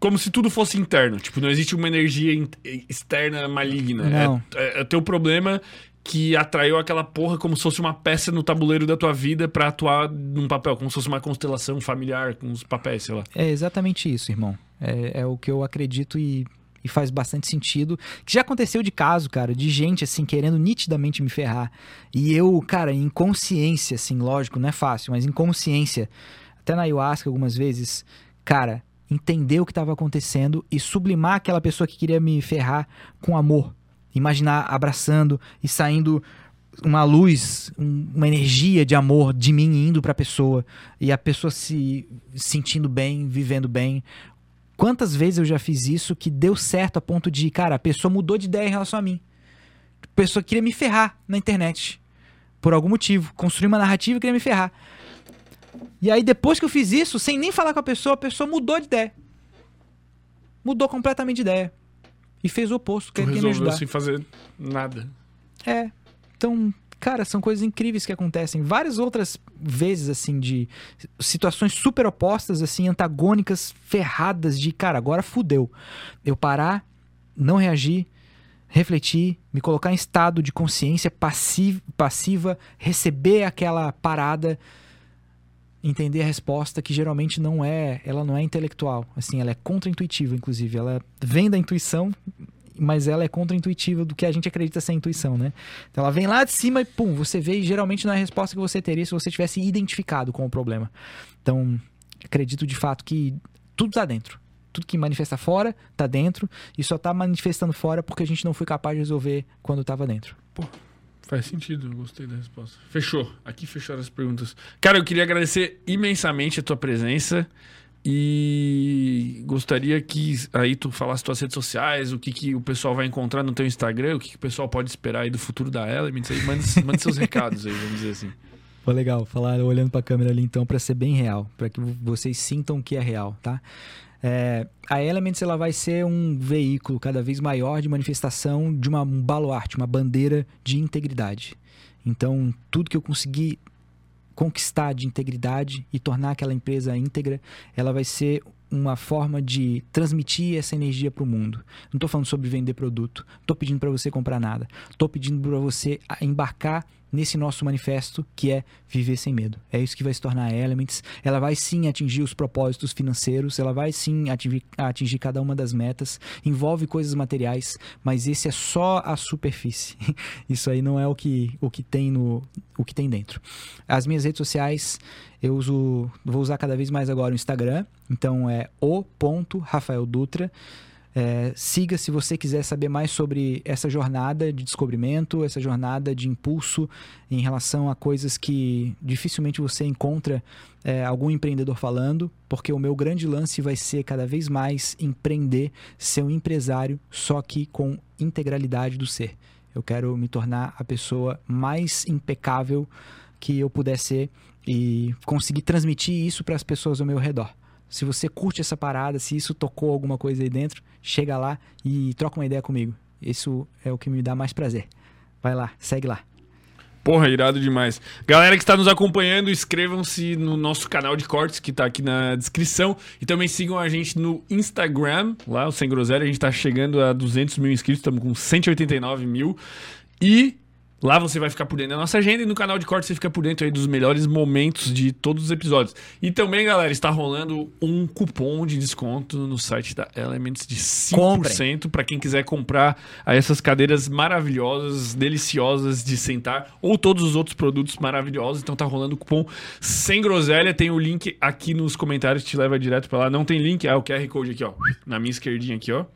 como se tudo fosse interno. Tipo, não existe uma energia externa maligna. Não. É, é, é teu problema que atraiu aquela porra como se fosse uma peça no tabuleiro da tua vida pra atuar num papel, como se fosse uma constelação familiar com os papéis, sei lá. É exatamente isso, irmão. É, é o que eu acredito e, e faz bastante sentido. Que já aconteceu de caso, cara, de gente, assim, querendo nitidamente me ferrar. E eu, cara, em consciência, assim, lógico, não é fácil, mas em consciência, até na ayahuasca algumas vezes, cara, entender o que estava acontecendo e sublimar aquela pessoa que queria me ferrar com amor. Imaginar abraçando e saindo uma luz, um- uma energia de amor de mim indo pra pessoa e a pessoa se sentindo bem, vivendo bem. Quantas vezes eu já fiz isso que deu certo a ponto de, cara, a pessoa mudou de ideia em relação a mim. A pessoa queria me ferrar na internet. Por algum motivo. Construiu uma narrativa e queria me ferrar. E aí, depois que eu fiz isso, sem nem falar com a pessoa, a pessoa mudou de ideia. Mudou completamente de ideia. E fez o oposto, me resolveu ajudar. sem fazer nada. É. Então, cara, são coisas incríveis que acontecem. Várias outras vezes, assim, de situações super opostas, assim, antagônicas, ferradas, de, cara, agora fudeu. Eu parar, não reagir, refletir, me colocar em estado de consciência passi- passiva, receber aquela parada, entender a resposta que geralmente não é, ela não é intelectual, assim, ela é contra-intuitiva, inclusive, ela vem da intuição, mas ela é contra-intuitiva do que a gente acredita ser intuição, né? Então ela vem lá de cima e pum, você vê e geralmente não é a resposta que você teria se você tivesse identificado com o problema. Então, acredito de fato que tudo tá dentro. Tudo que manifesta fora tá dentro e só tá manifestando fora porque a gente não foi capaz de resolver quando tava dentro. Faz sentido, eu gostei da resposta. Fechou. Aqui fecharam as perguntas. Cara, eu queria agradecer imensamente a tua presença e gostaria que aí tu falasse tuas redes sociais, o que, que o pessoal vai encontrar no teu Instagram, o que, que o pessoal pode esperar aí do futuro da Elements aí. Mande, mande seus recados aí, vamos dizer assim. Foi legal falar olhando para a câmera ali então para ser bem real, para que vocês sintam que é real, tá? É, a Elements ela vai ser um veículo cada vez maior de manifestação de uma, um baluarte, uma bandeira de integridade. Então, tudo que eu conseguir conquistar de integridade e tornar aquela empresa íntegra, ela vai ser uma forma de transmitir essa energia para o mundo. Não estou falando sobre vender produto, estou pedindo para você comprar nada, estou pedindo para você embarcar nesse nosso manifesto que é viver sem medo. É isso que vai se tornar a Elements. Ela vai sim atingir os propósitos financeiros, ela vai sim atingir, atingir cada uma das metas, envolve coisas materiais, mas esse é só a superfície. Isso aí não é o que, o que tem no o que tem dentro. As minhas redes sociais, eu uso, vou usar cada vez mais agora o Instagram, então é o ponto Rafael Dutra. É, siga se você quiser saber mais sobre essa jornada de descobrimento, essa jornada de impulso em relação a coisas que dificilmente você encontra é, algum empreendedor falando, porque o meu grande lance vai ser cada vez mais empreender, ser um empresário, só que com integralidade do ser. Eu quero me tornar a pessoa mais impecável que eu puder ser e conseguir transmitir isso para as pessoas ao meu redor. Se você curte essa parada, se isso tocou alguma coisa aí dentro, chega lá e troca uma ideia comigo. Isso é o que me dá mais prazer. Vai lá, segue lá. Porra, irado demais. Galera que está nos acompanhando, inscrevam-se no nosso canal de cortes que está aqui na descrição. E também sigam a gente no Instagram, lá, o Sem Groselha. A gente está chegando a 200 mil inscritos, estamos com 189 mil. E Lá você vai ficar por dentro da nossa agenda e no canal de corte você fica por dentro aí dos melhores momentos de todos os episódios. E também, galera, está rolando um cupom de desconto no site da Elements de 5% para quem quiser comprar essas cadeiras maravilhosas, deliciosas de sentar ou todos os outros produtos maravilhosos. Então tá rolando o cupom sem groselha, tem o link aqui nos comentários que te leva direto para lá. Não tem link, é o QR Code aqui, ó, na minha esquerdinha aqui, ó.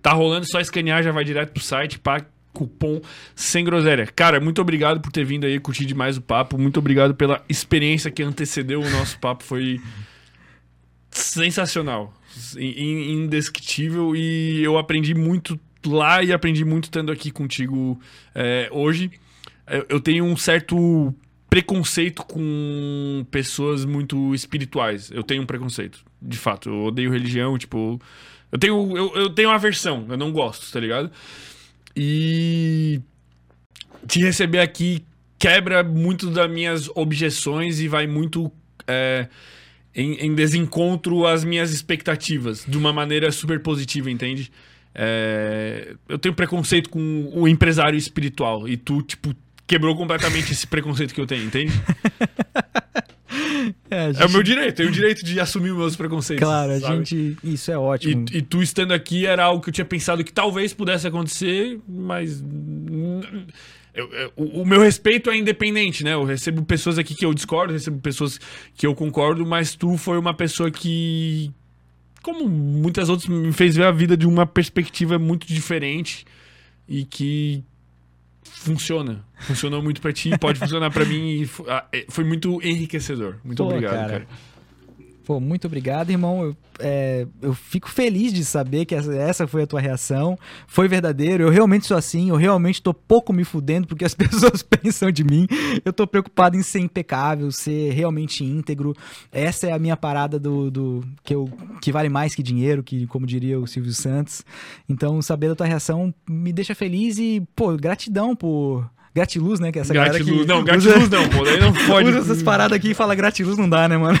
Tá rolando, só escanear já vai direto pro site para cupom sem groselha. Cara, muito obrigado por ter vindo aí, curtir demais o papo. Muito obrigado pela experiência que antecedeu o nosso papo. Foi sensacional, indescritível e eu aprendi muito lá e aprendi muito estando aqui contigo é, hoje. Eu tenho um certo preconceito com pessoas muito espirituais. Eu tenho um preconceito, de fato. Eu odeio religião, tipo. Eu tenho, eu, eu tenho aversão, eu não gosto, tá ligado? E te receber aqui quebra muito das minhas objeções e vai muito é, em, em, desencontro às minhas expectativas, de uma maneira super positiva, entende? É, eu tenho preconceito com o empresário espiritual e tu, tipo, quebrou completamente esse preconceito que eu tenho, entende? É, gente... é, o meu direito, tenho o direito de assumir os meus preconceitos. Claro, a gente. Isso é ótimo. E, e, tu estando aqui era algo que eu tinha pensado que talvez pudesse acontecer, mas. Eu, eu, o meu respeito é independente, né? Eu recebo pessoas aqui que eu discordo, recebo pessoas que eu concordo, mas tu foi uma pessoa que. Como muitas outras, me fez ver a vida de uma perspectiva muito diferente e que funciona. Funcionou muito para ti, pode funcionar para mim e ah, é, foi muito enriquecedor. Muito Pô, obrigado, cara. cara. Pô, muito obrigado, irmão. Eu, é, eu fico feliz de saber que essa, essa, foi a tua reação. Foi verdadeiro. Eu realmente sou assim. Eu realmente tô pouco me fudendo porque as pessoas pensam de mim. Eu tô preocupado em ser impecável, ser realmente íntegro. Essa é a minha parada do, do que, eu, que vale mais que dinheiro, que como diria o Silvio Santos. Então, saber da tua reação me deixa feliz e, pô, gratidão por Gratiluz, né? Que é essa gratiluz, que não, gratiluz usa... não, pô, daí não pode. Usa essas paradas aqui e fala gratiluz, não dá, né, mano?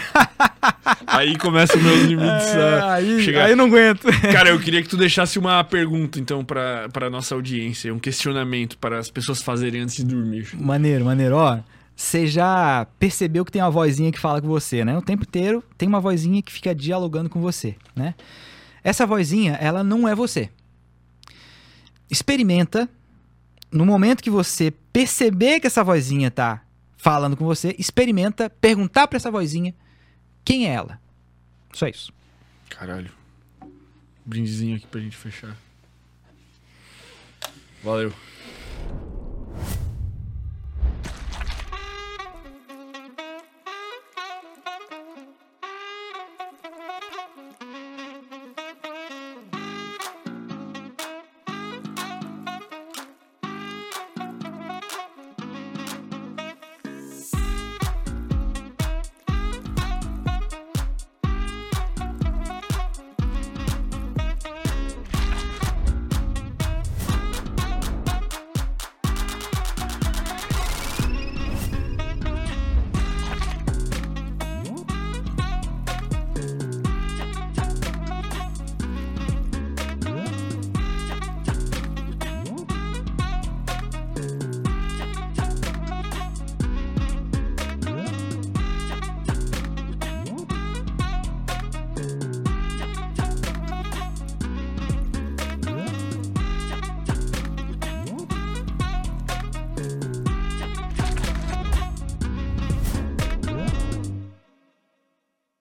aí começam meus limites é, a aí, chegar. Aí não aguento. Cara, eu queria que tu deixasse uma pergunta, então, pra, pra nossa audiência, um questionamento para as pessoas fazerem antes de dormir. Maneiro, maneiro. Ó, você já percebeu que tem uma vozinha que fala com você, né? O tempo inteiro tem uma vozinha que fica dialogando com você, né? Essa vozinha, ela não é você. Experimenta no momento que você perceber que essa vozinha tá falando com você, experimenta perguntar para essa vozinha quem é ela. Só isso. Caralho. Brindezinho aqui pra gente fechar. Valeu.